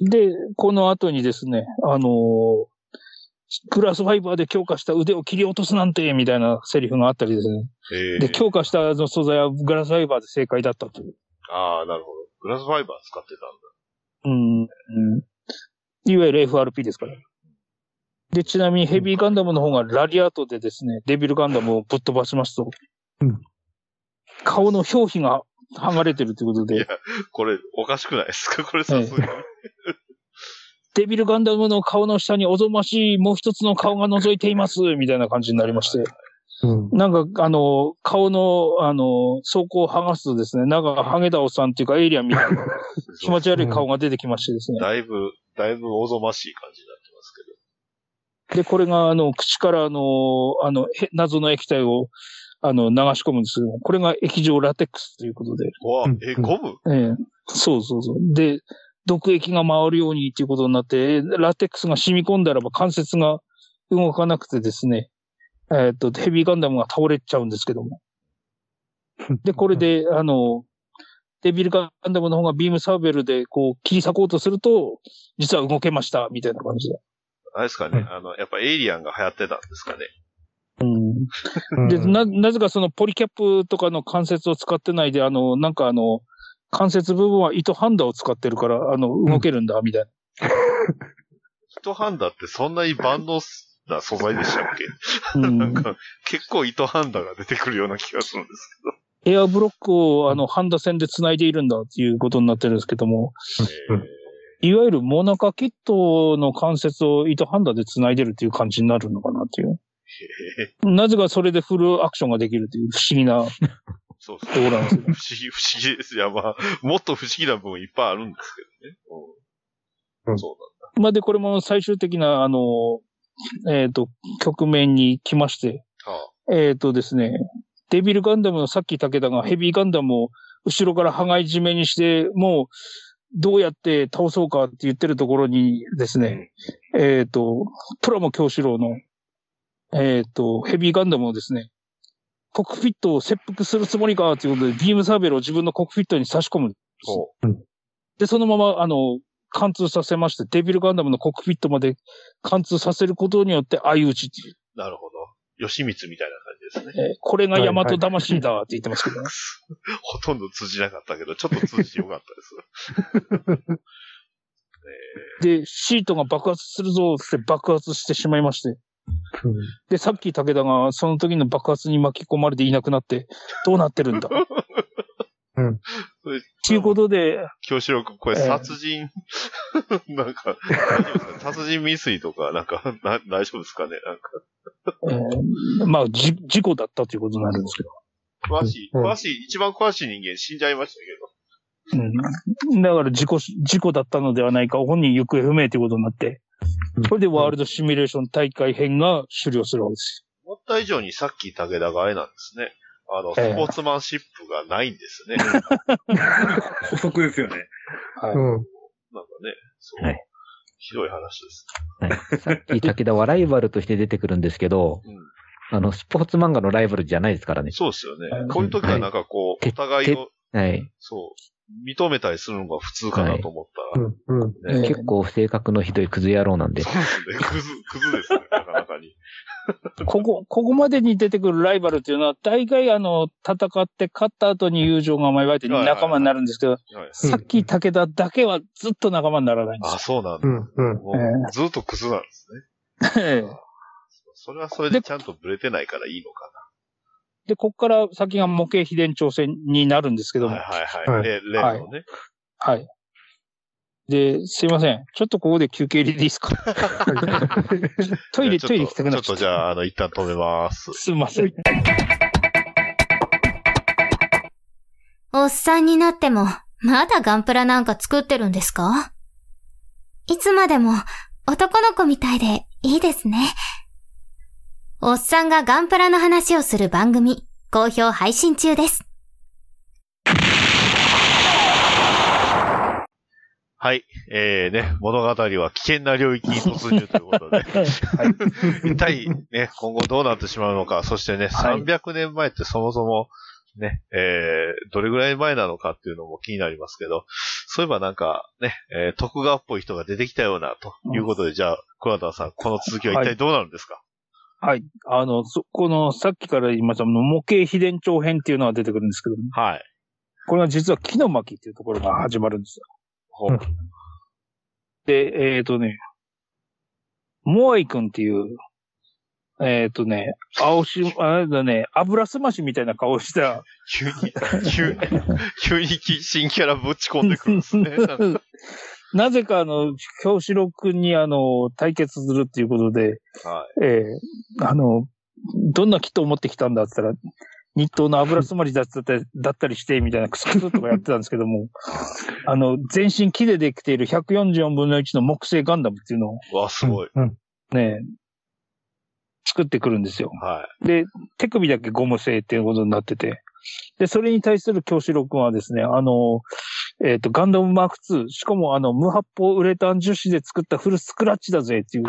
で、この後にですね、あのーグラスファイバーで強化した腕を切り落とすなんて、みたいなセリフがあったりですね。えー、で、強化した素材はグラスファイバーで正解だったという。ああ、なるほど。グラスファイバー使ってたんだ。うん。うんいわゆる FRP ですから。で、ちなみにヘビーガンダムの方がラリアートでですね、デビルガンダムをぶっ飛ばしますと、うん顔の表皮が剥がれてるということでいや、これ、おかしくないですか？これさすがに。デビルガンダムの顔の下におぞましいもう一つの顔が覗いています、みたいな感じになりまして。うん。なんか、あの、顔の、あの、装甲を剥がすとですね、なんか、ハゲダオさんっていうか、エイリアンみたいな 気持ち悪い顔が出てきましてですね。だいぶ、だいぶおぞましい感じになってますけど。で、これが、あの、口から、あの、あの、へ謎の液体を、あの、流し込むんですけど、これが液状ラテックスということで、うわうん、え、ゴム？ええそうそうそう。で、毒液が回るようにっていうことになって、ラテックスが染み込んだらば関節が動かなくてですね、えっ、と、ヘビーガンダムが倒れちゃうんですけども。で、これで、あの、デビルガンダムの方がビームサーベルでこう切り裂こうとすると、実は動けました、みたいな感じで。あれですかね、うんあの、やっぱエイリアンが流行ってたんですかね。うん。で、な、なぜかそのポリキャップとかの関節を使ってないで、あの、なんかあの、関節部分は糸ハンダを使ってるから、あの、動けるんだ、みたいな。糸ハンダってそんなに万能な素材でしたっけ、うん。なんか、結構糸ハンダが出てくるような気がするんですエアブロックを、あの、ハンダ線で繋いでいるんだっていうことになってるんですけども、いわゆるモナカキットの関節を糸ハンダで繋いでるっていう感じになるのかなっていう。なぜかそれでフルアクションができるという不思議なとそうころなんですよ。不思議、不思議です。いや、まあ、もっと不思議な部分いっぱいあるんですけどね。う、うんんそうまあで、これも最終的な、あの、えっ、と、局面に来まして、だ。はえっ、とですね、デビルガンダムのさっき武田がヘビーガンダムを後ろから羽交い締めにして、もうどうやって倒そうかって言ってるところにですね、えっ、と、プラモ京志郎の、えっ、と、ヘビーガンダムをですね、コックフィットを切腹するつもりかということで、ビームサーベルを自分のコックフィットに差し込む。ほで、そのまま、あの、貫通させまして、デビルガンダムのコックフィットまで貫通させることによって相打ちっていう。う。なるほど。吉光みたいな感じですね。えーこれが大和魂だって言ってますけどね。ほとんど通じなかったけど、ちょっと通じてよかったです。で、シートが爆発するぞって爆発してしまいまして。で、さっき武田がその時の爆発に巻き込まれていなくなって、どうなってるんだ？っそれていうことで、京志郎君、これええ。殺人、なんか、殺人未遂とか、なんか、な大丈夫ですかね？なんか、えーまあ、じ、事故だったということになるんですけど。詳しい、うん。詳しい、一番詳しい人間死んじゃいましたうん。だから事故し、事故だったのではないか、本人行方不明ということになって、これでワールドシミュレーション大会編が終了するわけです思った以上にさっき武田があれなんですね。あの、スポええーツマンシップがないんですね。補足ですよね。よ。はい。うん。なんかね、そう。はいひどい話です。はい、さっき武田はライバルとして出てくるんですけど、うん。あの、スポーツ漫画のライバルじゃないですからね。そうですよねはい。こういう時はなんかこお互いを、はい。そう、認めたりするのが普通かなと思ったら、うん、うん。ねええ結構性格のひどいクズ野郎なんで。そうですね。クズ、クズですね、なかなかに。ここ、ここまでに出てくるライバルっていうのは、大概あの、戦って勝った後に友情が芽生えて仲間になるんですけど、はい、さっき武田だけはずっと仲間にならないんですあ、そうなんだ。うん、うん。ずっとクズなんですね。それはそれでちゃんとブレてないからいいのかで、こっから先が模型秘伝挑戦になるんですけな。ども、はいはいははいい。例例のね。はい。で、すいません。ちょっとここで休憩入れていいですか？トイレ、トイレ行きたくなっちゃった。ちょっとじゃあ、あの、一旦止めます。すいません。おっさんになっても、まだガンプラなんか作ってるんですか？いつまでも男の子みたいでいいですね。おっさんがガンプラの話をする番組、好評配信中です。はい。えー、ね、物語は危険な領域に突入ということで。一体ね、今後どうなってしまうのか、そしてね、はい300年前ってそもそも、ね、えー、どれぐらい前なのかっていうのも気になりますけど、そういえばなんかね、えー徳川っぽい人が出てきたような、ということで、じゃあ、桑田さん、この続きは一体どうなるんですか、はい。あの、そこの、さっきから言いました、模型秘伝長編っていうのが出てくるんですけども、はい。これは実は木の巻っていうところが始まるんですよ。ほうで、えっ、とね、モアイ君っていう、えっ、とね、青し、あれだね、油すましみたいな顔した、急に、急に、急に新キャラぶち込んでくるんですね。なぜかあの、京志郎君にあの、対決するっていうことで、はえーあの、どんなキットを持ってきたんだって言ったら、日東の油すまりだったりだったりして、みたいなクスクスとかやってたんですけども、あの、全身木でできている144分の1の木製ガンダムっていうのをい。わ、すごい。ね、作ってくるんですよ。はで、手首だけゴム製っていうことになってて、で、それに対する京志郎君はですね、あの、えっ、と、ガンダムマーク2、しかもあの、無発泡ウレタン樹脂で作ったフルスクラッチだぜっていう。い。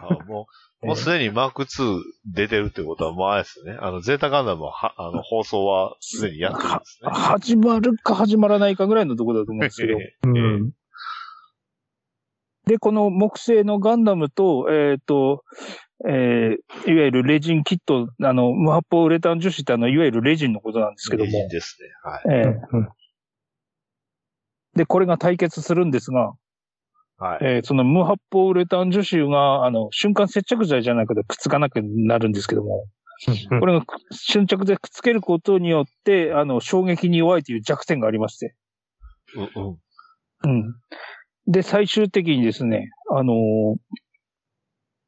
あもう、もうすでにマーク2出てるってことは、もうあれですね。あの、ゼータガンダムは、はあの、放送はすでにやってるんですね。始まるか始まらないかぐらいのところだと思うんですけど。うん。で、この木製のガンダムと、えっ、と、えーいわゆるレジンキット、あの、無発泡ウレタン樹脂ってあの、いわゆるレジンのことなんですけども。いいですね。はい。えーで、これが対決するんですが、はい。えーその無発泡ウレタン樹脂が、あの、瞬間接着剤じゃなくてくっつかなくなるんですけども、これがく瞬着でくっつけることによって、あの、衝撃に弱いという弱点がありまして、うんうん。うん。で、最終的にですね、あのー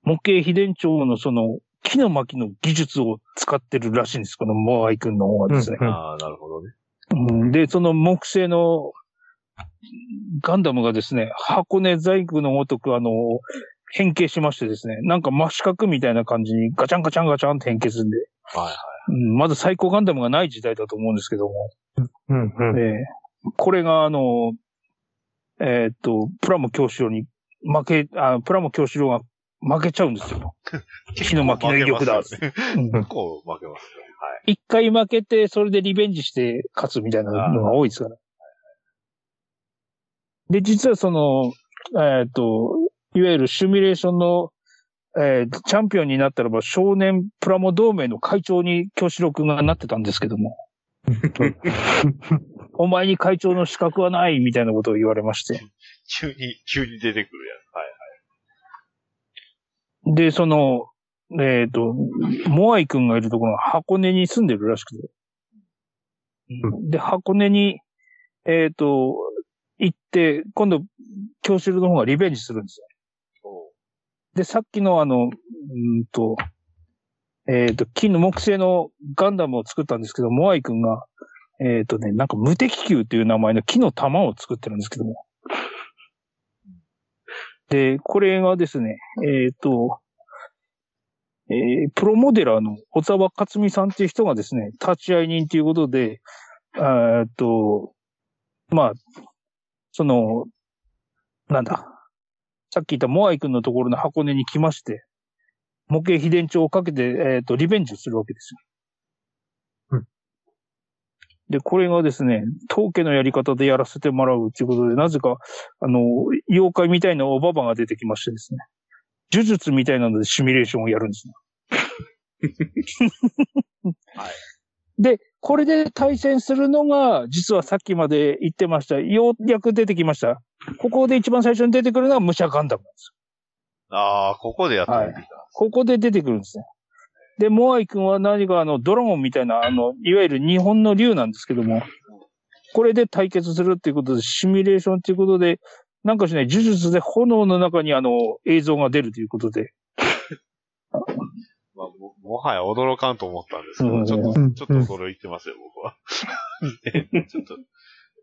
模型秘伝長のその、木の巻の技術を使ってるらしいんです、このモアイ君の方はですね。うんああ、なるほどね。うんで、その木製のガンダムがですね、箱根細工のごとくあの、変形しましてですね、なんか真四角みたいな感じにガチャンガチャンガチャンって変形するんで、はいはい。うん、まず最高ガンダムがない時代だと思うんですけども、うん。うん。ええこれがあの、えーっと、プラモ教師郎に負け、あプラモ教師郎が負けちゃうんですよ。火の巻の威力だ結構負けますよねうん結構負けますよね。一回負けて、それでリベンジして勝つみたいなのが多いですから。で、実はその、えっ、と、いわゆるシミュレーションの、えーチャンピオンになったらば少年プラモ同盟の会長に京志郎君がなってたんですけども、お前に会長の資格はないみたいなことを言われまして。急に、急に出てくるやん。はい。で、その、えっ、と、モアイ君がいるところが箱根に住んでるらしくて。で、箱根に、えっ、と、行って、今度、京志郎の方がリベンジするんですよ。で、さっきのあの、うーんと、えっ、と、金の木製のガンダムを作ったんですけど、モアイ君が、えっ、とね、なんか無敵球っていう名前の木の玉を作ってるんですけども。で、これがですね、えっ、と、えープロモデラーの小沢克美さんっていう人がですね、立ち会い人ということで、えーっと、まあ、その、なんだ、さっき言ったモアイ君のところの箱根に来まして、模型秘伝帳をかけて、えーっと、リベンジをするわけですよ。うんで、これがですね、統計のやり方でやらせてもらうということで、なぜか、あの、妖怪みたいなおばばが出てきましてですね、呪術みたいなのでシミュレーションをやるんですね。はい。で、これで対戦するのが、実はさっきまで言ってました、ようやく出てきました。ここで一番最初に出てくるのが武者ガンダムなんですよ。ああ、ここでやってみてきた。ここで出てくるんですね。で、モアイ君は何かあの、ドラゴンみたいな、あの、いわゆる日本の竜なんですけども、これで対決するっていうことで、シミュレーションっていうことで、なんかしない、呪術で炎の中にあの、映像が出るということで、まあ、ももはや驚かんと思ったんですけど、うんちょっと、うんちょっと驚いてますよ、僕は。ねちょっと、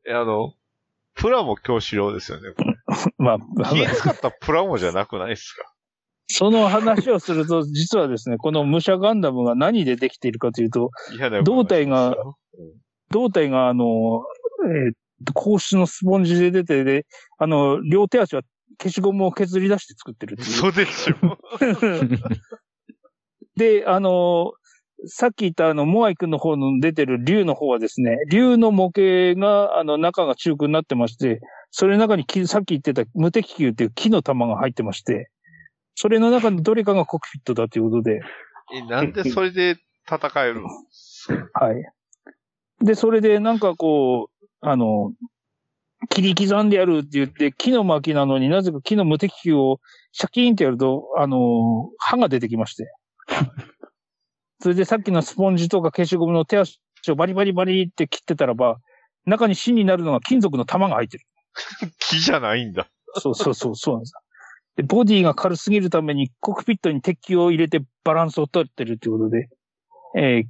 え、あの、プラモ教師用ですよね、これ。まあ、気使ったプラモじゃなくないですか？その話をすると、実はですね、この武者ガンダムが何でできているかというと、胴体が胴体があの、えー硬質のスポンジで出て、で、あの、両手足は消しゴムを削り出して作ってるっていう。嘘でしょ。で、あの、さっき言ったあの、モアイ君の方の出てる竜の方はですね、竜の模型が、あの、中が中空になってまして、それの中に木さっき言ってた無敵球っていう木の玉が入ってまして、それの中のどれかがコックピットだということで、え、なんでそれで戦えるの？はい。で、それでなんかこう、あの、切り刻んでやるって言って、木の巻なのになぜか木の無敵球をシャキーンってやると、あの、刃が出てきまして。それでさっきのスポンジとか消しゴムの手足をバリバリバリって切ってたらば、中に芯になるのが金属の玉が入ってる。木じゃないんだ。そうそうそう、そうなんです。で、ボディが軽すぎるためにコックピットに鉄球を入れてバランスを取ってるっていうことで、えー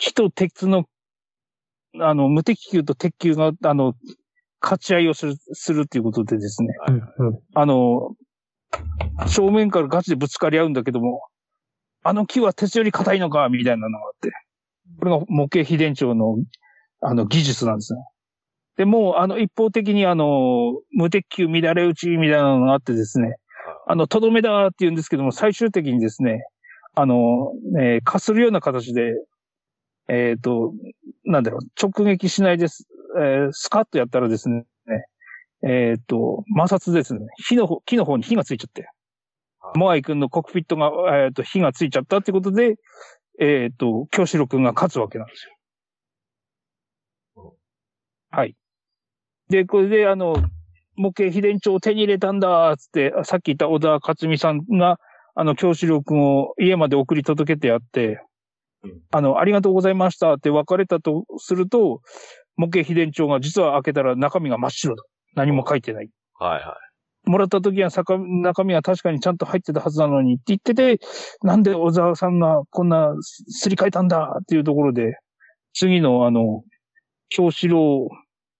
木と鉄の、あの、無敵球と鉄球が、あの、勝ち合いをする、するっていうことでですね、うんうんあの、正面からガチでぶつかり合うんだけども、あの木は鉄より硬いのか、みたいなのがあって、これが模型秘伝長の、あの、技術なんですね。で、もう、あの、一方的にあの、無敵球乱れ打ちみたいなのがあってですね、あの、とどめだって言うんですけども、最終的にですね、あの、えーかするような形で、えっ、と、なんだろう、直撃しないです。えースカッとやったらですね、えっ、と、摩擦ですね。火の方、木の方に火がついちゃって。モアイ君のコックピットが、えっ、と、火がついちゃったってことで、えっ、と、京志郎君が勝つわけなんですよ。はい。で、これで、あの、模型秘伝帳を手に入れたんだ、つって、さっき言った小田克美さんが、あの、京志郎君を家まで送り届けてやって、あの、ありがとうございましたって別れたとすると、模型秘伝帳が実は開けたら中身が真っ白だ。何も書いてない。はいはもらった時はさか中身は確かにちゃんと入ってたはずなのにって言ってて、なんで小沢さんがこんなすすり替えたんだっていうところで、次のあの、京志郎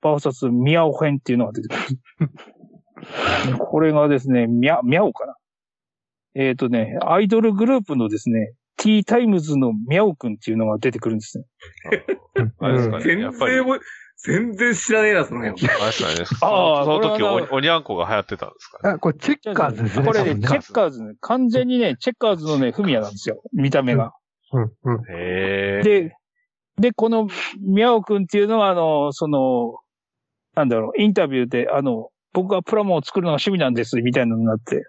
バーサス宮尾編っていうのが出てくる。これがですね、みゃ、みゃおかな。えっ、とね、アイドルグループのですね、T タイムズのみゃおくんっていうのが出てくるんですね。い。あれですかね。全やっぱり、然も、全然知らねえな、その辺。あれですかね。あーその時お、おにゃんこが流行ってたんですかね。あ、これチェッカーズですね。これね、チェッカーズね、完全にね、チェッカーズのね、フミヤなんですよ。見た目が。うんうん。へえ。で、で、この、ミャオくんっていうのは、あの、その、なんだろう、インタビューで、あの、僕はプラモを作るのが趣味なんです、みたいなのになって。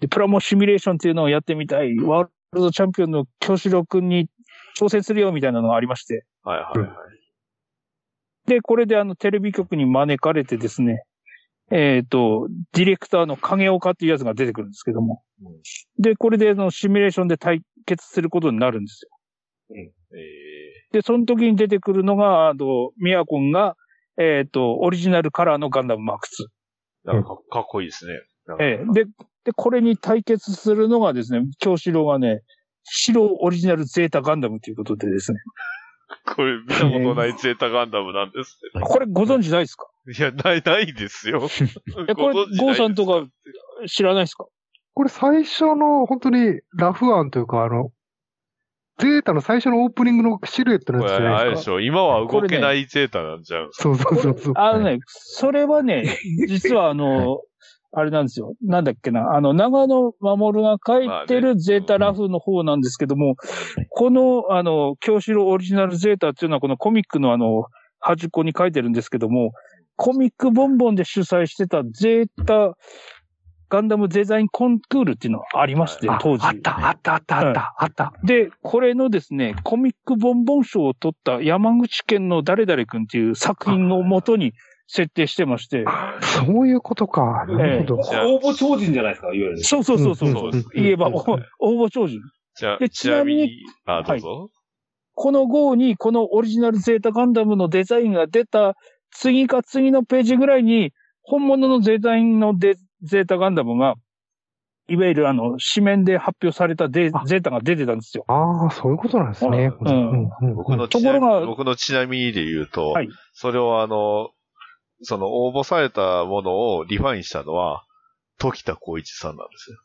で、プラモシミュレーションっていうのをやってみたい。ワールドチャンピオンの京志郎くんに挑戦するよ、みたいなのがありまして。はいはいはい。で、これであの、テレビ局に招かれてですね、えっ、と、ディレクターの影岡っていうやつが出てくるんですけども。で、これであの、シミュレーションで対決することになるんですよ。えで、その時に出てくるのが、あの、ミヤコンが、えっ、と、オリジナルカラーのガンダムマーク2。ー、なんかかっこいいですね。ええで、で、これに対決するのがですね、京志郎がね、白オリジナルゼータガンダムということでですね。これ見たことないゼータガンダムなんですね。これご存知ないですか？いや、ない、ないですよ。え、これ、ゴーさんとか知らないですか？これ最初の本当にラフ案というか、あの、ゼータの最初のオープニングのシルエットのやつじゃないでか？あれですしょ。今は動けないゼータなんちゃうんですかそうそうそうそう。あのね、それはね、実はあの、あれなんですよ。なんだっけな。あの、長野守が書いてるゼータラフの方なんですけども、この、あの、京志郎オリジナルゼータっていうのはこのコミックのあの、端っこに書いてるんですけども、コミックボンボンで主催してたゼータガンダムデザインコンクールっていうのがありまして、あ当時。あった、あった、あった、あった、あった。で、これのですね、コミックボンボン賞を取った山口県の誰々くんっていう作品をもとに設定してまして、そういうことか。なるほど。応募超人じゃないですか、いわゆる。そうそうそうそう。言えば、応募 超人。じゃあ、でちなみにち、あ、どうぞ。この号にこのオリジナルゼータガンダムのデザインが出た次か次のページぐらいに、本物のデザインのデゼータガンダムが、いわゆるあの、紙面で発表されたデあゼータが出てたんですよ。ああ、そういうことなんですね。うん僕のとちなみころが僕のちなみにで言うと、はいそれをあの、その応募されたものをリファインしたのは、時田光一さんなんですよ。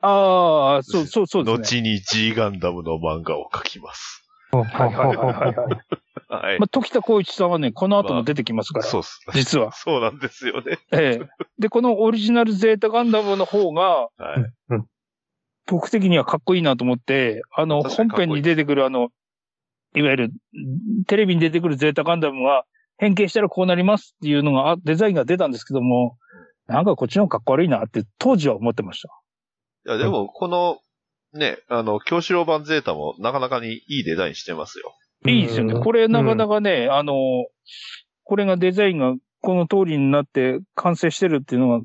ああ、そう、そう、そうですね。後に G ガンダムの漫画を描きます。はいはいはいはいはい。はい。まあ、時田光一さんはね、この後も出てきますから、そうっす。実は。そうなんですよね。ええ。で、このオリジナルゼータガンダムの方が、はい。僕的にはかっこいいなと思って、あの、いい本編に出てくるあの、いわゆる、テレビに出てくるゼータガンダムは、変形したらこうなりますっていうのが、あデザインが出たんですけども、なんかこっちの方がかっこ悪いなって当時は思ってました。いや、でも、この、ね、あの、京志郎版ゼータもなかなかにいいデザインしてますよ。いいですよね。うんこれなかなかね、あの、これがデザインがこの通りになって完成してるっていうのが、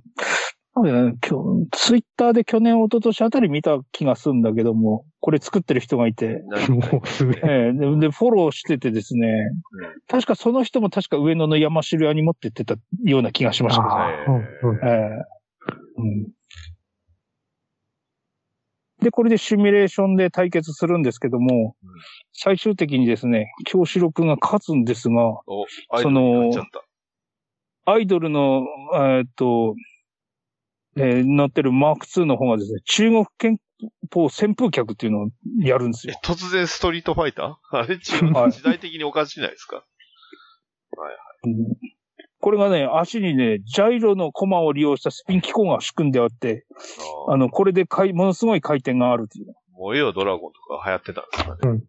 多分ね今日、ツイッターで去年、一昨年あたり見た気がするんだけども、これ作ってる人がいて、もうすげでで、フォローしててですね、確かその人も確か上野の山城屋に持ってってたような気がしました。で、これでシミュレーションで対決するんですけども、うん。最終的にですね、京志郎くんが勝つんですが、お、アイドルになっちゃった。アイドルの、えーっと、えー乗ってるマーク2の方がですね、中国憲法旋風脚っていうのをやるんですえよ。、突然ストリートファイター？あれ時代的におかしいないですか？うん。これがね、足にね、ジャイロのコマを利用したスピン機構が仕組んであって、ああの、これでかい、ものすごい回転があるっていう。燃えよドラゴンとか流行ってたんですかね。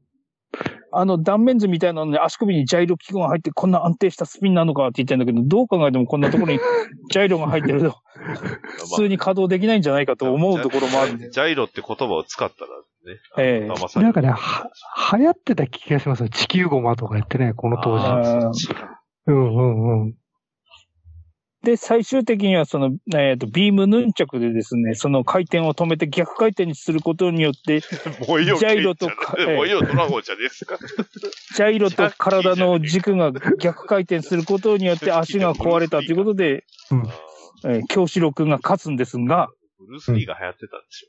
あの断面図みたいなのね、足首にジャイロ機構が入ってこんな安定したスピンなのかって言ってんだけど、どう考えてもこんなところにジャイロが入ってると、普通に稼働できないんじゃないかと思うところもあるんで。ジャイロって言葉を使ったらね、ええ騙されるなんかね、は、流行ってた気がしますよ。地球ゴマとか言ってね、この当時。うんうんうん。で、最終的にはその、えっ、と、ビームヌンチャクでですね、その回転を止めて逆回転にすることによって、燃えよジャイロとケンじゃない燃えよドラゴンじゃねえですか。ジャイロと体の軸が逆回転することによって 足が壊れたということで、えー、京志郎くんが勝つんですが、ブルース・リーが流行ってたんでしょ。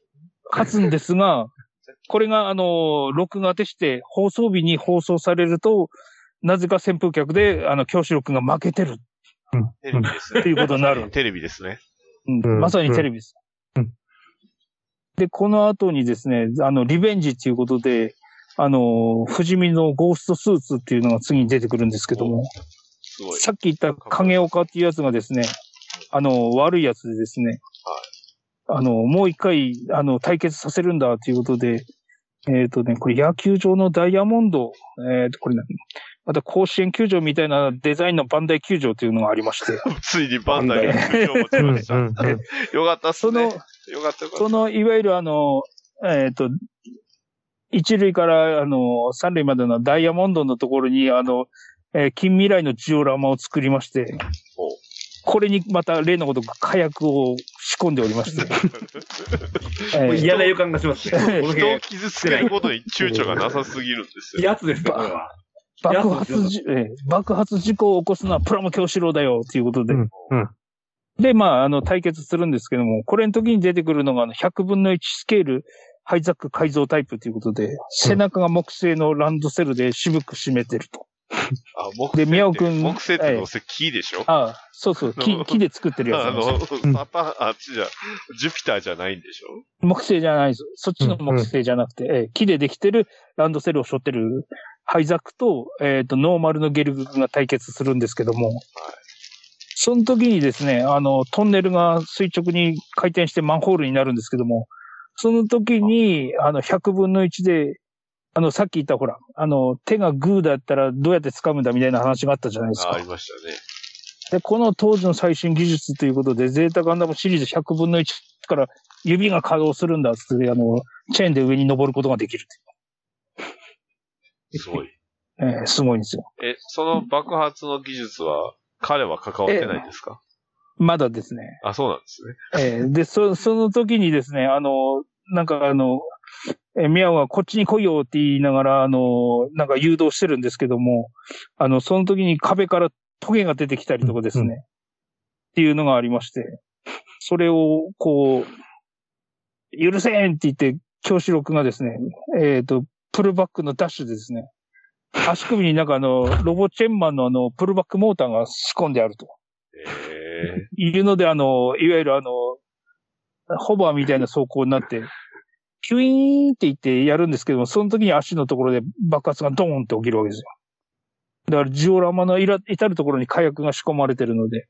勝つんですが、これが、あの、録画でして、放送日に放送されると、なぜか旋風客で、あの、京志郎くんが負けてるテレビですね。っていうことになる。テレビですね。うんうんまさにテレビです。うんで、この後にですね、あの、リベンジっていうことで、あの、不死身のゴーストスーツっていうのが次に出てくるんですけども、すごい。さっき言った影岡っていうやつがですね、あの、悪いやつでですね、あの、もう一回、あの、対決させるんだということで、えっ、とね、これ野球場のダイヤモンド、えっ、と、これね、また甲子園球場みたいなデザインのバンダイ球場というのがありまして、ついにバンダイが球場を持ちうんました。よかったっすその、ね。よかっ。その、いわゆるあの、えっ、と、一塁から、あの、三塁までのダイヤモンドのところに、あの、えー近未来のジオラマを作りましてお、これにまた例のごとく火薬を仕込んでおりまして、嫌な予感がしますね。この人を辺、傷つけることに躊躇がなさすぎるんですよ。やつですよ、これは。爆発じ、えー爆発事故を起こすのはプラモ教師郎だよ、ということで。うんうん。で、まあ、あの、対決するんですけども、これの時に出てくるのが、あの、100分の1スケール、ハイザック改造タイプということで、背中が木製のランドセルで渋く締めてると。あ、木で製って宮尾君木製ってどうせ木でしょ？ああ、そうそう、木、木で作ってるやつあ。の、パターン、あっちじゃ、ジュピターじゃないんでしょ？木製じゃないです。そっちの木製じゃなくて、ええ木でできてるランドセルを背負ってるハイザックと、えっ、と、ノーマルのゲルグが対決するんですけども、その時にですね、あの、トンネルが垂直に回転してマンホールになるんですけども、その時に、あの、100分の1で、あの、さっき言ったほら、あの、手がグーだったらどうやって掴むんだみたいな話があったじゃないですあ、あかり。ましたね。で、この当時の最新技術ということで、ゼータガンダムシリーズ100分の1から指が稼働するんだっつって、あの、チェーンで上に登ることができるすごい。えーすごいんですよ。え、その爆発の技術は、彼は関わってないんですか？まだですね。あ、そうなんですね。えーで、そ、その時にですね、あの、なんかあの、えー、ミャオがこっちに来いよって言いながら、あの、なんか誘導してるんですけども、あの、その時に壁からトゲが出てきたりとかですね、うんうっていうのがありまして、それを、こう、許せんって言って、京志郎君がですね、えっ、と、プルバックのダッシュでですね、足首になんかあの、ロボチェンマンのあの、プルバックモーターが仕込んであると。えいるので、あの、いわゆるあの、ホバーみたいな走行になって、キュイーンって言ってやるんですけども、その時に足のところで爆発がドーンって起きるわけですよ。だからジオラマのいら至るところに火薬が仕込まれてるので、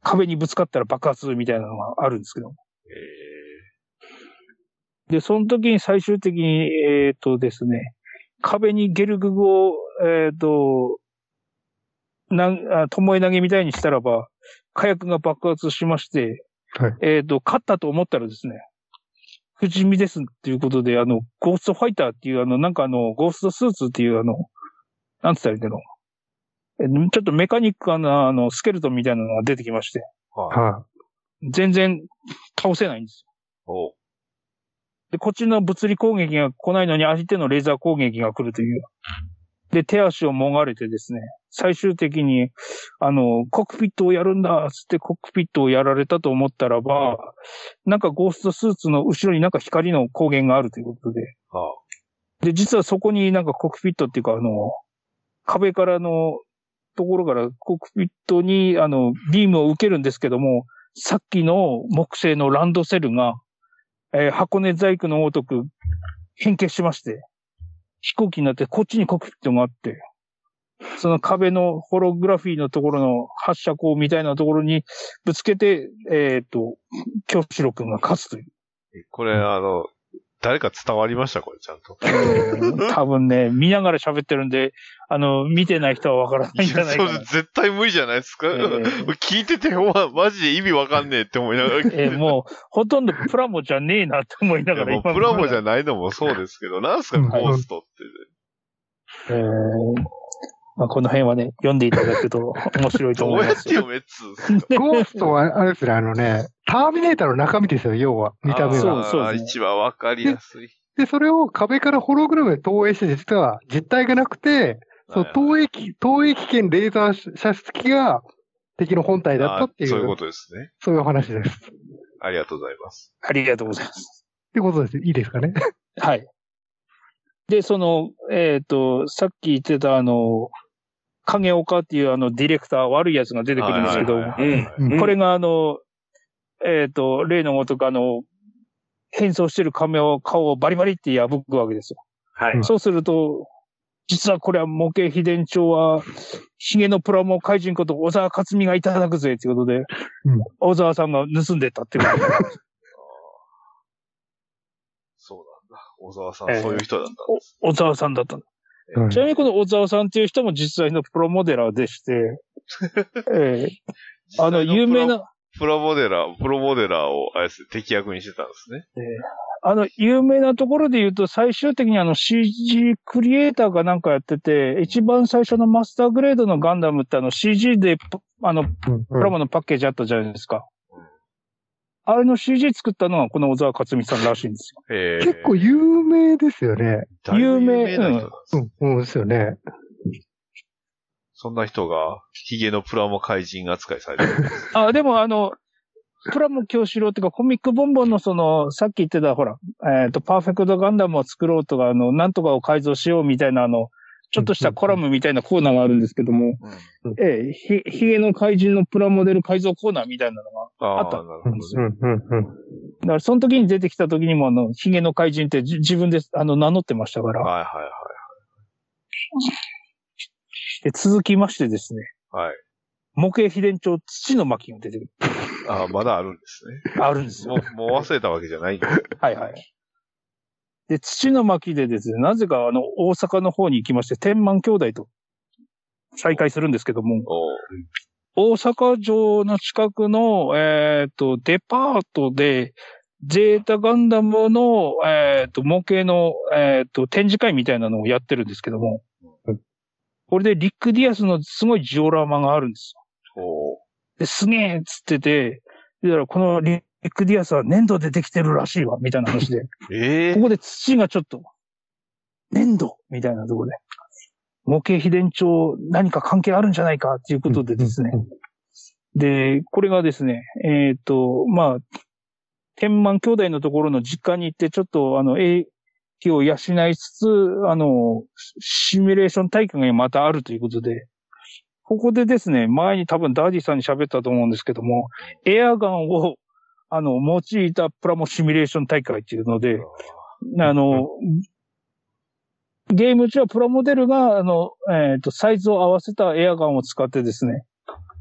壁にぶつかったら爆発みたいなのがあるんですけど。ー、えで、その時に最終的に、えっ、とですね、壁にゲルググを、えっ、と、なん、あ、ともえ投げみたいにしたらば、火薬が爆発しまして、はいえっ、と、勝ったと思ったらですね、不死身ですっていうことで、あの、ゴーストファイターっていう、あの、なんかあの、ゴーストスーツっていう、あの、なんつったらいいんだろう。えちょっとメカニックな、あの、スケルトンみたいなのが出てきまして、ー、はい。は全然倒せないんですよおで、こっちの物理攻撃が来ないのに相手のレーザー攻撃が来るという。で、手足をもがれてですね、最終的に、あの、コックピットをやるんだつってコックピットをやられたと思ったらば、なんかゴーストスーツの後ろになんか光の光源があるということで、はで、実はそこになんかコックピットっていうか、あの、壁からのところからコックピットに、あの、ビームを受けるんですけども、さっきの木製のランドセルが、えー箱根在庫のごとく変形しまして、飛行機になってこっちにコックピットがあって、その壁のホログラフィーのところの発射口みたいなところにぶつけて、えっ、と、京志郎くんが勝つという。これ、あの、誰か伝わりました？これ、ちゃんと。多分ね、見ながら喋ってるんで、あの、見てない人はわからないんじゃないかな。そう絶対無理じゃないですか？ええ聞いてて、ほんま、マジで意味わかんねえって思いながらえーもう、ほとんどプラモじゃねえなって思いないがらやもうプラモじゃない。のもそうですけど、なんすか、うんゴーストって。えーまあ、この辺はね、読んでいただくと面白いとどう思いますよ。やって読めっつ？ゴーストは、あれですね、あのね、ターミネーターの中身ですよ、要は。見た目あーそうは。そうね一番わかりやすい。で、それを壁からホログラムで投影して、実は実体がなくて、そう、はい投影機、投影機兼レーザー射出機が敵の本体だったっていう、あそういうことですね。そういうお話です。っありがとうございます。ありがとうございます。てことです。いいですかね。はい。で、その、えっ、と、さっき言ってたあの、影岡っていうあの、ディレクター、悪いやつが出てくるんですけど、これがあの、えっ、と、例のごとくあの、変装してる亀を、顔をバリバリって破くわけですよ。はい。うんそうすると、実はこれは模型秘伝帳は、ヒゲのプラモ怪人こと小沢克美がいただくぜっていうことで、うん小沢さんが盗んでったっていうことで。そうなんだ。小沢さん、ええそういう人だったんです。小沢さんだったの。うんちなみにこの小沢さんっていう人も実際のプロモデラーでして、ええあの、有名な、プロモデラー、プロモデラーを、あれですね、敵役にしてたんですね。あの、有名なところで言うと、最終的にあの CG クリエイターかなんかやってて、一番最初のマスターグレードのガンダムってあの CG で、あの、うんプラモのパッケージあったじゃないですか。あれの CG 作ったのがこの小沢克美さんらしいんですよ。へえ結構有名ですよね。有名うん、うんですよね。そんな人が、ヒゲのプラモ怪人扱いされてる。あ、でもあの、プラモ教師郎っていうかコミックボンボンのその、さっき言ってたほら、えっ、と、パーフェクトガンダムを作ろうとか、あの、なんとかを改造しようみたいなあの、ちょっとしたコラムみたいなコーナーがあるんですけども、うんええ、ひ、ヒゲの怪人のプラモデル改造コーナーみたいなのが、あったん、うん、うん。だからその時に出てきた時にもあの、ヒゲの怪人ってじ自分であの、名乗ってましたから、はいはいはい。で続きましてですね、はい。模型秘伝帳土の巻が出てくる。ああ、まだあるんですね。あるんですよ。もう、もう忘れたわけじゃない。はいはい。で、土の巻でですね、なぜかあの、大阪の方に行きまして、天満兄弟と再会するんですけども、大阪城の近くの、えっ、と、デパートで、ゼータガンダムの、えっ、と、模型の、えっ、と、展示会みたいなのをやってるんですけども、これでリック・ディアスのすごいジオラマがあるんですよ。で、すげえっつってて、だからこのリック・ディアスは粘土でできてるらしいわ、みたいな話で。ええここで土がちょっと、粘土みたいなところで、模型秘伝帳何か関係あるんじゃないかっていうことでですね。で、これがですね、えっ、と、まあ、天満兄弟のところの実家に行って、ちょっとあの、英気を養いつつ、あの、シミュレーション大会がまたあるということで、ここでですね、前に多分ダーディさんに喋ったと思うんですけども、エアガンを、あの、用いたプラモシミュレーション大会っていうので、あの、ゲーム中はプラモデルが、あの、えっ、と、サイズを合わせたエアガンを使ってですね、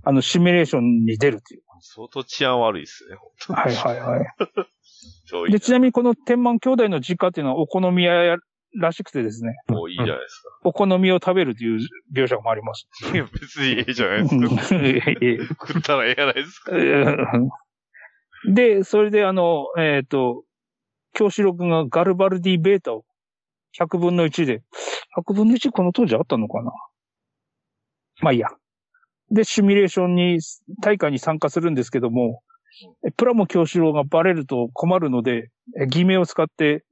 あの、シミュレーションに出るという。相当治安悪いですね、はいはいはい。超いいで、ちなみにこの天満兄弟の実家っていうのはお好み屋らしくてですね、もういいじゃないですお好みを食べるという描写もあります。か。いや、別にええじゃないですか。食ったらええやないですか。で、それであの、えっ、と、京志郎君がガルバルディベータを100分の1で、100分の1この当時あったのかな？まあいいや。で、シミュレーションに、大会に参加するんですけども、プラモ京志郎がバレると困るので、え偽名を使って、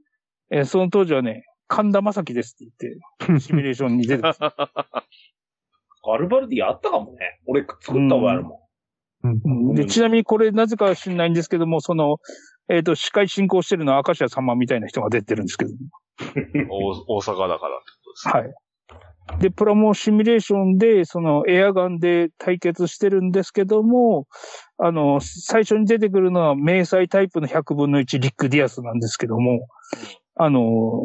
えその当時はね、神田正輝ですって言って、シミュレーションに出てます。ガルバルディあったかもね。俺作った覚えあるもんうんで、ちなみにこれなぜか知んないんですけども、その、えっ、と、司会進行してるのは明石家様みたいな人が出てるんですけど、大大阪だからってことですね。はい。で、プラモシミュレーションで、そのエアガンで対決してるんですけども、あの、最初に出てくるのは迷彩タイプの100分の1リック・ディアスなんですけども、あの、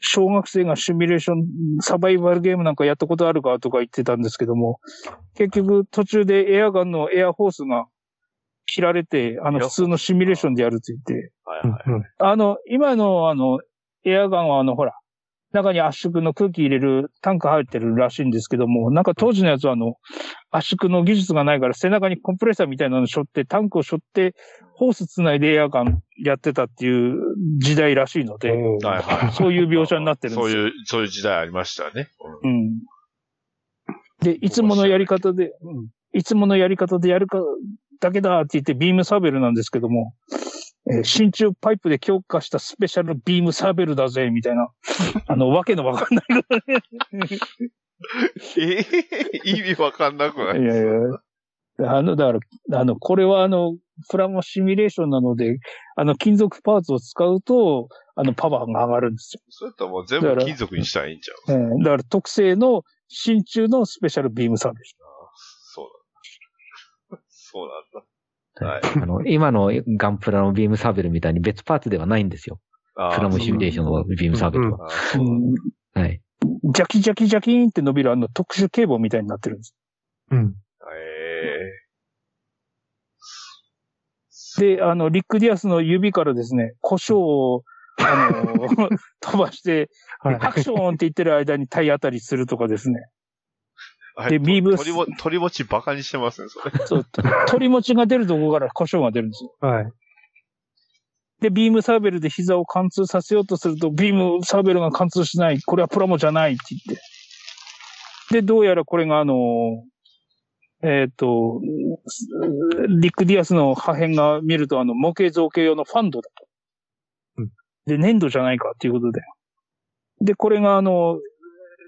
小学生がシミュレーション、サバイバルゲームなんかやったことあるかとか言ってたんですけども、結局途中でエアガンのエアホースが切られて、あの、普通のシミュレーションでやるって言って、はいはい。あの、今のあの、エアガンはあの、ほら、中に圧縮の空気入れるタンク入ってるらしいんですけども、なんか当時のやつはあの、圧縮の技術がないから背中にコンプレッサーみたいなの背負って、タンクを背負って、ホースつないでエアガンやってたっていう時代らしいので、はいはい。そういう描写になってるんですよ。そういう、そういう時代ありましたね。うん。で、いつものやり方で、うんいつものやり方でやるか、だけだって言ってビームサーベルなんですけども、えー真鍮パイプで強化したスペシャルビームサーベルだぜ、みたいな。あの、わけのわかんない。ええ意味わかんなくない？いやいや。あの、だから、あの、これはあの、プラモシミュレーションなので、あの、金属パーツを使うと、あの、パワーが上がるんですそうやったらもう全部金属にしたらいいんちゃう？よ。えーだから、特製の真鍮のスペシャルビームサーベル。そうなんだ。そうなんだ。はい。あの、今のガンプラのビームサーベルみたいに別パーツではないんですよ。あプラモシミュレーションのビームサーベルは。はい。ジャキジャキジャキーンって伸びるあの特殊警棒みたいになってるんです。うん。えで、あの、リック・ディアスの指からですね、胡椒を、あの、飛ばして、はい。アクションって言ってる間に体当たりするとかですね。ー、でビームトリモ、トリモチバカにしてますね、それ。そう、トリモチが出るとこから胡椒が出るんですよ。はい。で、ビームサーベルで膝を貫通させようとすると、ビームサーベルが貫通しない。これはプラモじゃないって言って。で、どうやらこれがあの、えっ、と、リック・ディアスの破片が見ると、あの、模型造形用のファンドだと。うんで、粘土じゃないかっていうことで。で、これがあの、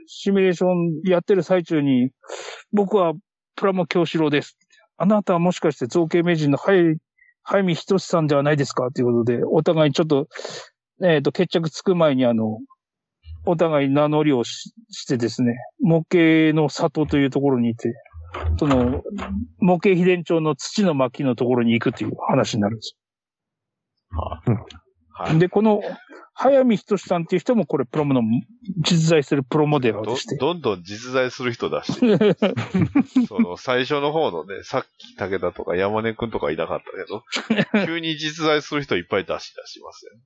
シミュレーションやってる最中に、僕はプラモ狂四郎です。あなたはもしかして造形名人のハイ、ハイミヒトシさんではないですかっていうことで、お互いちょっと、えっ、と、決着つく前にあの、お互い名乗りをししてですね、模型の里というところにいて、その、模型秘伝帳の土の巻のところに行くという話になるんです。はい。で、この、早見仁さんっていう人もこれプロモの実在するプロモデラーどでして。どんどん実在する人だし、その最初の方のね、さっき武田とか山根くんとかいなかったけど、急に実在する人いっぱい出し出しますよね。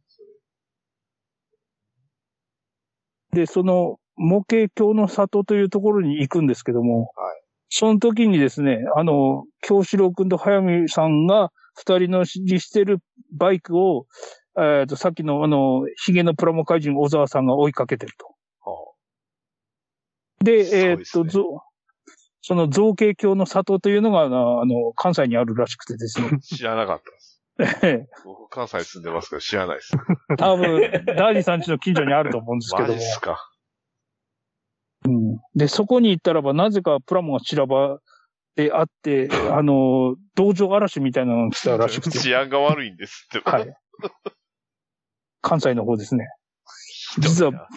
で、その模型橋の里というところに行くんですけども、はいその時にですね、あの、京志郎くんと早見さんが二人の指示してるバイクを、えっ、と、さっきのあの、ヒゲのプラモ怪人小沢さんが追いかけてると。はで、すごいえっ、と、ですねぞその造形橋の里というのが、あの、関西にあるらしくてですね。あ 知らなかったです。ええ僕関西住んでますけど知らないです。多分、ダーディさん家の近所にあると思うんですけマども。ジっすか。うん。で、そこに行ったらば、なぜかプラモが散らばってあって、あの、道場嵐みたいなのが来たらしくて。治安が悪いんですって。はい。関西の方ですね。実は、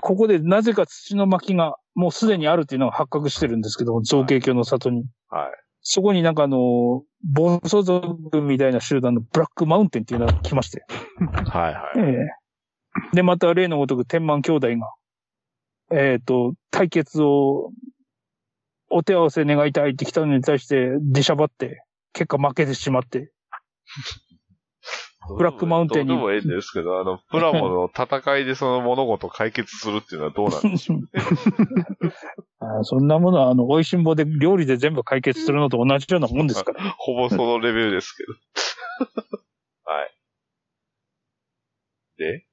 ここでなぜか土の巻がもうすでにあるっていうのが発覚してるんですけども、造形橋の里に。はい。そこになんかあの、暴走族みたいな集団のブラックマウンテンっていうのが来まして。はいはえい。えで、また例のごとく天満兄弟が、えっ、と、対決を、お手合わせ願いたいって来たのに対して出しゃばって、結果負けてしまって、ブラックマウンテンにどうでもええんですけど、あの、プラモの 戦いでその物事を解決するっていうのはどうなんでしょう。あーそんなものは、あの、美味しんぼで料理で全部解決するのと同じようなもんですから。ほぼそのレベルですけど。はい。で？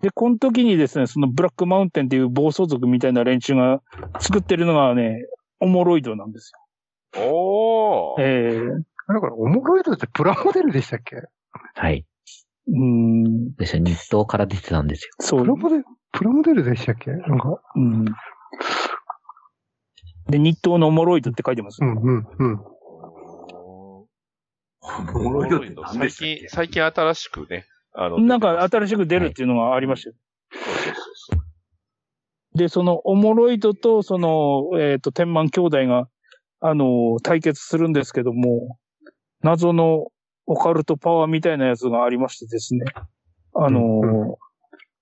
で、この時にですね、そのブラックマウンテンっていう暴走族みたいな連中が作ってるのがね、オモロイドなんですよ。おーええだから、オモロイドってプラモデルでしたっけ？はい。うーん、ですよ。日東から出てたんですよ。そうプラ。モデル、プラモデルでしたっけ？なんか、うん。で、日東のオモロイドって書いてます。うんうんうん。おもろいのって何で最したっけ？近、最近新しくね、あの、なんか新しく出るっていうのがありましたよ。で、そのオモロイドとその、えっ、と、天満兄弟が、あの、対決するんですけども、謎のオカルトパワーみたいなやつがありましてですね。あの、うん。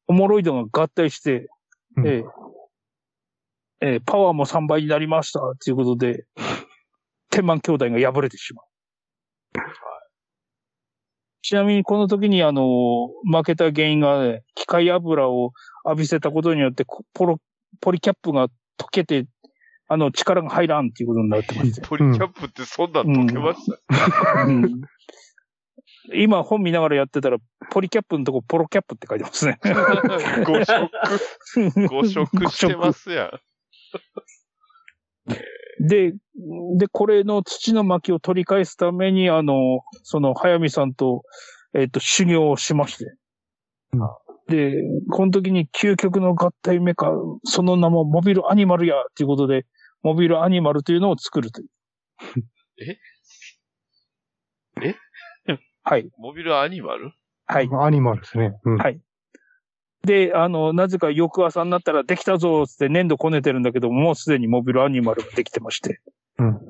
オモロイドが合体して、うん。ええ。ええパワーも3倍になりましたっていうことで、天満兄弟が敗れてしまう。ちなみにこの時にあの、負けた原因が、ね、機械油を浴びせたことによって、こポロ、ポリキャップが溶けて、あの、力が入らんっていうことになってまして。ポリキャップってそんなん溶けました、うん今本見ながらやってたら、ポリキャップのとこポロキャップって書いてますね。誤色、誤色してますやん。で、で、これの土の巻を取り返すために、あの、その、早見さんと、えっ、と、修行をしまして。で、この時に究極の合体メカ、その名もモビルアニマルや、ということで、モビルアニマルというのを作るという。え？え？はい。モビルアニマル？はい。アニマルですね。うん。はいで、あの、なぜか翌朝になったらできたぞつって粘土こねてるんだけども、もうすでにモビルアニマルができてまして。うん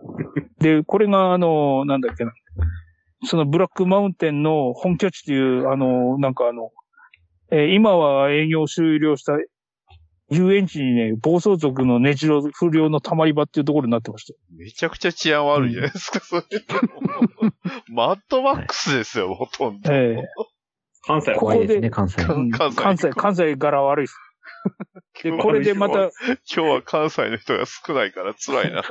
で、これがあの、なんだっけな。そのブラックマウンテンの本拠地という、あの、なんかあの、えー今は営業終了した遊園地にね、暴走族のネジロ不良の溜まり場っていうところになってました。めちゃくちゃ治安悪いじゃないですか、それ。マッドマックスですよ、ほとんど。え関西はここで怖いですね、関西。うん関西関西、関西柄悪いです。で、これでまた、今日は関西の人が少ないから辛いな。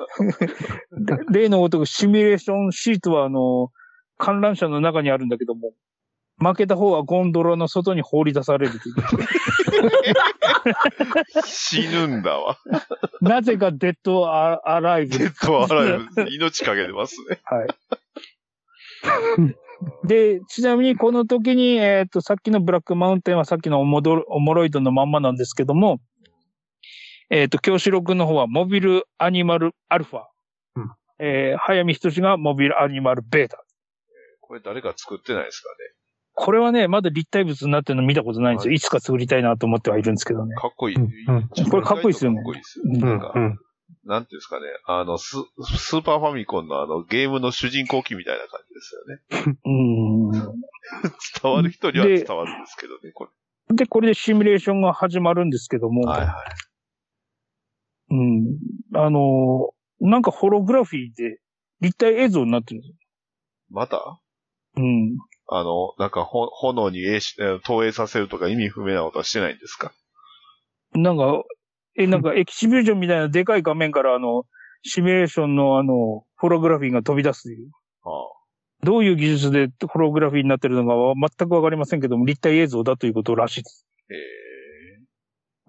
例のごとくシミュレーションシートはあの、観覧車の中にあるんだけども、負けた方はゴンドラの外に放り出されるという。死ぬんだわ。なぜかデッドアアライブ。デッドアライブ、命かけてますね。はい。で、ちなみにこの時に、えっ、と、さっきのブラックマウンテンはさっきのオモドオモロイドのまんまなんですけども、えっ、と、京志郎君の方はモビルアニマルアルファ。うんえー早見仁がモビルアニマルベータ。これ誰か作ってないですかこれはね、まだ立体物になってるの見たことないんですよ。いつか作りたいなと思ってはいるんですけどねね。。かっこいい。うんうんこれかっこいいですよねかっこいいですよ。うんうんなんか、うん。なんていうんですかね。あの、ス、スーパーファミコンのあの、ゲームの主人公機みたいな感じですよね。うーん。伝わる人には伝わるんですけどね、こで、これでシミュレーションが始まるんですけども、れ。はいはい。うん。あのーなんかホログラフィーで立体映像になってるんですよ。また？うん。あの、なんかほ炎に投影させるとか意味不明なことはしてないんですか？なんか、え、なんか エキシビジョンみたいなでかい画面からあの、シミュレーションのあの、ホログラフィーが飛び出すという。あどういう技術でホログラフィーになってるのかは全くわかりませんけども、立体映像だということらしいです。え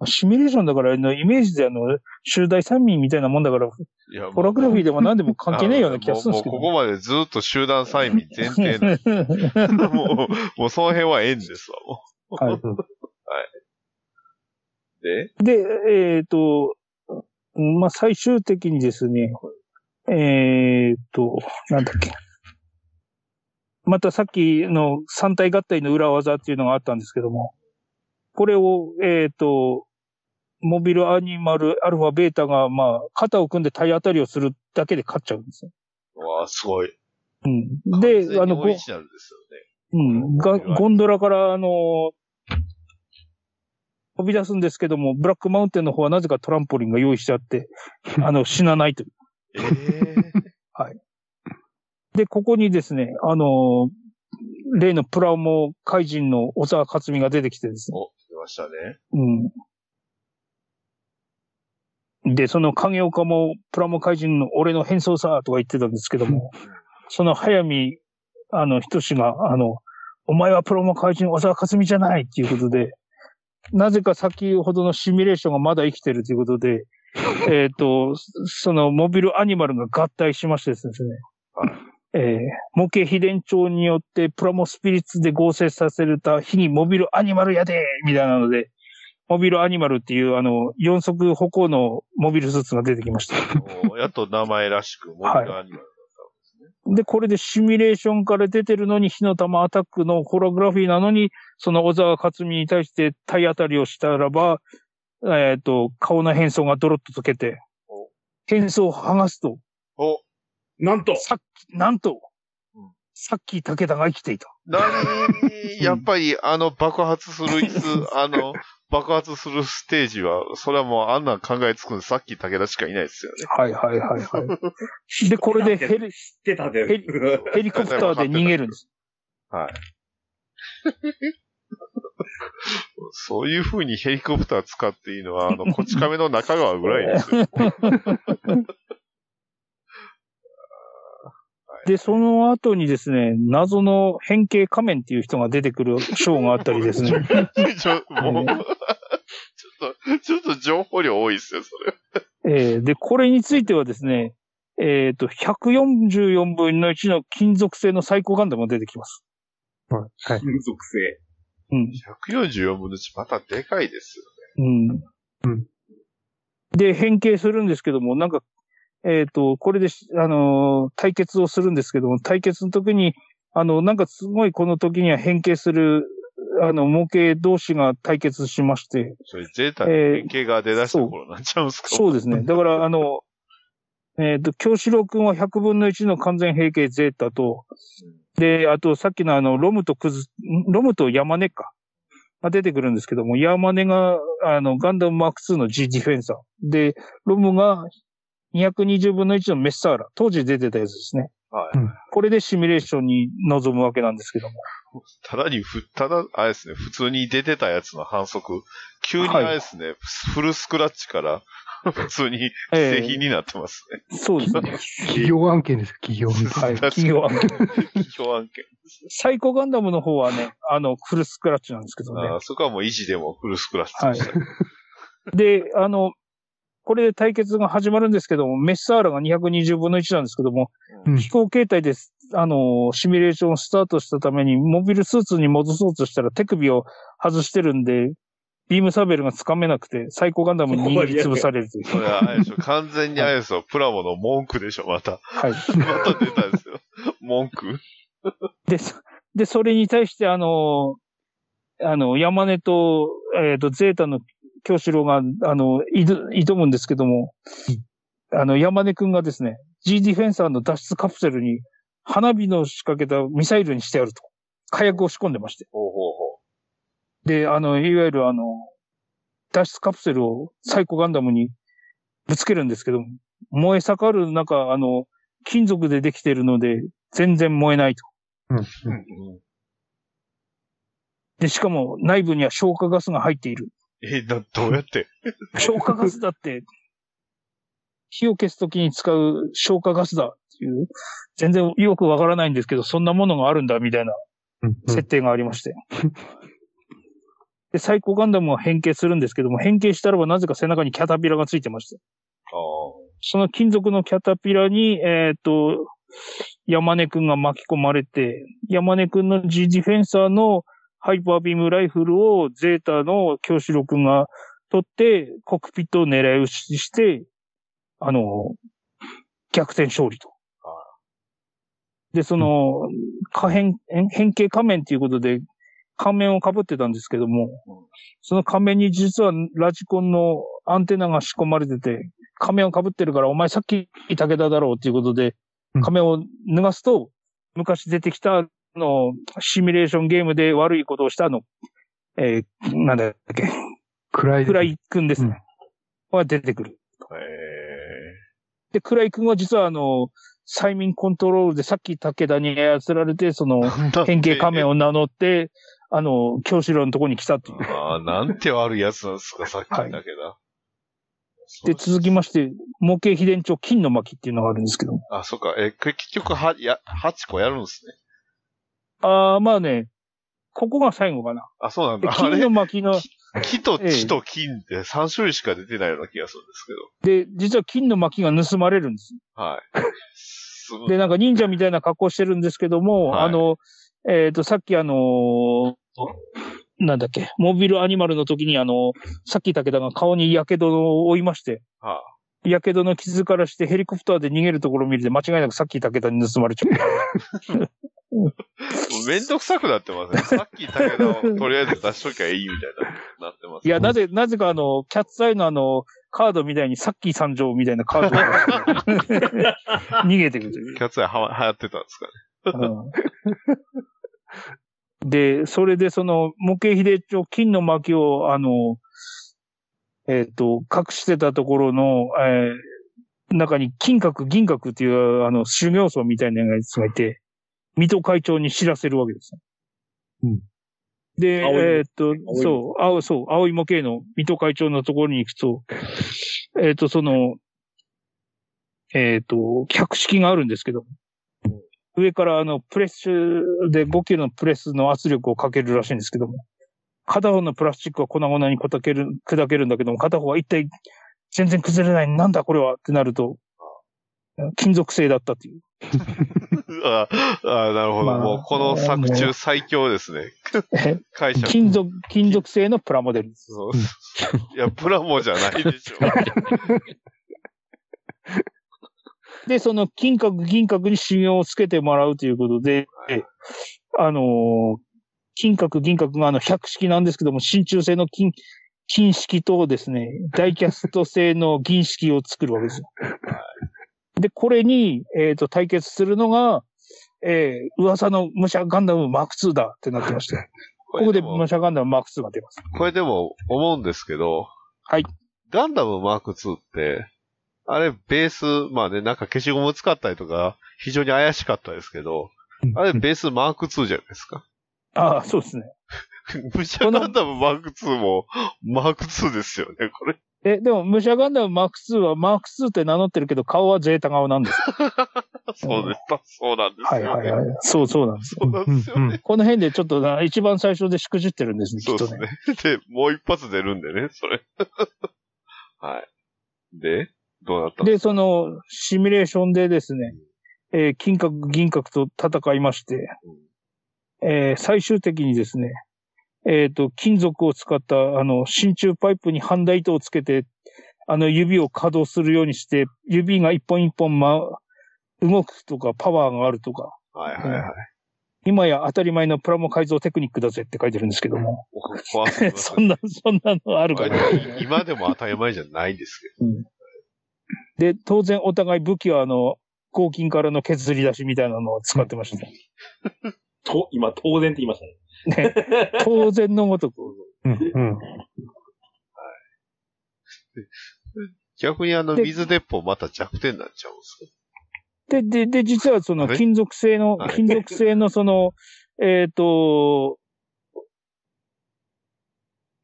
シミュレーションだから、あのイメージであの、集大三民みたいなもんだから、ー、いや、ホログラフィーでも何でも関係ねえような気がするんですけど。もうもうここまでずっと集団催眠前提な もう、もうその辺は縁ですわ、もはい。う。で、で、えっ、と、まあ、最終的にですね、えっ、と、なんだっけ。またさっきの三体合体の裏技っていうのがあったんですけども、これを、えっ、と、モビルアニマル、アルファ、ベータが、まあ、肩を組んで体当たりをするだけで勝っちゃうんですよ。うわあ、すごい。うん。で、あの、ゴね。うん。がゴンドラから、あの、飛び出すんですけども、ブラックマウンテンの方はなぜかトランポリンが用意してあって、あの、死なないという。ええで、ここにですね、あの、例のプラモ怪人の小沢克美が出てきてですね。お、出ましたね。うん。で、その影岡もプラモ怪人の俺の変装さとか言ってたんですけども、その早見、あの、人志が、あの、お前はプラモ怪人小沢克美じゃないっていうことで、なぜか先ほどのシミュレーションがまだ生きてるということで、えっと、そのモビルアニマルが合体しましてですね、はい。えー模型秘伝帳によってプラモスピリッツで合成させるた日にモビルアニマルやでみたいなので、モビルアニマルっていうあの、四足歩行のモビルスーツが出てきました。おやっと名前らしく、モビルアニマルだったんですね。で、これでシミュレーションから出てるのに火の玉アタックのホログラフィーなのに、その小沢克美に対して体当たりをしたらば、えっ、と、顔の変装がドロッと溶けてお、変装を剥がすと、お、なんと、さっき、なんとうん、さっき武田が生きていた。なに、やっぱりあの爆発する椅子、あの、爆発するステージは、それはもうあんなん考えつくんで、さっき武田しかいないですよね。はいはいはいはい。で、これでヘリ、知ってたで。ヘリ ヘリコプターで逃げるんです。はい。そういう風にヘリコプター使っていいのは、あの、こち亀の中川ぐらいですよ。で、その後にですね、謎の変形仮面っていう人が出てくるショーがあったりですね。ちょ、っと、ちょっと情報量多いですよ、それ。えーで、これについてはですね、えっ、と、144分の1の金属製のサイコガンダムが出てきます。はい。金属製。うん。144分の1、またでかいですよ。うん。うんで、変形するんですけども、なんか、えっ、と、これでし、あのー対決をするんですけども、対決の時に、あの、なんかすごいこの時には変形する、あの、模型同士が対決しまして、それ、ゼータに変形が出だした頃になっちゃうんですか？そうですね。だから、あの、えっ、と、京志郎くんは100分の1の完全平形ゼータと、で、あと、さっきのあの、ロムとクズ、んロムとヤマネか。が出てくるんですけども、ヤマネが、あの、ガンダムマーク2の G ディフェンサー。で、ロムが220分の1のメッサーラ。当時出てたやつですね。はい。これでシミュレーションに臨むわけなんですけども。ただにふ、ただ、あれですね、普通に出てたやつの反則、急にあれですね、フルスクラッチから、普通にええ製品になってますね。そうですね。企業案件ですよ、企業案件。企業案件。企業案件。サイコガンダムの方はね、あの、フルスクラッチなんですけどね。あーそこはもう維持でもフルスクラッチでした。で、あの、これで対決が始まるんですけども、メッサーラが220分の1なんですけども、うん飛行形態です、あの、シミュレーションをスタートしたために、モビルスーツに戻そうとしたら手首を外してるんで、ビームサーベルがつかめなくて、サイコガンダムに握りつぶされるという。それはあれでしょ、完全にあれですよ、プラモの文句でしょ、また。はい。また出たんですよ。文句？で、そで、それに対して、あの、あの、山根と、えっ、と、ゼータの京志郎が、あの、挑挑むんですけども、あの、山根くんがですね、G ディフェンサーの脱出カプセルに花火の仕掛けたミサイルにしてやると。火薬を仕込んでまして。ほうほうほで、あの、いわゆるあの、脱出カプセルをサイコガンダムにぶつけるんですけども、燃え盛る中、あの、金属でできてるので、全然燃えないと。うん。う。で、しかも内部には消火ガスが入っている。え、な、どうやって？消火ガスだって、火を消すときに使う消火ガスだっていう、全然よくわからないんですけど、そんなものがあるんだみたいなうん。設定がありまして。で、サイコガンダムは変形するんですけども、変形したらばなぜか背中にキャタピラがついてまして。ああ。その金属のキャタピラに、えっ、と、山根くんが巻き込まれて、山根くんの G ディフェンサーのハイパービームライフルをゼータの京志郎くんが取って、コックピットを狙い撃ちして、あの、逆転勝利と。で、その、可変、変変形仮面っていうことで、仮面を被ってたんですけども、その仮面に実はラジコンのアンテナが仕込まれてて、仮面を被ってるから、お前さっき武田だろうっていうことでうん、仮面を脱がすと、昔出てきた、あの、シミュレーションゲームで悪いことをしたあの、えーなんだっけ、暗い。クライ君ですね。は出てくる。へで、クライ君は実はあの、催眠コントロールでさっき武田に操られて、その、え。変形仮面を名乗って、あの、京志郎のとこに来たっていう。ああ、なんて悪いやつなんですか、さっきだけだ。で、続きまして、模型秘伝帳金の巻っていうのがあるんですけども。あ、そっか。え、結局は、や、8個やるんですね。ああ、まあね、ここが最後かな。あ、そうなんだ。金のれ？巻の、木とええ地と金って3種類しか出てないような気がするんですけで、実は金の巻が盗まれるんです。ど。はい。で、なんか忍者みたいな格好してるんですけども、はいあの、えっ、と、さっきあのーなんだっけ、モビルアニマルの時にあの、さっき武田が顔に火傷を負いまして、は火傷の傷からしてヘリコプターで逃げるところを見るで間違いなくさっき武田に盗まれちゃう。めんどくさくなってますね。さっき武田をとりあえず出しときゃいいみたいな、なってます。いや、なぜ、なぜかあの、キャッツアイのあの、カードみたいにさっき参上みたいなカードが 逃げてくる。キャッツアイはわ流行ってたんですかね。うんで、それでその、模型秀町金の巻を、あの、えっ、と、隠してたところの、えー中に金閣銀閣っていう、あの、修行僧みたいなやつがいて、水戸会長に知らせるわけです。うん。で、えっ、とい、そう、青、そう、青い模型の水戸会長のところに行くと、えっ、と、その、えっ、と、客式があるんですけど、上からあの、プレスで5キロのプレスの圧力をかけるらしいんですけども、片方のプラスチックは粉々に砕ける、砕けるんだけども、片方は一体全然崩れない。なんだこれはってなると、金属製だったっていう。ああ、なるほど。まあもうこの作中最強ですね。会社。金属、金属製のプラモデルです。いや、プラモじゃないでしょ。で、その金閣銀閣に修行をつけてもらうということで、あのー金閣銀閣があの百式なんですけども、真鍮製の金、金式とですね、ダイキャスト製の銀式を作るわけですよ。で、これに、えっ、と、対決するのが、えー噂の武者ガンダムマーク2だってなってまして、ここでも武者ガンダムマーク2が出ます。これでも思うんですけど、はい。ガンダムマーク2って、あれベース、まあね、なんか消しゴム使ったりとか、非常に怪しかったですけど、あれベースマーク2じゃないですか。ああ、そうですね。武者ガンダムマーク2も、マーク2ですよね、これ。え、でも武者ガンダムマーク2はマーク2って名乗ってるけど、顔はゼータ顔なんです。そうです。そうなんですよ、ね。はいはいはい。そうそうなんです。そうなんですよね。この辺でちょっとな一番最初でしくじってるんですね、きそうですね。ね。で、もう一発出るんでね、それ。はい。で、どうなったんで、その、シミュレーションでですね、えー金閣銀閣と戦いまして、えー最終的にですね、えっ、と、金属を使った、あの、真鍮パイプにハンダ糸をつけて、あの、指を稼働するようにして、指が一本一本、ま、動くとか、パワーがあるとか、はいはいはい。今や当たり前のプラモ改造テクニックだぜって書いてるんですけども、そんな、そんなのあるかな。今でも当たり前じゃないですけで、当然お互い武器はあの、合金からの削り出しみたいなのを使ってました。と、今、当然って言いましたね。ね、当然のごとく。うん。うん。逆にあの、で水鉄砲また弱点になっちゃうんですで、で、で、実はその金属製のはい、金属製のその、えっ、と、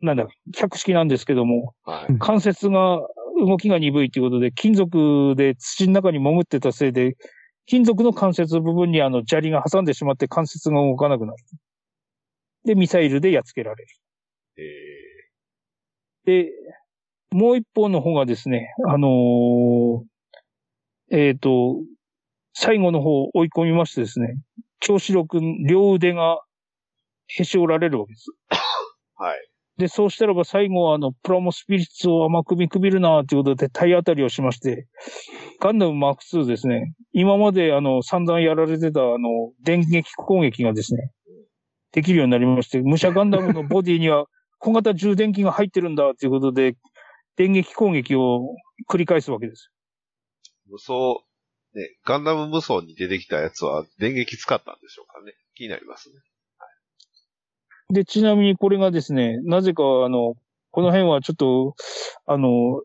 なんだ、百式なんですけども、かはい。関節が、動きが鈍いということで、金属で土の中に潜ってたせいで、金属の関節部分にあの砂利が挟んでしまって関節が動かなくなる。で、ミサイルでやっつけられる。えで、もう一方の方がですね、あのーえっ、と、最後の方を追い込みましてですね、京志郎くん両腕がへし折られるわけです。ー、はい。で、そうしたらば最後はあの、プラモスピリッツを甘く見くびるなということで体当たりをしまして、ガンダムマーク2ですね、今まであの、散々やられてたあの、電撃攻撃がですね、できるようになりまして、武者ガンダムのボディには 小型充電器が入ってるんだということで、電撃攻撃を繰り返すわけです。無双、ね、ガンダム無双に出てきたやつは電撃使ったんでしょうかね。気になりますね。で、ちなみにこれがですね、なぜかあの、この辺はちょっと、あの、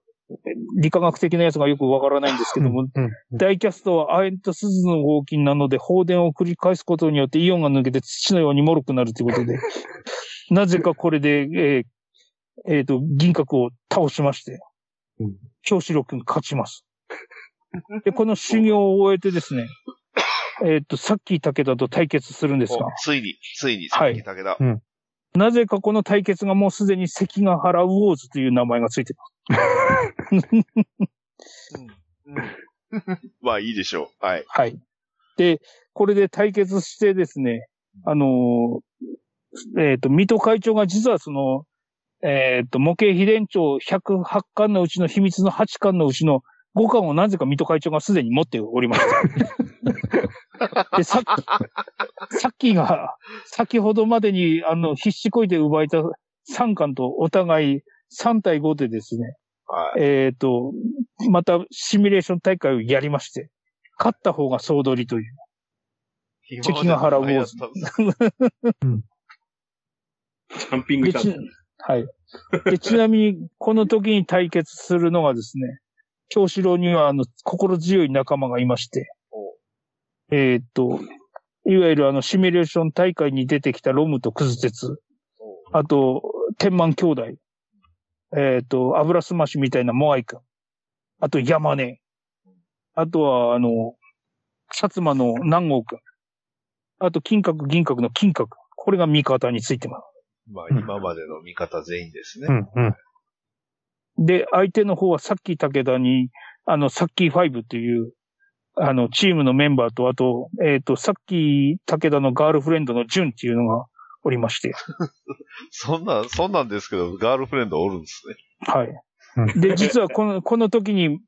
理化学的なやつがよくわからないんですけども、うん。ダイキャストは亜鉛と鈴の合金なので、放電を繰り返すことによってイオンが抜けて土のように脆くなるということで、なぜかこれで、えーえーと、銀閣を倒しましてうん、京志郎くん勝ちます。で、この修行を終えてですね、えっ、と、さっき武田と対決するんですがお、ついに、ついに、さっき武田。なぜかこの対決がもうすでに関ヶ原ウォーズという名前がついてます。まあいいでしょう。はい。はい。で、これで対決してですね、あのーえっ、と、水戸会長が実はその、えっ、と、模型秘伝帳108巻のうちの秘密の8巻のうちの5巻をなぜか水戸会長がすでに持っておりました。で、さっき、さっきが、先ほどまでに、あの、必死こいて奪えた3巻とお互い3対5でですね、はい。えっ、と、またシミュレーション大会をやりまして、勝った方が総取りという。関ヶ原ウォーズ今までのやジャンピングでちチャンピはい。で、ちなみに、この時に対決するのがですね、京志郎には、あの、心強い仲間がいまして、えーっと、いわゆるあの、シミュレーション大会に出てきたロムとクズ鉄、あと、天満兄弟、えーっと、油すましみたいなモアイ君、あと山根、あとは、あの、薩摩の南郷君、あと金閣銀閣の金閣、これが味方についてます。まあ今までの味方全員ですね。うん。うん。で、相手の方はさっき武田に、あの、さっき5っていう、あの、チームのメンバーと、あと、えっ、と、さっき武田のガールフレンドのジュンっていうのがおりまして、そんな、そんなんですけど、ガールフレンドおるんですね。はい。で、実はこの、この時に、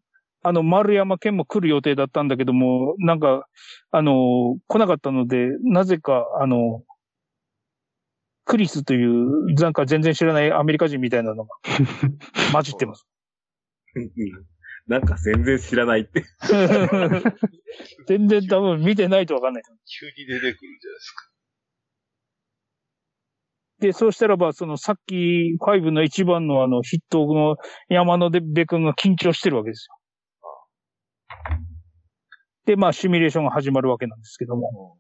あの、丸山健も来る予定だったんだけども、なんか、あの、来なかったので、なぜか、あの、クリスという、なんか全然知らないアメリカ人みたいなのが混じってます。うんなんか全然知らないって。全然多分見てないとわかんない。急に出てくるじゃないですか。で、そうしたらば、そのさっき5の一番のあの筆頭の山野部君が緊張してるわけですよ。で、まあ、シミュレーションが始まるわけなんですけども。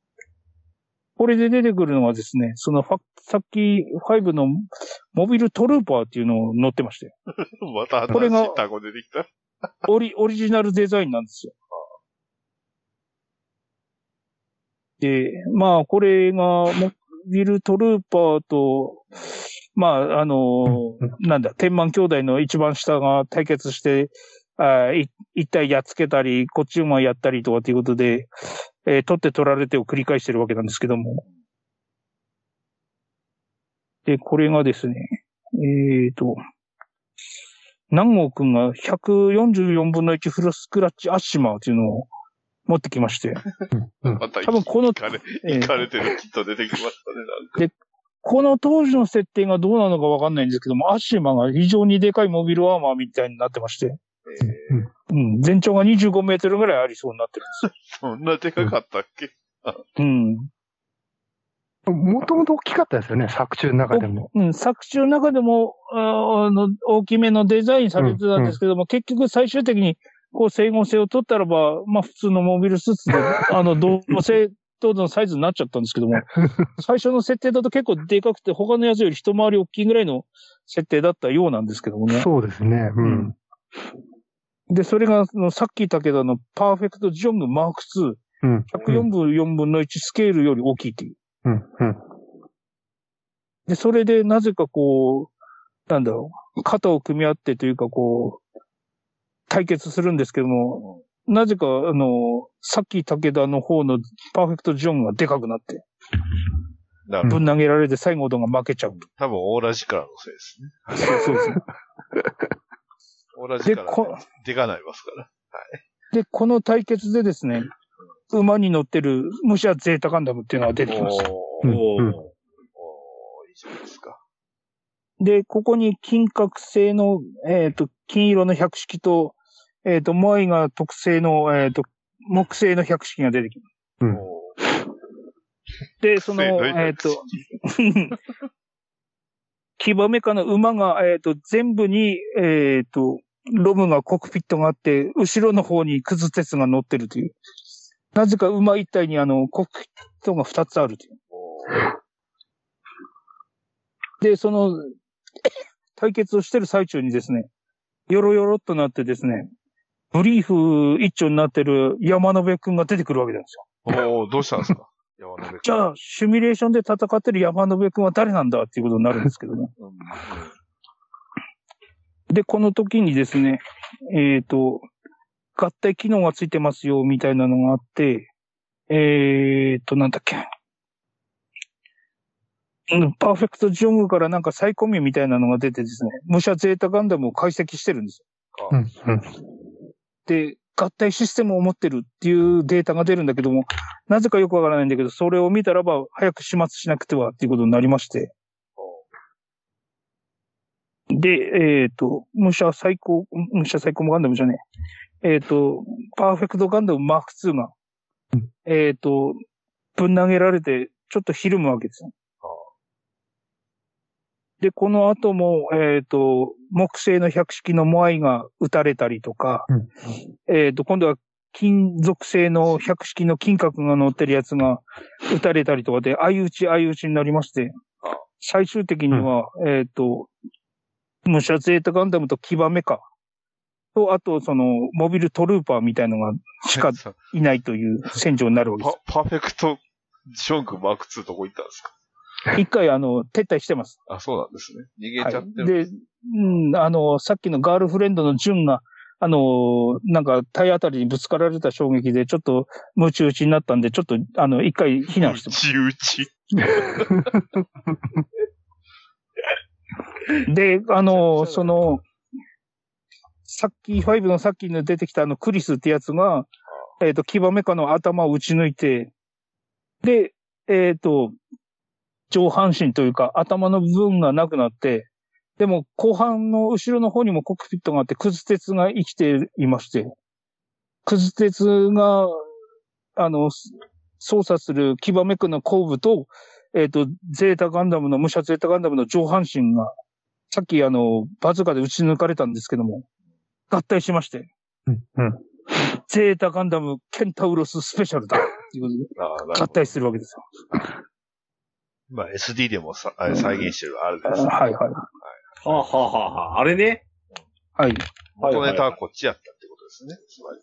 これで出てくるのはですね、そのファさっき5のモビルトルーパーっていうのを乗ってまして、またこれが新しい単語出てきた。オリ、オリジナルデザインなんですよ。で、まあ、これが、モビルトルーパーと、まあ、あの、なんだ、天満兄弟の一番下が対決して、あい一体やっつけたり、こっちもやったりとかっていうことで、えー取って取られてを繰り返してるわけなんですけども。で、これがですね、えっ、と、南郷くんが144分の1フルスクラッチアッシマーっていうのを持ってきまして、また、多分このいかれ、れてるキット出てきましたね、この当時の設定がどうなのかわかんないんですけども、アッシマーが非常にでかいモビルアーマーみたいになってまして。えーうん、全長が25メートルぐらいありそうになってるんですよ。そんなでかかったっけ、うん。もともと大きかったですよね、作中の中でも。うん、作中の中でも、ああの、大きめのデザインされてたんですけども、結局最終的に、こう、整合性を取ったらば、まあ普通のモビルスーツで、あの、同性等のサイズになっちゃったんですけども、最初の設定だと結構でかくて、他のやつより一回り大きいぐらいの設定だったようなんですけどもね。そうですね。うん。で、それが、さっき言ったけど、あの、パーフェクトジョングマーク2、うん。104分4分の1スケールより大きいっていう。うん。うん。で、それでなぜかこう、なんだろう、肩を組み合ってというかこう、対決するんですけども、なぜか、あの、さっき武田の方のパーフェクトジョンがでかくなって。ぶん投げられて最後のが負けちゃうと。多分オーラジカラのせいですね。そうそうですね。オーラジカラでこでかないますから。で、この対決でですね、馬に乗ってる武者ゼータガンダムっていうのが出てきます。おー、うんおー、うんいいじゃないですか。で、ここに金閣製の、えっ、と、金色の百式と、えっ、と、モアイが特製の、えっ、と、木製の百式が出てきます。で、その、えっ、と、騎馬メカの馬が、えっ、と、全部に、えっ、と、ロムがコックピットがあって、後ろの方にクズ鉄が乗ってるという。なぜか馬一体にあの、コックピットが二つあるという。で、その、対決をしてる最中にですね、よろよろっとなってですね、ブリーフ一丁になってる山野辺くんが出てくるわけなんですよ。おー、どうしたんですか？山野辺じゃあ、シミュレーションで戦ってる山野辺くんは誰なんだっていうことになるんですけどね。で、この時にですね、えっ、と、合体機能がついてますよ、みたいなのがあって、えっ、と、なんだっけ。パーフェクトジョングからなんかサイコミみたいなのが出てですね、武者ゼータガンダムを解析してるんですよ。で、合体システムを持ってるっていうデータが出るんだけども、なぜかよくわからないんだけど、それを見たらば、早く始末しなくてはっていうことになりまして。で、えっ、と、武者最高、武者最高ガンダムじゃねえ。えっ、と、パーフェクトガンダムマーク2がうん、えっ、と、ぶん投げられて、ちょっとひるむわけですよ。で、この後も、えっ、と、木製の百式のモアイが撃たれたりとか、うん。えっ、と、今度は金属製の百式の金閣が乗ってるやつが撃たれたりとか。で、相打ち相打ちになりまして。あ、最終的には、えっ、と、武者ゼータガンダムと騎馬メカと、あと、その、モビルトルーパーみたいのがしかさいないという戦場になるわけでパパーフェクトジョンクマーク2どこ行ったんですか？す。一回、あの、撤退してます。あ、そうなんですね。逃げはちゃってる。い。で、うん、あの、さっきのガールフレンドのジュンが、あの、なんか体当たりにぶつかられた衝撃で、ちょっと、ムチ打ちになったんで、ちょっと、あの、一回避難してます。内打ち。で、あの、その、さっき、5のさっきの出てきたあの、クリスってやつが、えっ、と、騎馬メカの頭を打ち抜いて、で、えっ、と、上半身というか、頭の部分がなくなって、でも、後半の後ろの方にもコックピットがあって、クズ鉄が生きていまして、クズ鉄が、あの、操作する騎馬メカの後部と、えっ、と、ゼータガンダムの、武者ゼータガンダムの上半身が、さっきあの、バズカで撃ち抜かれたんですけども、合体しまして、うん。うん。ゼータガンダムケンタウロススペシャルだっていうことで、あなるほど合体するわけですよ。まあ SD でもさあれ再現してるあるあですね。はいはい。はあ、はあはあはあ、あれね。はい。元ネタはこっちやったってことですね。つまり。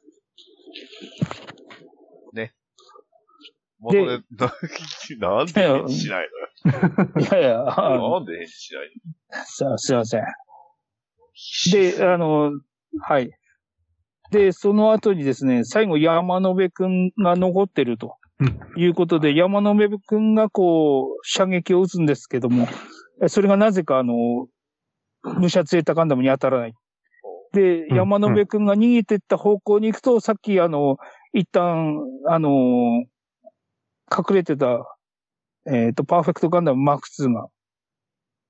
ね。元ネタ、なんで返事しないいやいや、なんで返事しないすすいません。ので、あの、はい。で、その後にですね、最後山野辺くんが残ってるとうんいうことで、山野辺くんがこう、射撃を撃つんですけども、えそれがなぜかあの、武者ゼータガンダムに当たらない。で、うん山野辺くんが逃げてった方向に行くと、さっきあの、一旦、あの、隠れてた、えっ、と、パーフェクトガンダムマーク2が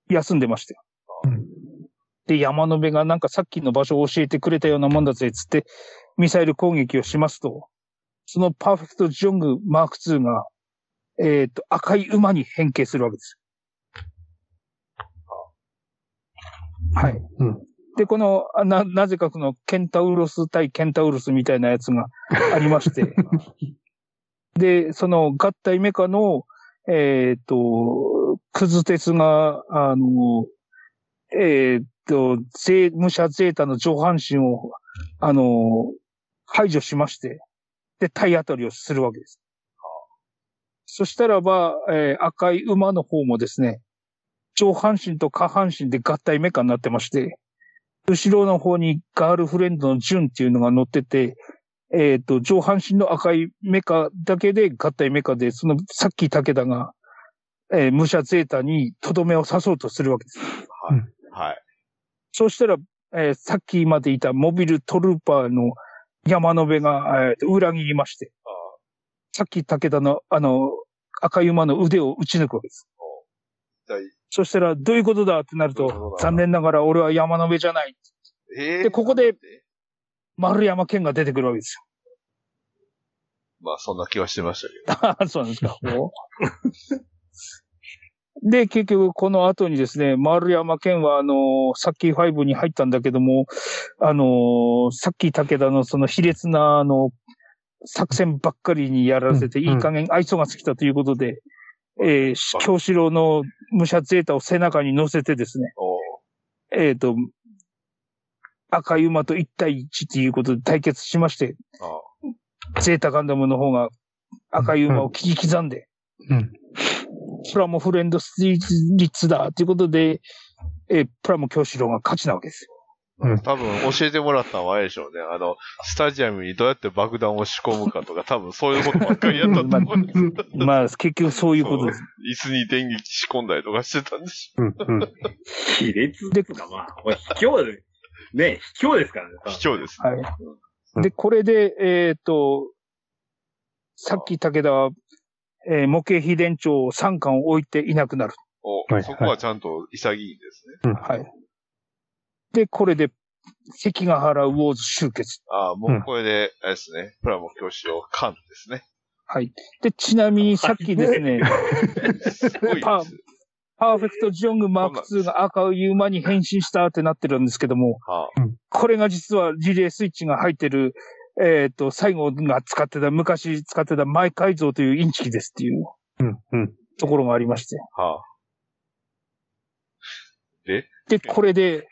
休んでましたよ。うんで、山野辺がなんかさっきの場所を教えてくれたようなもんだぜ、つって、ミサイル攻撃をしますと、そのパーフェクトジョングマーク2が、えっ、と、赤い馬に変形するわけです。はい。うん。で、この、あな、なぜかこのケンタウロス対ケンタウロスみたいなやつがありまして、で、その合体メカの、えっ、と、クズ鉄が、あの、えっ、と、ゼ武者ゼータの上半身を、あの、排除しまして、で、体当たりをするわけです。そしたらば、えー赤い馬の方もですね、上半身と下半身で合体メカになってまして、後ろの方にガールフレンドのジュンっていうのが乗ってて、えっ、と、上半身の赤いメカだけで合体メカで、その、さっき武田が、えー武者ゼータにとどめを刺そうとするわけです。はい。そうしたら、えーさっきまでいたモビルトルーパーの山野辺が、えー裏切りまして、さっき武田の、あの、赤い馬の腕を打ち抜くわけです。そしたら、どういうことだってなると、残念ながら俺は山の上じゃない。えーでここで丸山健が出てくるわけですまあ、そんな気はしてましたけよ。あ そうなんですか。で、結局、この後にですね、丸山健は、あのー、さっき5に入ったんだけども、あのー、さっき武田のその卑劣な、あの、作戦ばっかりにやらせて、うんいい加減愛想が尽きたということで、えー、京志郎の武者ゼータを背中に乗せてですね、えっ、と、赤い馬と1対1ということで対決しまして、あゼータガンダムの方が赤い馬を切り刻んで、うん。プラモフレンドスリッツだということで、えープラモ京志郎が勝ちなわけですよ。うん多分教えてもらったのはあれでしょうね。あの、スタジアムにどうやって爆弾を仕込むかとか、多分そういうことばっかりやったと思うんですよ。まあ、結局そういうことです。椅子に電撃仕込んだりとかしてたんでしうん。うん。卑劣ですか、まあ。これ卑怯で、ね、卑怯ですからね。ょ。卑怯です。はい。で、これで、えっ、と、さっき武田は、えー模型秘伝長3巻を置いていなくなる。お、はいそこはちゃんと潔いんですね。はい。で、これで、関ヶ原ウォーズ終結。ああ、もうこれで、あれですね。プラモ教師を缶ですね。はい。で、ちなみにさっきですね。パパーフェクトジョングマーク2が赤い馬に変身したってなってるんですけども、はこれが実はリレースイッチが入ってる、えっ、と、最後が使ってた、昔使ってたマイ改造というインチキですっていううん。うん。ところがありまして。あ、はあ。で、で、これで、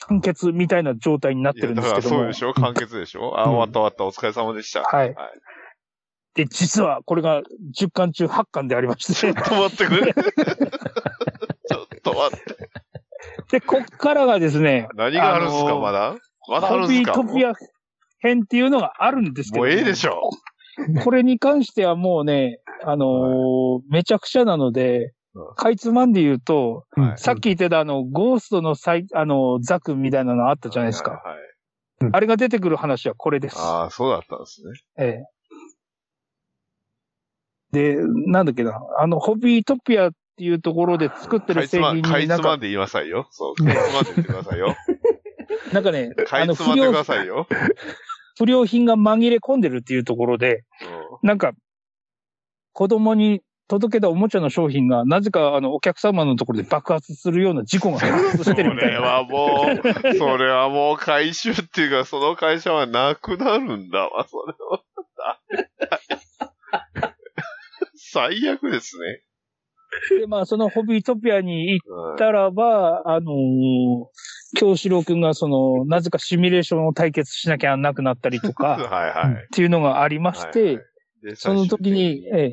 完結みたいな状態になってるんですけどそうで。しょ？完結でしょ？あ、うん終わった終わった、お疲れ様でした。はいはい。で、実はこれが10巻中8巻でありまして。ちょっと待ってくれ。ちょっと待って。で、こっからがですね、何があるんすか、あのーまだ？まだあるホんすかビートピア編っていうのがあるんですけどもうええでしょ。これに関してはもうね、あのーめちゃくちゃなのでうん、かいつまんで言うと、はいさっき言ってたあの、ゴーストのサイ、あの、ザクみたいなのあったじゃないですか。はいはいはいあれが出てくる話はこれです。ああ、そうだったんですね。ええ。で、なんだっけな、あの、ホビートピアっていうところで作ってる製品になんかかいつまん、で言いなさいよ。そう、かいつまんで言ってくださいよ。なんかね、かあの、不良。不良品が紛れ込んでるっていうところで、なんか、子供に届けたおもちゃの商品が、なぜかあの、お客様のところで爆発するような事故が発生そしてるみたいな。れはもう、それはもう回収っていうか、その会社はなくなるんだわ、それは。最悪ですね。で、まあ、そのホビートピアに行うんったらば、あのー京志郎くんがその、なぜかシミュレーションを対決しなきゃなくなったりと はいか、はい。っていうのがありまして、はいはい。でその時にええ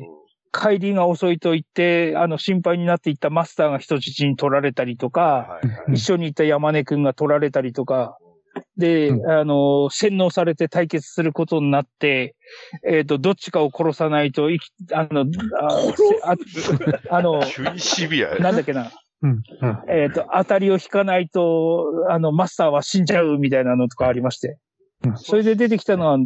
帰りが遅いと言って、あの、心配になっていったマスターが人質に取られたりとか、はいはい。一緒にいた山根くんが取られたりとか、で、うんあの、洗脳されて対決することになって、えっ、と、どっちかを殺さないと、生き、あの、あああの、なんだっけな、うん。うん。えっ、と、当たりを引かないと、あの、マスターは死んじゃうみたいなのとかありまして。うんそれで出てきたのは、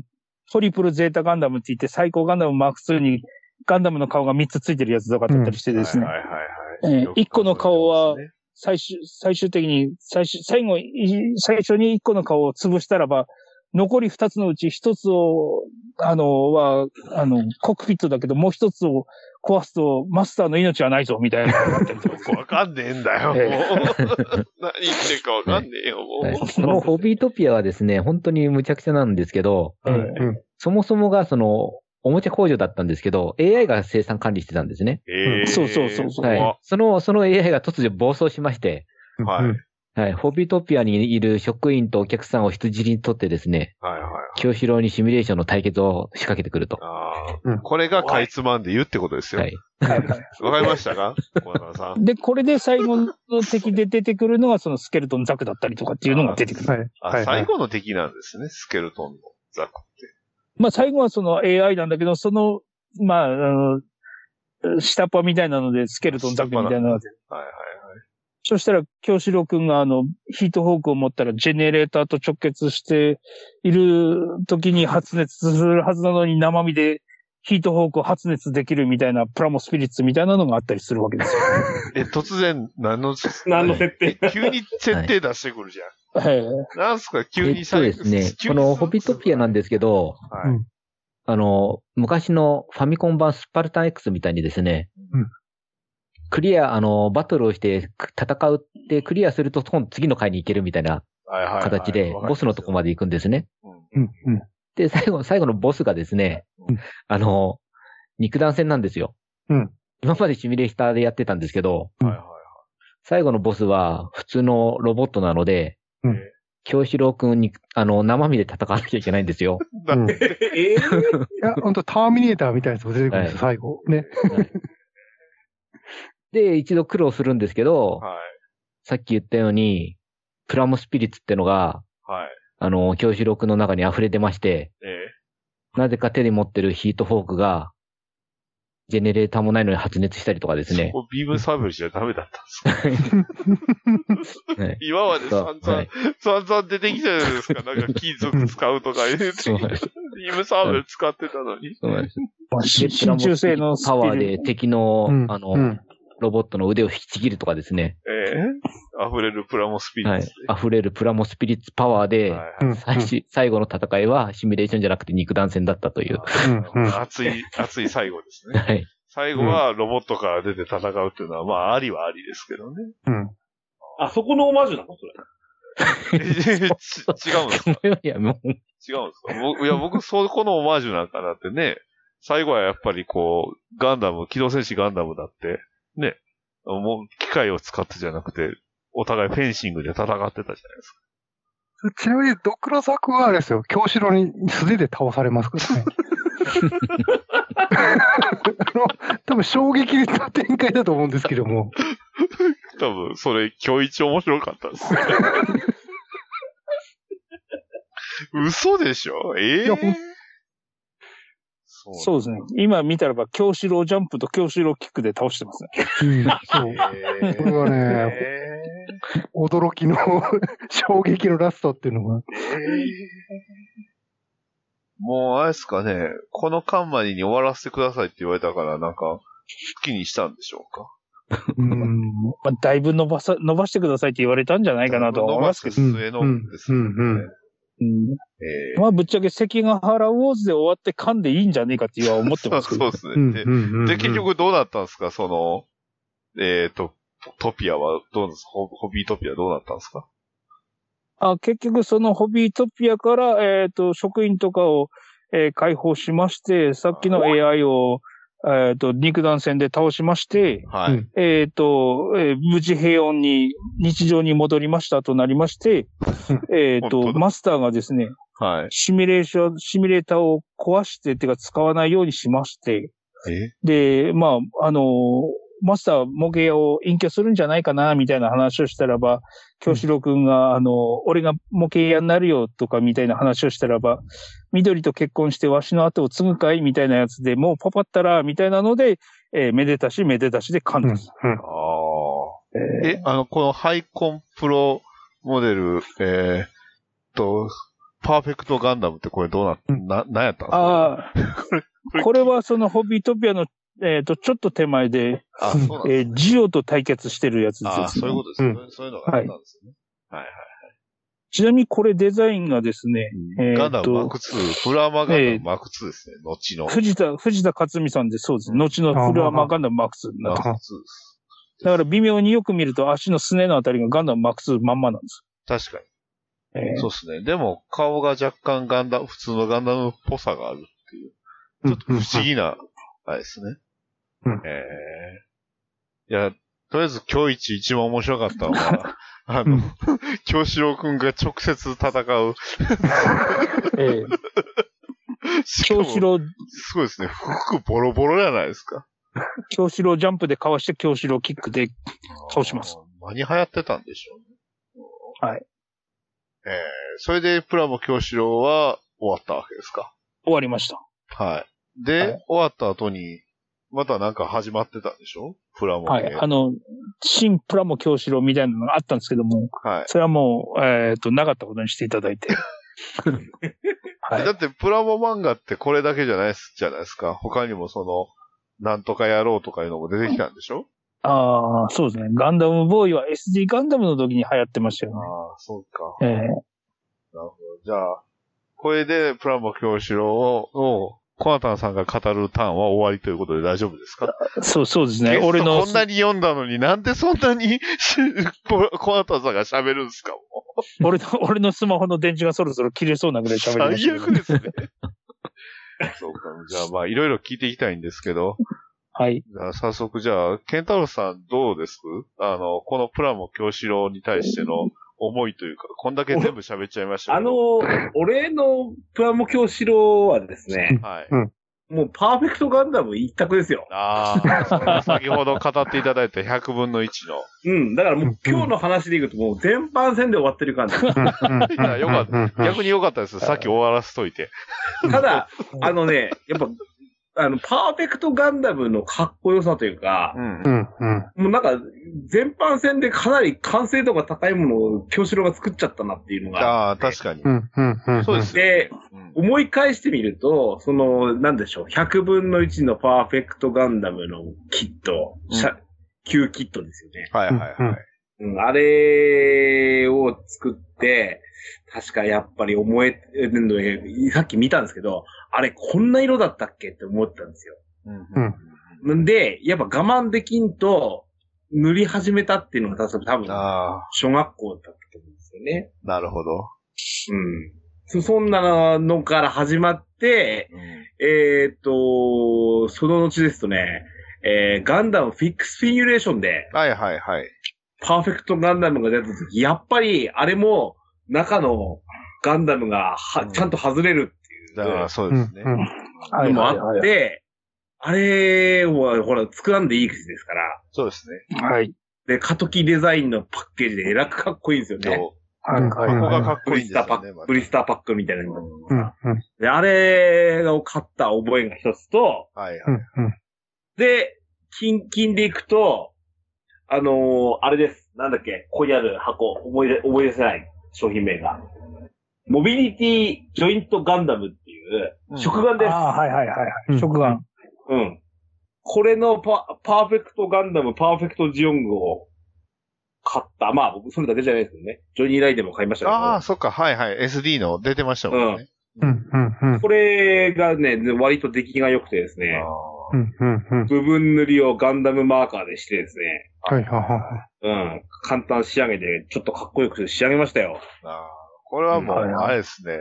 トリプルゼータガンダムって言って、最高ガンダムマーク2にガンダムの顔が3つついてるやつとかだったりしてですね。はいはいはいはい。ええ一個の顔は最終、最終的に、最終、最後、い最初に一個の顔を潰したらば、残り二つのうち一つを、あの、は、あの、コックピットだけど、もう一つを壊すと、マスターの命はないぞ、みたいな。わかんねえんだよ、もう。え え何言ってるかわかんねえよ、もう。はい、そのホビートピアはですね、本当に無茶苦茶なんですけど、はいうんそもそもがその、おもちゃ工場だったんですけど、AI が生産管理してたんですね。ええそうそうそうそうはい。その、その AI が突如暴走しまして、うんはいうんはい。ホビートピアにいる職員とお客さんを人質にとってですね、はいはい。京志郎にシミュレーションの対決を仕掛けてくると。あうんあ、これがかいつまんで言うってことですよ。はい。はいはいわかりましたか？小中さん。で、これで最後の敵で出てくるのが、そのスケルトンザクだったりとかっていうのが出てくる。はい。あ、はい。最後の敵なんですね、スケルトンのザクって。まあ最後はその AI なんだけど、その、まあ、あの、下っ端みたいなので、スケルトンザクみたいなので。はいはいそしたら、京志郎くんがあの、ヒートホークを持ったら、ジェネレーターと直結している時に発熱するはずなのに生身でヒートホークを発熱できるみたいなプラモスピリッツみたいなのがあったりするわけですよ。え、突然、何の、何の設定え急に設定出してくるじゃん。はい。なんすか、急えっとに最ですね、このホビートピアなんですけど、はい。うんあの、昔のファミコン版スパルタン X みたいにですね、うんクリア、あの、バトルをして戦うってクリアすると今度次の回に行けるみたいなはいはいはい形で、ボスのとこまで行くんですね。うんうん。うん。で、最後、最後のボスがですねうん、あの、肉弾戦なんですよ。うん今までシミュレーターでやってたんですけど、はいはい最後のボスは普通のロボットなので、うん京志郎くんに、あの、生身で戦わなきゃいけないんですよ。うんいええや、本当ターミネーターみたいなやつも出てくるんですよ、最後。ね。で、一度苦労するんですけど、はい。さっき言ったように、プラモスピリッツってのが、はい。あの、京志郎くんの中に溢れ出まして、ええ。なぜか手に持ってるヒートフォークが、ジェネレーターもないのに発熱したりとかですね。そこビームサーベルじゃダメだったんですか？はい今まで散々、はい散々出てきたじゃないですか。なんか金属使うとか言って、そうなんですビームサーベル使ってたのに。そうなんです真鍮製のパワーリで敵の、うんあの、うん。ロボットの腕を引きちぎるとかですね。ええ溢れるプラモスピリはいッツ。。溢れるプラモスピリッツパワーで、はいうん。最終最後の戦いはシミュレーションじゃなくて肉弾戦だったという。うんうん熱い、熱い最後ですね。はい。最後はロボットから出て戦うっていうのは、まあ、ありはありですけどね。うん。あ、そこのオマージュなの？それ。違うんですか？いや、もう、違うんですか？僕いや、僕、そこのオマージュなんかなってね、最後はやっぱりこう、ガンダム、機動戦士ガンダムだって、ね、もう機械を使ってじゃなくて、お互いフェンシングで戦ってたじゃないですか。ちなみに、ドクロザクはあれですよ、京城に素手で倒されますからね。あの、多分衝撃の展開だと思うんですけども。多分、それ、今日一面白かったです。嘘でしょ？ええいやほんそうそうですね。今見たらば、京志郎ジャンプと京志郎キックで倒してますね。うん、そう。えーこれはね、え驚きの 衝撃のラストっていうのが。ーもう、あれですかね、このカンマニに終わらせてくださいって言われたから、なんか、好きにしたんでしょうか？うん。まあ、だいぶ伸ばさ、伸ばしてくださいって言われたんじゃないかなとは思いますけど。伸ばす末のですよね。うんうんうんうん、えー。まあ、ぶっちゃけ関ヶ原ウォーズで終わって噛んでいいんじゃねえかっていうは思ってますけど。そうですね。うんで結局どうなったんですか？その、えっ、と、トピアはどうですホホビートピアどうなったんですか？あ結局そのホビートピアから、えっ、と、職員とかを、えー解放しまして、さっきの AI を、えっ、と、肉弾戦で倒しまして、はい。うん。えっ、と、えー無事平穏に日常に戻りましたとなりまして、えっと、だ。マスターがですね、はい。シミュレーション、シミュレーターを壊して、っていうか使わないようにしまして、え？で、まあ、あの、マスター模型屋を隠居するんじゃないかな、みたいな話をしたらば、京志郎くん。が、あの、俺が模型屋になるよ、とかみたいな話をしたらば、緑と結婚してわしの後を継ぐかいみたいなやつで、もうパパったら、みたいなので、えーめでたし、めでたしで噛んうん。だ。ああ。え、あの、このハイコンプロモデル、えーっと、パーフェクトガンダムってこれどうな、うん。な、なんやったんですか？ああ、こ れこれはそのホビートピアの、えっ、と、ちょっと手前で、あ、そうですえージオと対決してるやつです、あそういうことですね。そういうのがあったんですよね。はいはい。ちなみにこれデザインがですね、えーガンダムマーとク2、フルアーマーガンダムマーク2ですね、後の。藤田、藤田克美さんでそうです。後のフルアーマーガンダムマーク2になってマーク2ますです。だから微妙によく見ると足のすねのあたりがガンダムマーク2まんまなんです。確かに。えーそうですね。でも、顔が若干ガンダム、普通のガンダムっぽさがあるっていう。ちょっと不思議な、あれですね。うんええいや、とりあえず今日一一番面白かったのは、あの、京志郎くんが直接戦う。京志郎、すごいですね。服ボロボロじゃないですか。京志郎ジャンプでかわして京志郎キックで、倒します。何流行ってたんでしょうね。はい。ええそれでプラモ京志郎は終わったわけですか。終わりました。はい。で、はい終わった後に、またなんか始まってたんでしょ？プラモ系。はい。あの、新プラモ京志郎みたいなのがあったんですけども、はい。それはもう、えっ、と、なかったことにしていただいて。はいだ。って、プラモ漫画ってこれだけじゃないです、じゃないですか。他にもその、なんとかやろうとかいうのも出てきたんでしょ？ああ、そうですね。ガンダムボーイは SD ガンダムの時に流行ってましたよね。ああ、そうか。ええなるほど。じゃあ、これでプラモ京志郎を、をコナタンさんが語るターンは終わりということで大丈夫ですか？そう、そうですね。俺のこん、なに読んだのになんでそんなにコナタンさんが喋るんですか？も俺の、俺のスマホの電池がそろそろ切れそうなぐらい喋りま最悪ですね。そうか。じゃあまあ、いろいろ聞いていきたいんですけど、はい。じゃあ早速じゃあ、ケンタロウさんどうです？あの、このプラモ京志郎に対しての思いというか、こんだけ全部喋っちゃいましたあけど。の、俺のプラモ教師郎はですね、はい。もうパーフェクトガンダム一択ですよ。ああ、先ほど語っていただいた100分の1の。うん。だからもう今日の話でいくともう全般戦で終わってる感じ。いやよかったた逆に良かったです。さっき終わらせといて。ただ、あのね、やっぱ、あの、パーフェクトガンダムのかっこよさというかう、んう。ん、うん。もうなんか、全般戦でかなり完成度が高いものを京志郎が作っちゃったなっていうのが。ああ、確かにう。ん、うん、うん。そうですよで、うん思い返してみると、その、なんでしょう、100分の1のパーフェクトガンダムのキット、うん旧キットですよね。はいはいはい。うん、あれを作って、確かやっぱり思え、えーさっき見たんですけど、あれこんな色だったっけ？って思ったんですよ。うんんで、やっぱ我慢できんと、塗り始めたっていうのが多分、小学校だったと思うんですよね。なるほど。うん。そそんなのから始まって、うんえーっと、その後ですとね、えーガンダムフィックスフィギュレーションで、はいはいはい。パーフェクトガンダムが出た時、やっぱり、あれも、中のガンダムがは、うんちゃんと外れるだからそうですね。うんもあって、あれは、ほら、作らんでいいですから、そうですね。はい。で、過渡期デザインのパッケージでえらくかっこいいんですよね。そはい。う。はい。ここがかはっこいいんブリスターパですよね。ック、ブリスターパックみたいなのがうんうん、うん。で、あれを買った覚えが一つと、はいはい。で、近々でいくと、あのーあれです。なんだっけ？ここにある箱、思い出、思い出せない商品名が。モビリティジョイントガンダムっていう、うん食玩です。ああ、はいはいはいはい。食玩。うん。これのパパーフェクトガンダム、パーフェクトジオングを買った。まあ僕それだけじゃないですけどね。ジョニー・ライデンも買いましたけど。ああ、そっか。はいはい。SD の出てましたもんね。うん、うん、うん。これがね、割と出来が良くてですね、あうん、うん、うん。部分塗りをガンダムマーカーでしてですね、はい、はい、はうん。簡単仕上げて、ちょっとかっこよく仕上げましたよ。ーあーこれはもう、あれですね。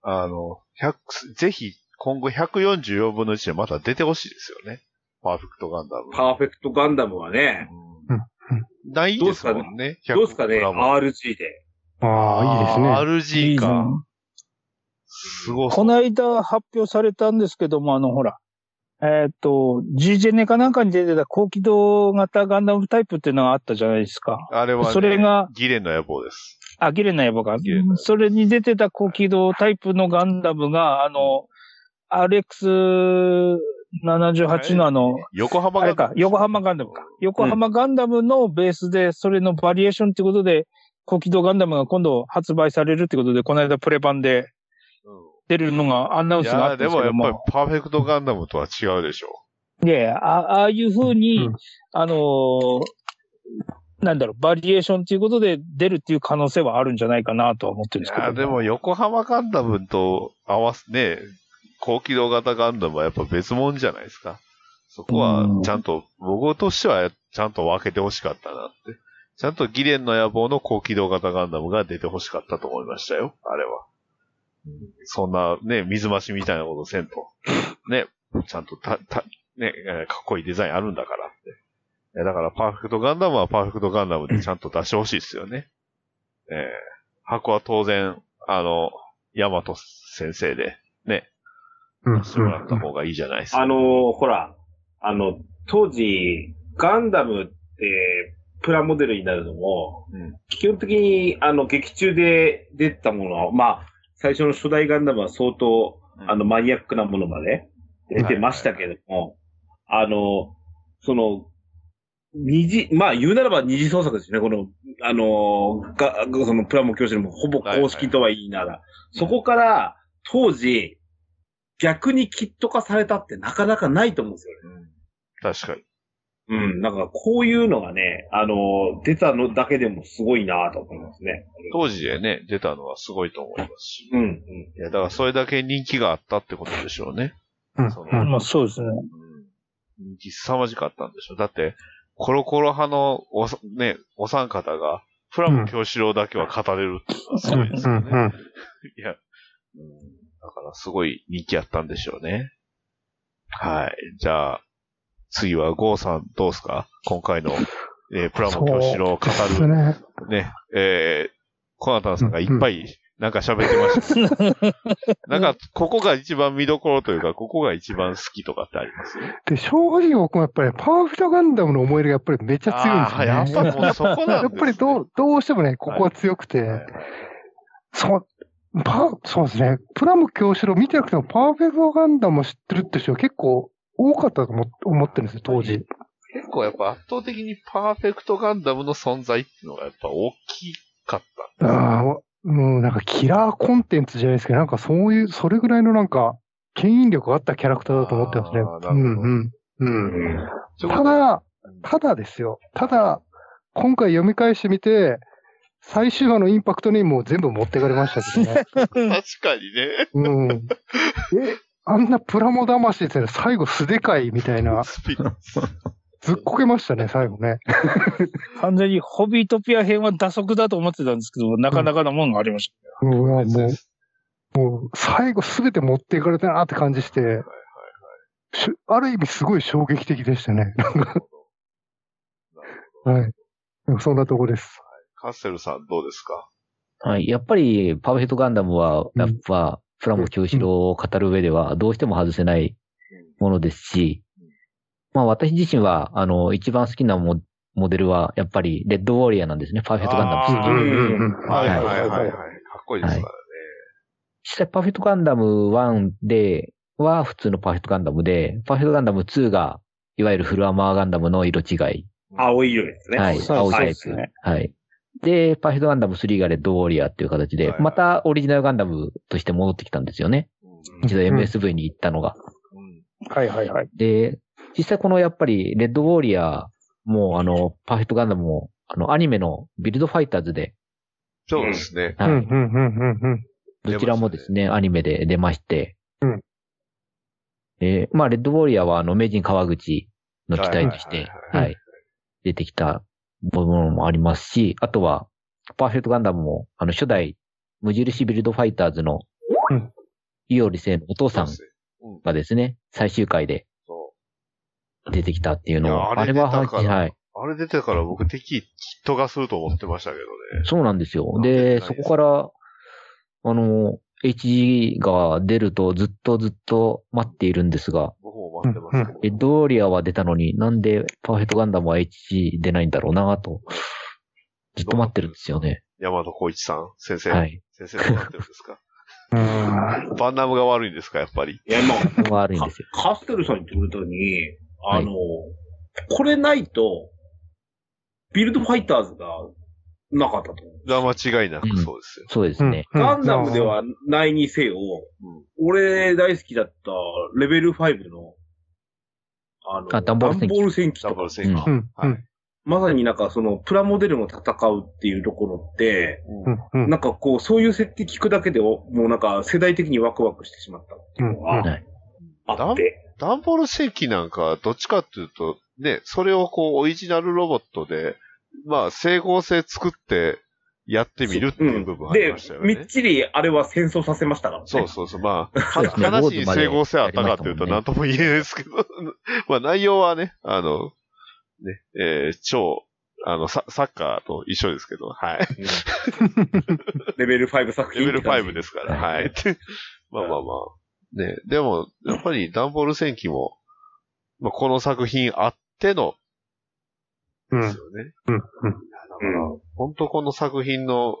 あの、100、ぜひ、今後144分の1でまた出てほしいですよね。パーフェクトガンダム。パーフェクトガンダムはね、うんないですもんね。どうですかね、100も RG で。ああ、いいですね。RG か。すごそう。この間発表されたんですけども、あの、ほら、えーっと、G ジェネかなんかに出てた高機動型ガンダムタイプっていうのがあったじゃないですか。あれは、ね、それがギレンの野望です。あ、ギレンの野望かギレンの野。望それに出てた高機動タイプのガンダムが、あの、RX78 のあの、横浜あれか、横浜ガンダムか。横浜ガンダムのベースで、それのバリエーションってことで、高機動ガンダムが今度発売されるってことで、この間プレ版でうん出るのがアナウンいスがあや、ったんですけどでもやっぱりも。パーフェクトガンダムとは違うでしょで、あああいう風に、うんあのーなんだろう、バリエーションということで出るっていう可能性はあるんじゃないかなとは思ってるんですけど。いや、でも横浜ガンダムと合わせ、ね、高機動型ガンダムはやっぱ別物じゃないですか。そこはちゃんと、僕としてはちゃんと分けてほしかったなって。ちゃんとギレンの野望の高機動型ガンダムが出てほしかったと思いましたよ、あれは。そんなね、水増しみたいなことせんと。ね、ちゃんとた、た、ね、かっこいいデザインあるんだから。やだからパーフェクトガンダムはパーフェクトガンダムでちゃんと出してほしいですよね。えー箱は当然、あの、ヤマト先生で、ね、うん。してもらった方がいいじゃないですか。あのーほら、あの、当時、ガンダムって、プラモデルになるのも、うん基本的に、あの、劇中で出たものは、まあ、最初の初代ガンダムは相当、あの、マニアックなものまで出てましたけども、あの、その、二次、まあ言うならば二次創作ですよね。この、あの、が、そのプラモ教師でもほぼ公式とは言いながら。そこから、当時、逆にキット化されたってなかなかないと思うんですよね。うん確かに。うん。なんかこういうのがね、あの、出たのだけでもすごいなと思いますね。当時でね、出たのはすごいと思いますし。うん、うん。いや、だからそれだけ人気があったってことでしょうね。うんそのうんまあそうですね。うん人気凄まじかったんでしょう。だって、コロコロ派のおさ、ね、お三方が、プラモ京志郎だけは語れるっていうのはすごいですよね。うんうんいや、うん、だからすごい人気あったんでしょうね。はい。じゃあ、次はゴーさんどうですか？今回の、えープラモ京志郎を語る、ね。ね、えー、コナタンさんがいっぱいなんか喋ってました。なんか、ここが一番見どころというか、ここが一番好きとかってあります？で、正直僕もやっぱりパーフェクトガンダムの思い入れがやっぱりめっちゃ強いんですよね。やっぱもうそこなんです、ね、やっぱりどう、どうしてもね、ここは強くて、はいはいそう、パそうですね。プラム教師郎見てなくてもパーフェクトガンダムを知ってるって人は結構多かったと思思ってるんですよ、当時。結構やっぱ圧倒的にパーフェクトガンダムの存在っていうのがやっぱ大きかったんですよああ、うん、なんかキラーコンテンツじゃないですけど、なんかそういう、それぐらいのなんか、牽引力があったキャラクターだと思ってますね。うん、うん、うん。ただ、ただですよ。ただ、今回読み返してみて、最終話のインパクトにもう全部持ってかれましたけどね。確かにね。うん。え、あんなプラモ魂ですね、最後素でかいみたいな。ずっこけましたね、最後ね。完全にホビートピア編は打足だと思ってたんですけど、なかなかのもんがありましうん、もう、もう、最後すべて持っていかれたなって感じして、しある意味すごい衝撃的でしたね。はい。そんなとこです。カッセルさんどうですか？はい。やっぱり、パーフェクトガンダムは、うんやっぱ、プラモ教師郎を語る上では、どうしても外せないものですし、まあ私自身は、あの、一番好きなモモデルは、やっぱり、レッドウォーリアなんですね。パーフェクトガンダムうんはいはいはいはいはい。かっこいいですからね。実際、パーフェクトガンダム1では普通のパーフェクトガンダムで、パーフェクトガンダム2が、いわゆるフルアマーガンダムの色違い。青い色ですね。はい。青いタイプ。ねはい。で、パーフェクトガンダム3がレッドウォーリアっていう形で、はいまたオリジナルガンダムとして戻ってきたんですよね。うん一度 MSV に行ったのが。うんた。はいはいはい。で、実際このやっぱり、レッドウォーリアも、あの、パーフェクトガンダムも、あの、アニメのビルドファイターズで、そうですね。はい。うん、うん、うん、うん、うん。どちらもですね、アニメで出まして。うんで、まあ、レッドウォーリアは、あの、名人川口の機体としてはい。出てきたものもありますし、あとは、パーフェクトガンダムも、あの、初代、無印ビルドファイターズのうん、イオリセイのお父さんがですね、最終回でそ出てきたっていうのいやを、あれあれは、出たからはい。う。あれ出てから僕敵キットがすると思ってましたけどね。そうなんですよ。で、そこから、あの、HG が出るとずっとずっと待っているんですが、僕も待ってますけど。レッドウォーリアは出たのになんでパーフェクトガンダムは HG 出ないんだろうなと、ずっと待ってるんですよね。大和光一さん先生。はい。先生どうなってるんですか？うんバンナムが悪いんですかやっぱり？いや、まあ、そこが悪いんですよ。カステルさんに言ってくれたように、はい。あの、これないと、ビルドファイターズがなかったと思う。が間違いなくそうですよ。そうですね。うん。ガンダムではないにせよ、うん。俺大好きだったレベル5の、あの、あダンボール戦記。ダンボール戦記ダとか、ブル戦記。うん、うん。まさになんかそのプラモデルも戦うっていうところって、うん。うん。なんかこう、そういう設定聞くだけでお、もうなんか世代的にワクワクしてしまったっていうのははい。あって。ダンボール戦記なんかはどっちかっていうと、ね、それをこう、オリジナルロボットで、まあ、整合性作ってやってみるっていう部分ありでましたよ、みっね。ちりあれは戦争させましたからね。そうそうそう。まあ、話に整合性あったかっていうと何とも言えないですけど、まあ内容はね、あの、ね、えー超、あの、ササッカーと一緒ですけど、はい。レベル5作品。レベル5ですから、はい。まあまあまあ。ね、でも、やっぱりダンボール戦記も、まあ、この作品あっての、うん。ですよね。うん。うん。だから、本当この作品の、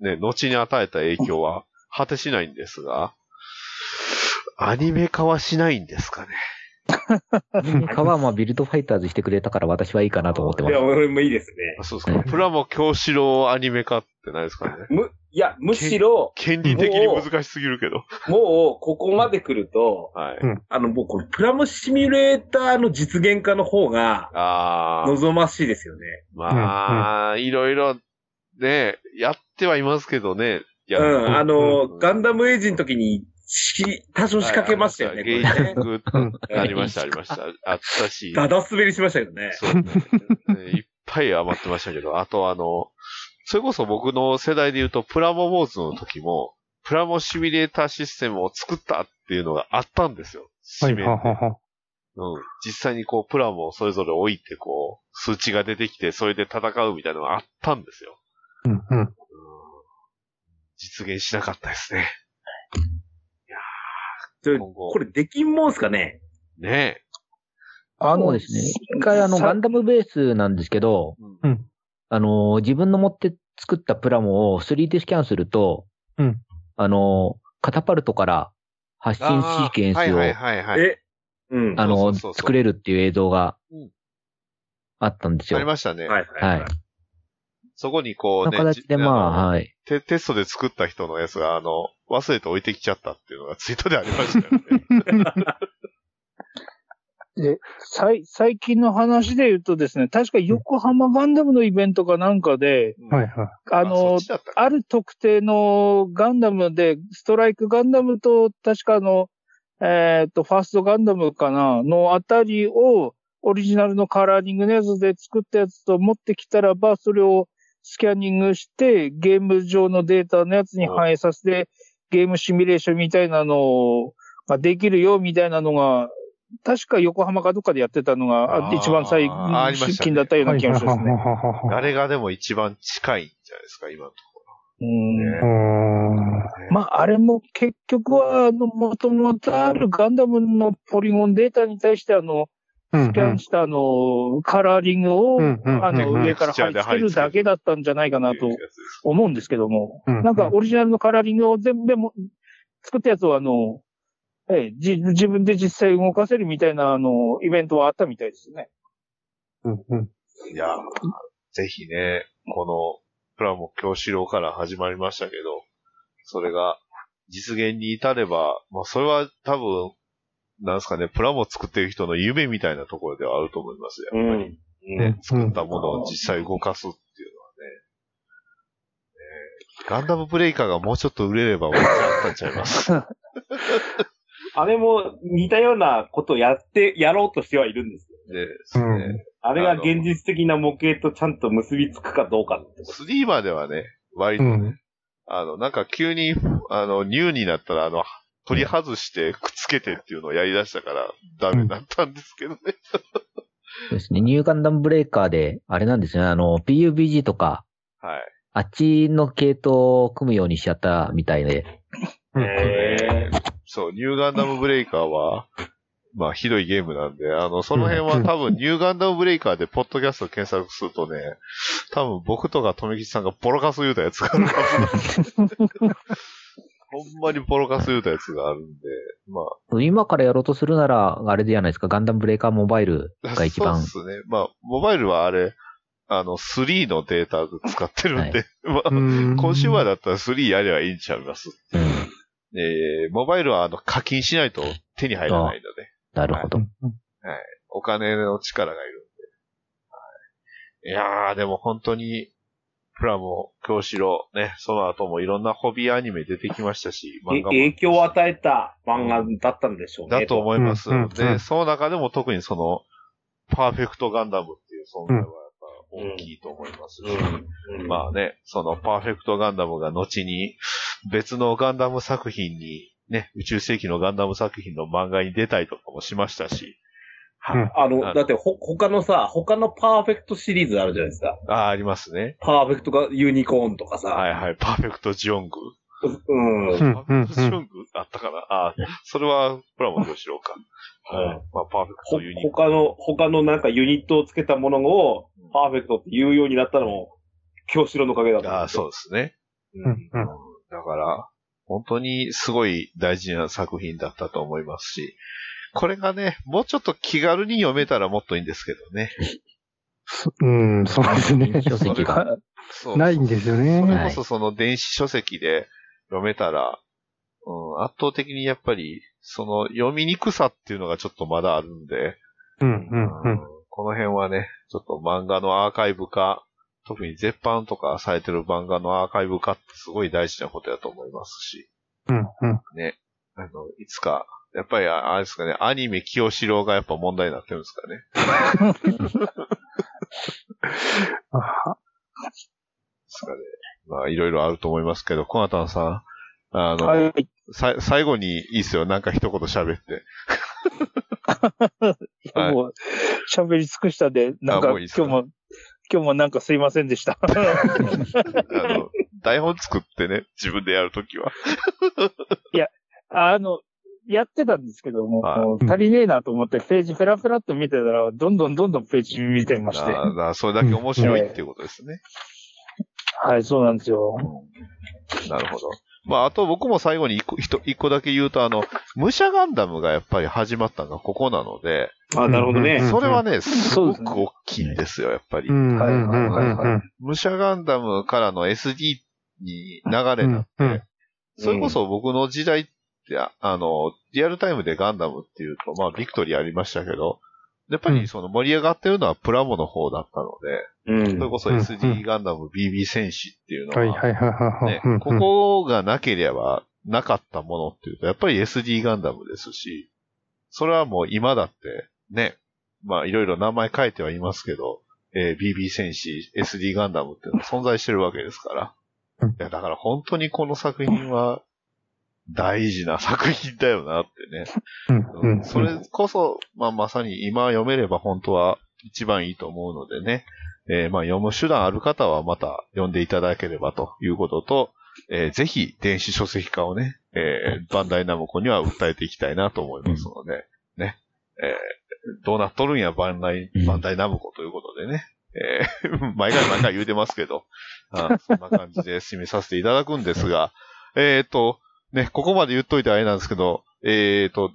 ね、後に与えた影響は果てしないんですが、アニメ化はしないんですかね。アニメ化はまあビルドファイターズしてくれたから私はいいかなと思ってまいや、す。俺もいいですね。あそうですか。プラモ京志郎アニメ化ってないですかね。む、いや、むしろ、権利的に難しすぎるけど。もう、ここまで来ると、はい。うんあの、もうこのプラモシミュレーターの実現化の方が、ああ。望ましいですよね。まあ、いろいろ、ね、やってはいますけどね。いやうん、あの、うんガンダムエイジの時に、し、多少仕掛けましたよね、ゲーね。グありました、ありました。あったし。ダダ滑りしましたけどね。そうねいっぱい余ってましたけど、あとあの、それこそ僕の世代で言うと、プラモボーズの時も、プラモシミュレーターシステムを作ったっていうのがあったんですよ。はい、ははは。うん。実際にこう、プラモをそれぞれ置いて、こう、数値が出てきて、それで戦うみたいなのがあったんですよ。うんうん。うん実現しなかったですね。ちょ今後これできんもんすかね？ねあのですね。一回あの、さガンダムベースなんですけど、え。うんあの、自分の持って作ったプラモを 3D スキャンすると、うんあの、カタパルトから発信シーケンスを、はいはいはいはい。え、うん。あの、作れるっていう映像がうんあったんですよ。ありましたね。はいはいはい。そこにこうのね、形で、じまあ、のはい。テテストで作った人のやつが、あの、忘れて置いてきちゃったっていうのがツイートでありましたよね。で、最、最近の話で言うとですね、確か横浜ガンダムのイベントかなんかで、はいはい。あのそっちだったかある特定のガンダムで、ストライクガンダムと、確かあの、えっ、と、ファーストガンダムかな、のあたりを、オリジナルのカラーリングのやつで作ったやつと持ってきたらば、それをスキャニングして、ゲーム上のデータのやつに反映させて、ゲームシミュレーションみたいなのができるよ、みたいなのが、確か横浜かどっかでやってたのが、一番最近だったような気がしますね。はいはいはいはいはい。誰がでも一番近いんじゃないですか、今のとこうん。ね。まあ、あれも結局は、あの、もともとあるガンダムのポリゴンデータに対して、あの、うんスキャンしたあの、カラーリングを、あの、うん上から貼り付けるだけだったんじゃないかなと思うんですけども、うんなんかオリジナルのカラーリングを全部も作ったやつをあの、ええ、じ自分で実際動かせるみたいな、あの、イベントはあったみたいですね。うんうん。いやー、ぜひね、この、プラモ教師郎から始まりましたけど、それが実現に至れば、まあそれは多分、なんですかね、プラモ作ってる人の夢みたいなところではあると思いますやっぱり。ん。ね、作ったものを実際動かすっていうのはね。ねガンダムブレイカーがもうちょっと売れれば、俺じゃあったんちゃいます？あれも似たようなことをやって、やろうとしてはいるんですよ。でですね。あれが現実的な模型とちゃんと結びつくかどうかってこと。3まではね、割とね、うんあの、なんか急に、あの、ニューになったら、あの、取り外してくっつけてっていうのをやり出したから、ダメだったんですけどね。そうですね。ニューガンダムブレイカーで、あれなんですよね。あの、PUBG とか、はい。あっちの系統を組むようにしちゃったみたいで。へそう、ニューガンダムブレイカーは、まあ、ひどいゲームなんで、あの、その辺は多分、ニューガンダムブレイカーで、ポッドキャスト検索するとね、多分僕とか富吉さんがボロカス言うたやつがあるはずなんで ほんまにボロカス言うたやつがあるんで、まあ、今からやろうとするなら、あれじゃないですか。ガンダムブレイカーモバイルが 一番。そうですね。まあ、モバイルはあれ、あの、3のデータで使ってるんで、まあ、うんコンシューマーだったら3やればいいんちゃいます。うん。えー、モバイルはあの、課金しないと手に入らないので、なるほど。お金の力がいるんで。はい、いやー、でも本当に、プラモ、京志郎、ね、その後もいろんなホビーアニメ出てきましたし、え漫画も。影響を与えた漫画だったんでしょうね。だと思います。うんうんうで、んその中でも特にその、パーフェクトガンダムっていう存在はやっぱ大きいと思いますし、うん。うんまあね、そのパーフェクトガンダムが後に別のガンダム作品に、ね、宇宙世紀のガンダム作品の漫画に出たりとかもしましたし、うんあの、だってほ、他のさ、他のパーフェクトシリーズあるじゃないですか。ああ、ありますね。パーフェクトがユニコーンとかさ。はいはい、パーフェクトジオング。うん。うんパーフェクトジオングあったかな？ああ、それはプラモどうしようか。うんはいまあ、パーフェクほトユニコーン他の、他のなんかユニットをつけたものを、パーフェクトって言うようになったのも、京志郎のおかげだと思ああ、そうですね。う。うんうんだから、本当にすごい大事な作品だったと思いますし、これがね、もうちょっと気軽に読めたらもっといいんですけどね。そうん、そうですね。書籍が。ないんですよね。それこそその電子書籍で読めたら、うん、圧倒的にやっぱり、その読みにくさっていうのがちょっとまだあるんで、うん、うん、うん。この辺はね、ちょっと漫画のアーカイブ化、特に絶版とかされてる漫画のアーカイブ化ってすごい大事なことだと思いますし、うん、うん。ね。あの、いつか、やっぱりああれですかね、アニメ清志郎がやっぱ問題になってるんですかね。ですかね。まあ、いろいろあると思いますけど、コナタンさん、あの、はい。さ最後にいいっすよ。なんか一言喋って。はいもう、喋り尽くしたんで、なんか、いいか？今日も、今日もなんかすいませんでした。あの、台本作ってね、自分でやるときは。あの、やってたんですけども、はい足りねえなと思って、ページペラペラっと見てたら、どんどんどんどんページ見てまして。ああそれだけ面白いっていうことですね。はい、そうなんですよ。なるほど。まあ、あと僕も最後に一個、一一個だけ言うと、あの、武者ガンダムがやっぱり始まったのがここなので、あ、なるほどね。うんそれはね、すごく大きいんですよ、やっぱりはいはいはいうん。武者ガンダムからの SD に流れになって、うんうんそれこそ僕の時代って、ああの、リアルタイムでガンダムっていうと、まあ、ビクトリーありましたけど、やっぱりその盛り上がってるのはプラモの方だったので、うん。それこそ SD ガンダム BB 戦士っていうのは、はい、はい、はい、はい。ねここがなければなかったものっていうと、やっぱり SD ガンダムですし、それはもう今だって、ね、まあいろいろ名前変えてはいますけど、えー BB 戦士、SD ガンダムっていうのは存在してるわけですから。うん。いや、だから本当にこの作品は大事な作品だよなってね。うん、うん。それこそ、まあまさに今読めれば本当は一番いいと思うのでね。えーまあ読む手段ある方はまた読んでいただければということと、えーぜひ電子書籍化をね、えーバンダイナムコには訴えていきたいなと思いますので、ね。えーどうなっとるんや、バンダイ、バンダイナムコということでね。えー毎回毎回言うてますけど、あそんな感じで締めさせていただくんですが、えっと、ね、ここまで言っといてあれなんですけど、えっ、と、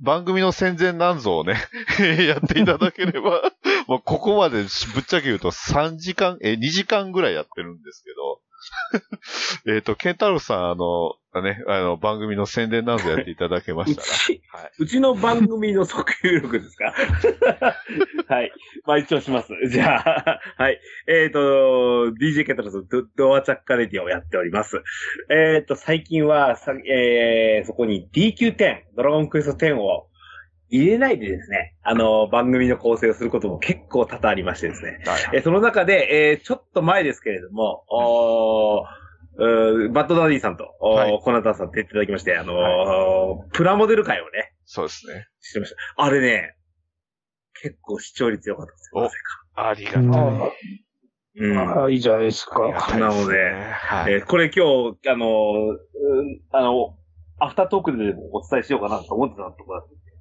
番組の戦前なんぞをね、やっていただければ、もうここまでぶっちゃけ言うと3時間、え、2時間ぐらいやってるんですけど、えっと、ケンタロウさん、あの、ね、あの、番組の宣伝なんぞやっていただけまうしたち、ら。はい。うちの番組の即有力ですか？はい。まあ一応します。じゃあ、はい。えっ、と、DJ ケンタロウさんド、ドアチャッカレディをやっております。えっ、と、最近はさ、えー、そこに DQ10、ドラゴンクエスト10を入れないでですね、あの、番組の構成をすることも結構多々ありましてですね。はいえーその中で、えーちょっと前ですけれども、おーバッドダディさんと、はいコナタンさんって言っていただきまして、あのープラモデル会をね、そうですね。してました。あれね、結構視聴率良かったですよ。おなぜかありがたい。あうん。あ、あいいじゃないですか。なのではい。えーこれ今日、あのーうんあの、アフタートークでもお伝えしようかなと思ってたところだったんで。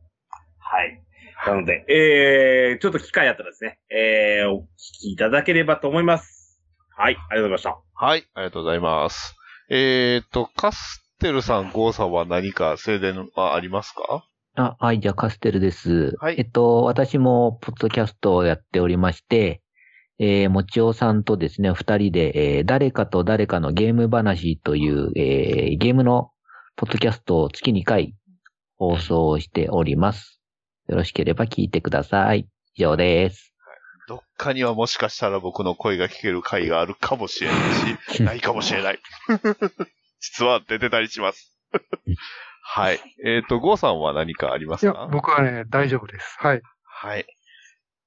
はい。なので、えー、ちょっと機会あったらですね、えー、お聞きいただければと思います。はい、ありがとうございました。はい、ありがとうございます。えっ、と、カステルさん、ゴーさんは何か宣伝はありますか？あ、はい、じゃあカステルです。はいえっと、私もポッドキャストをやっておりまして、えー、もちおさんとですね、二人で、えー、誰かと誰かのゲーム話という、えー、ゲームのポッドキャストを月2回放送しております。よろしければ聞いてください。以上です。どっか中にはもしかしたら僕の声が聞ける回があるかもしれないし、ないかもしれない。実は出てたりします。はい。えっ、と、ゴーさんは何かありまいやすか、僕はね、大丈夫です。はい。はい。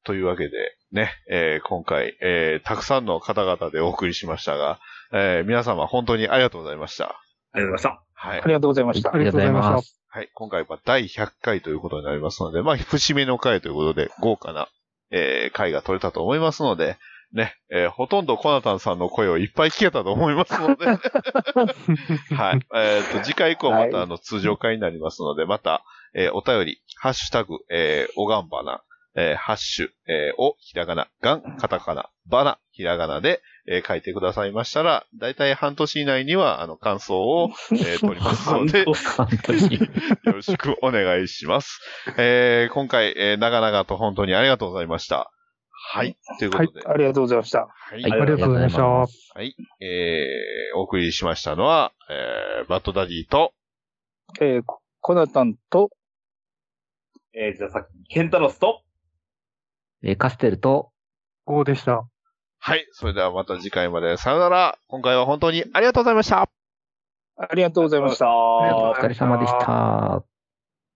というわけで、ね、えー今回、えーたくさんの方々でお送りしましたが、えー皆様本当にありがとうございました。ありがとうございまはいあ。りがとうございましたあ。りがとうございました。はい。今回は第100回ということになりますので、まあ、節目の回ということで、豪華な、えー回が取れたと思いますので、ね、えーほとんどコナタンさんの声をいっぱい聞けたと思いますので、はい。えっ、と、次回以降また、はいあの、通常回になりますので、また、えーお便り、ハッシュタグ、えーおがんばな、えーハッシュ、えーお、ひらがな、がん、カタカナ、ばな、ひらがなで、えー書いてくださいましたら、だいたい半年以内には、あの、感想を、えー 取りますので。よろしくお願いします。えー今回、えー長々と本当にありがとうございました。はい。ということで、ありがとうございました。はい。はいありがとうございました。はい。えーお送りしましたのは、えーバッドダディと、えー、ココナタンと、す。えー、じゃあさっき、ケンタロスと、えーカステルと、5でした。はい。それではまた次回までさよなら。今回は本当にありがとうございました。ありがとうございました。ありがとうございましたお疲れ様でした。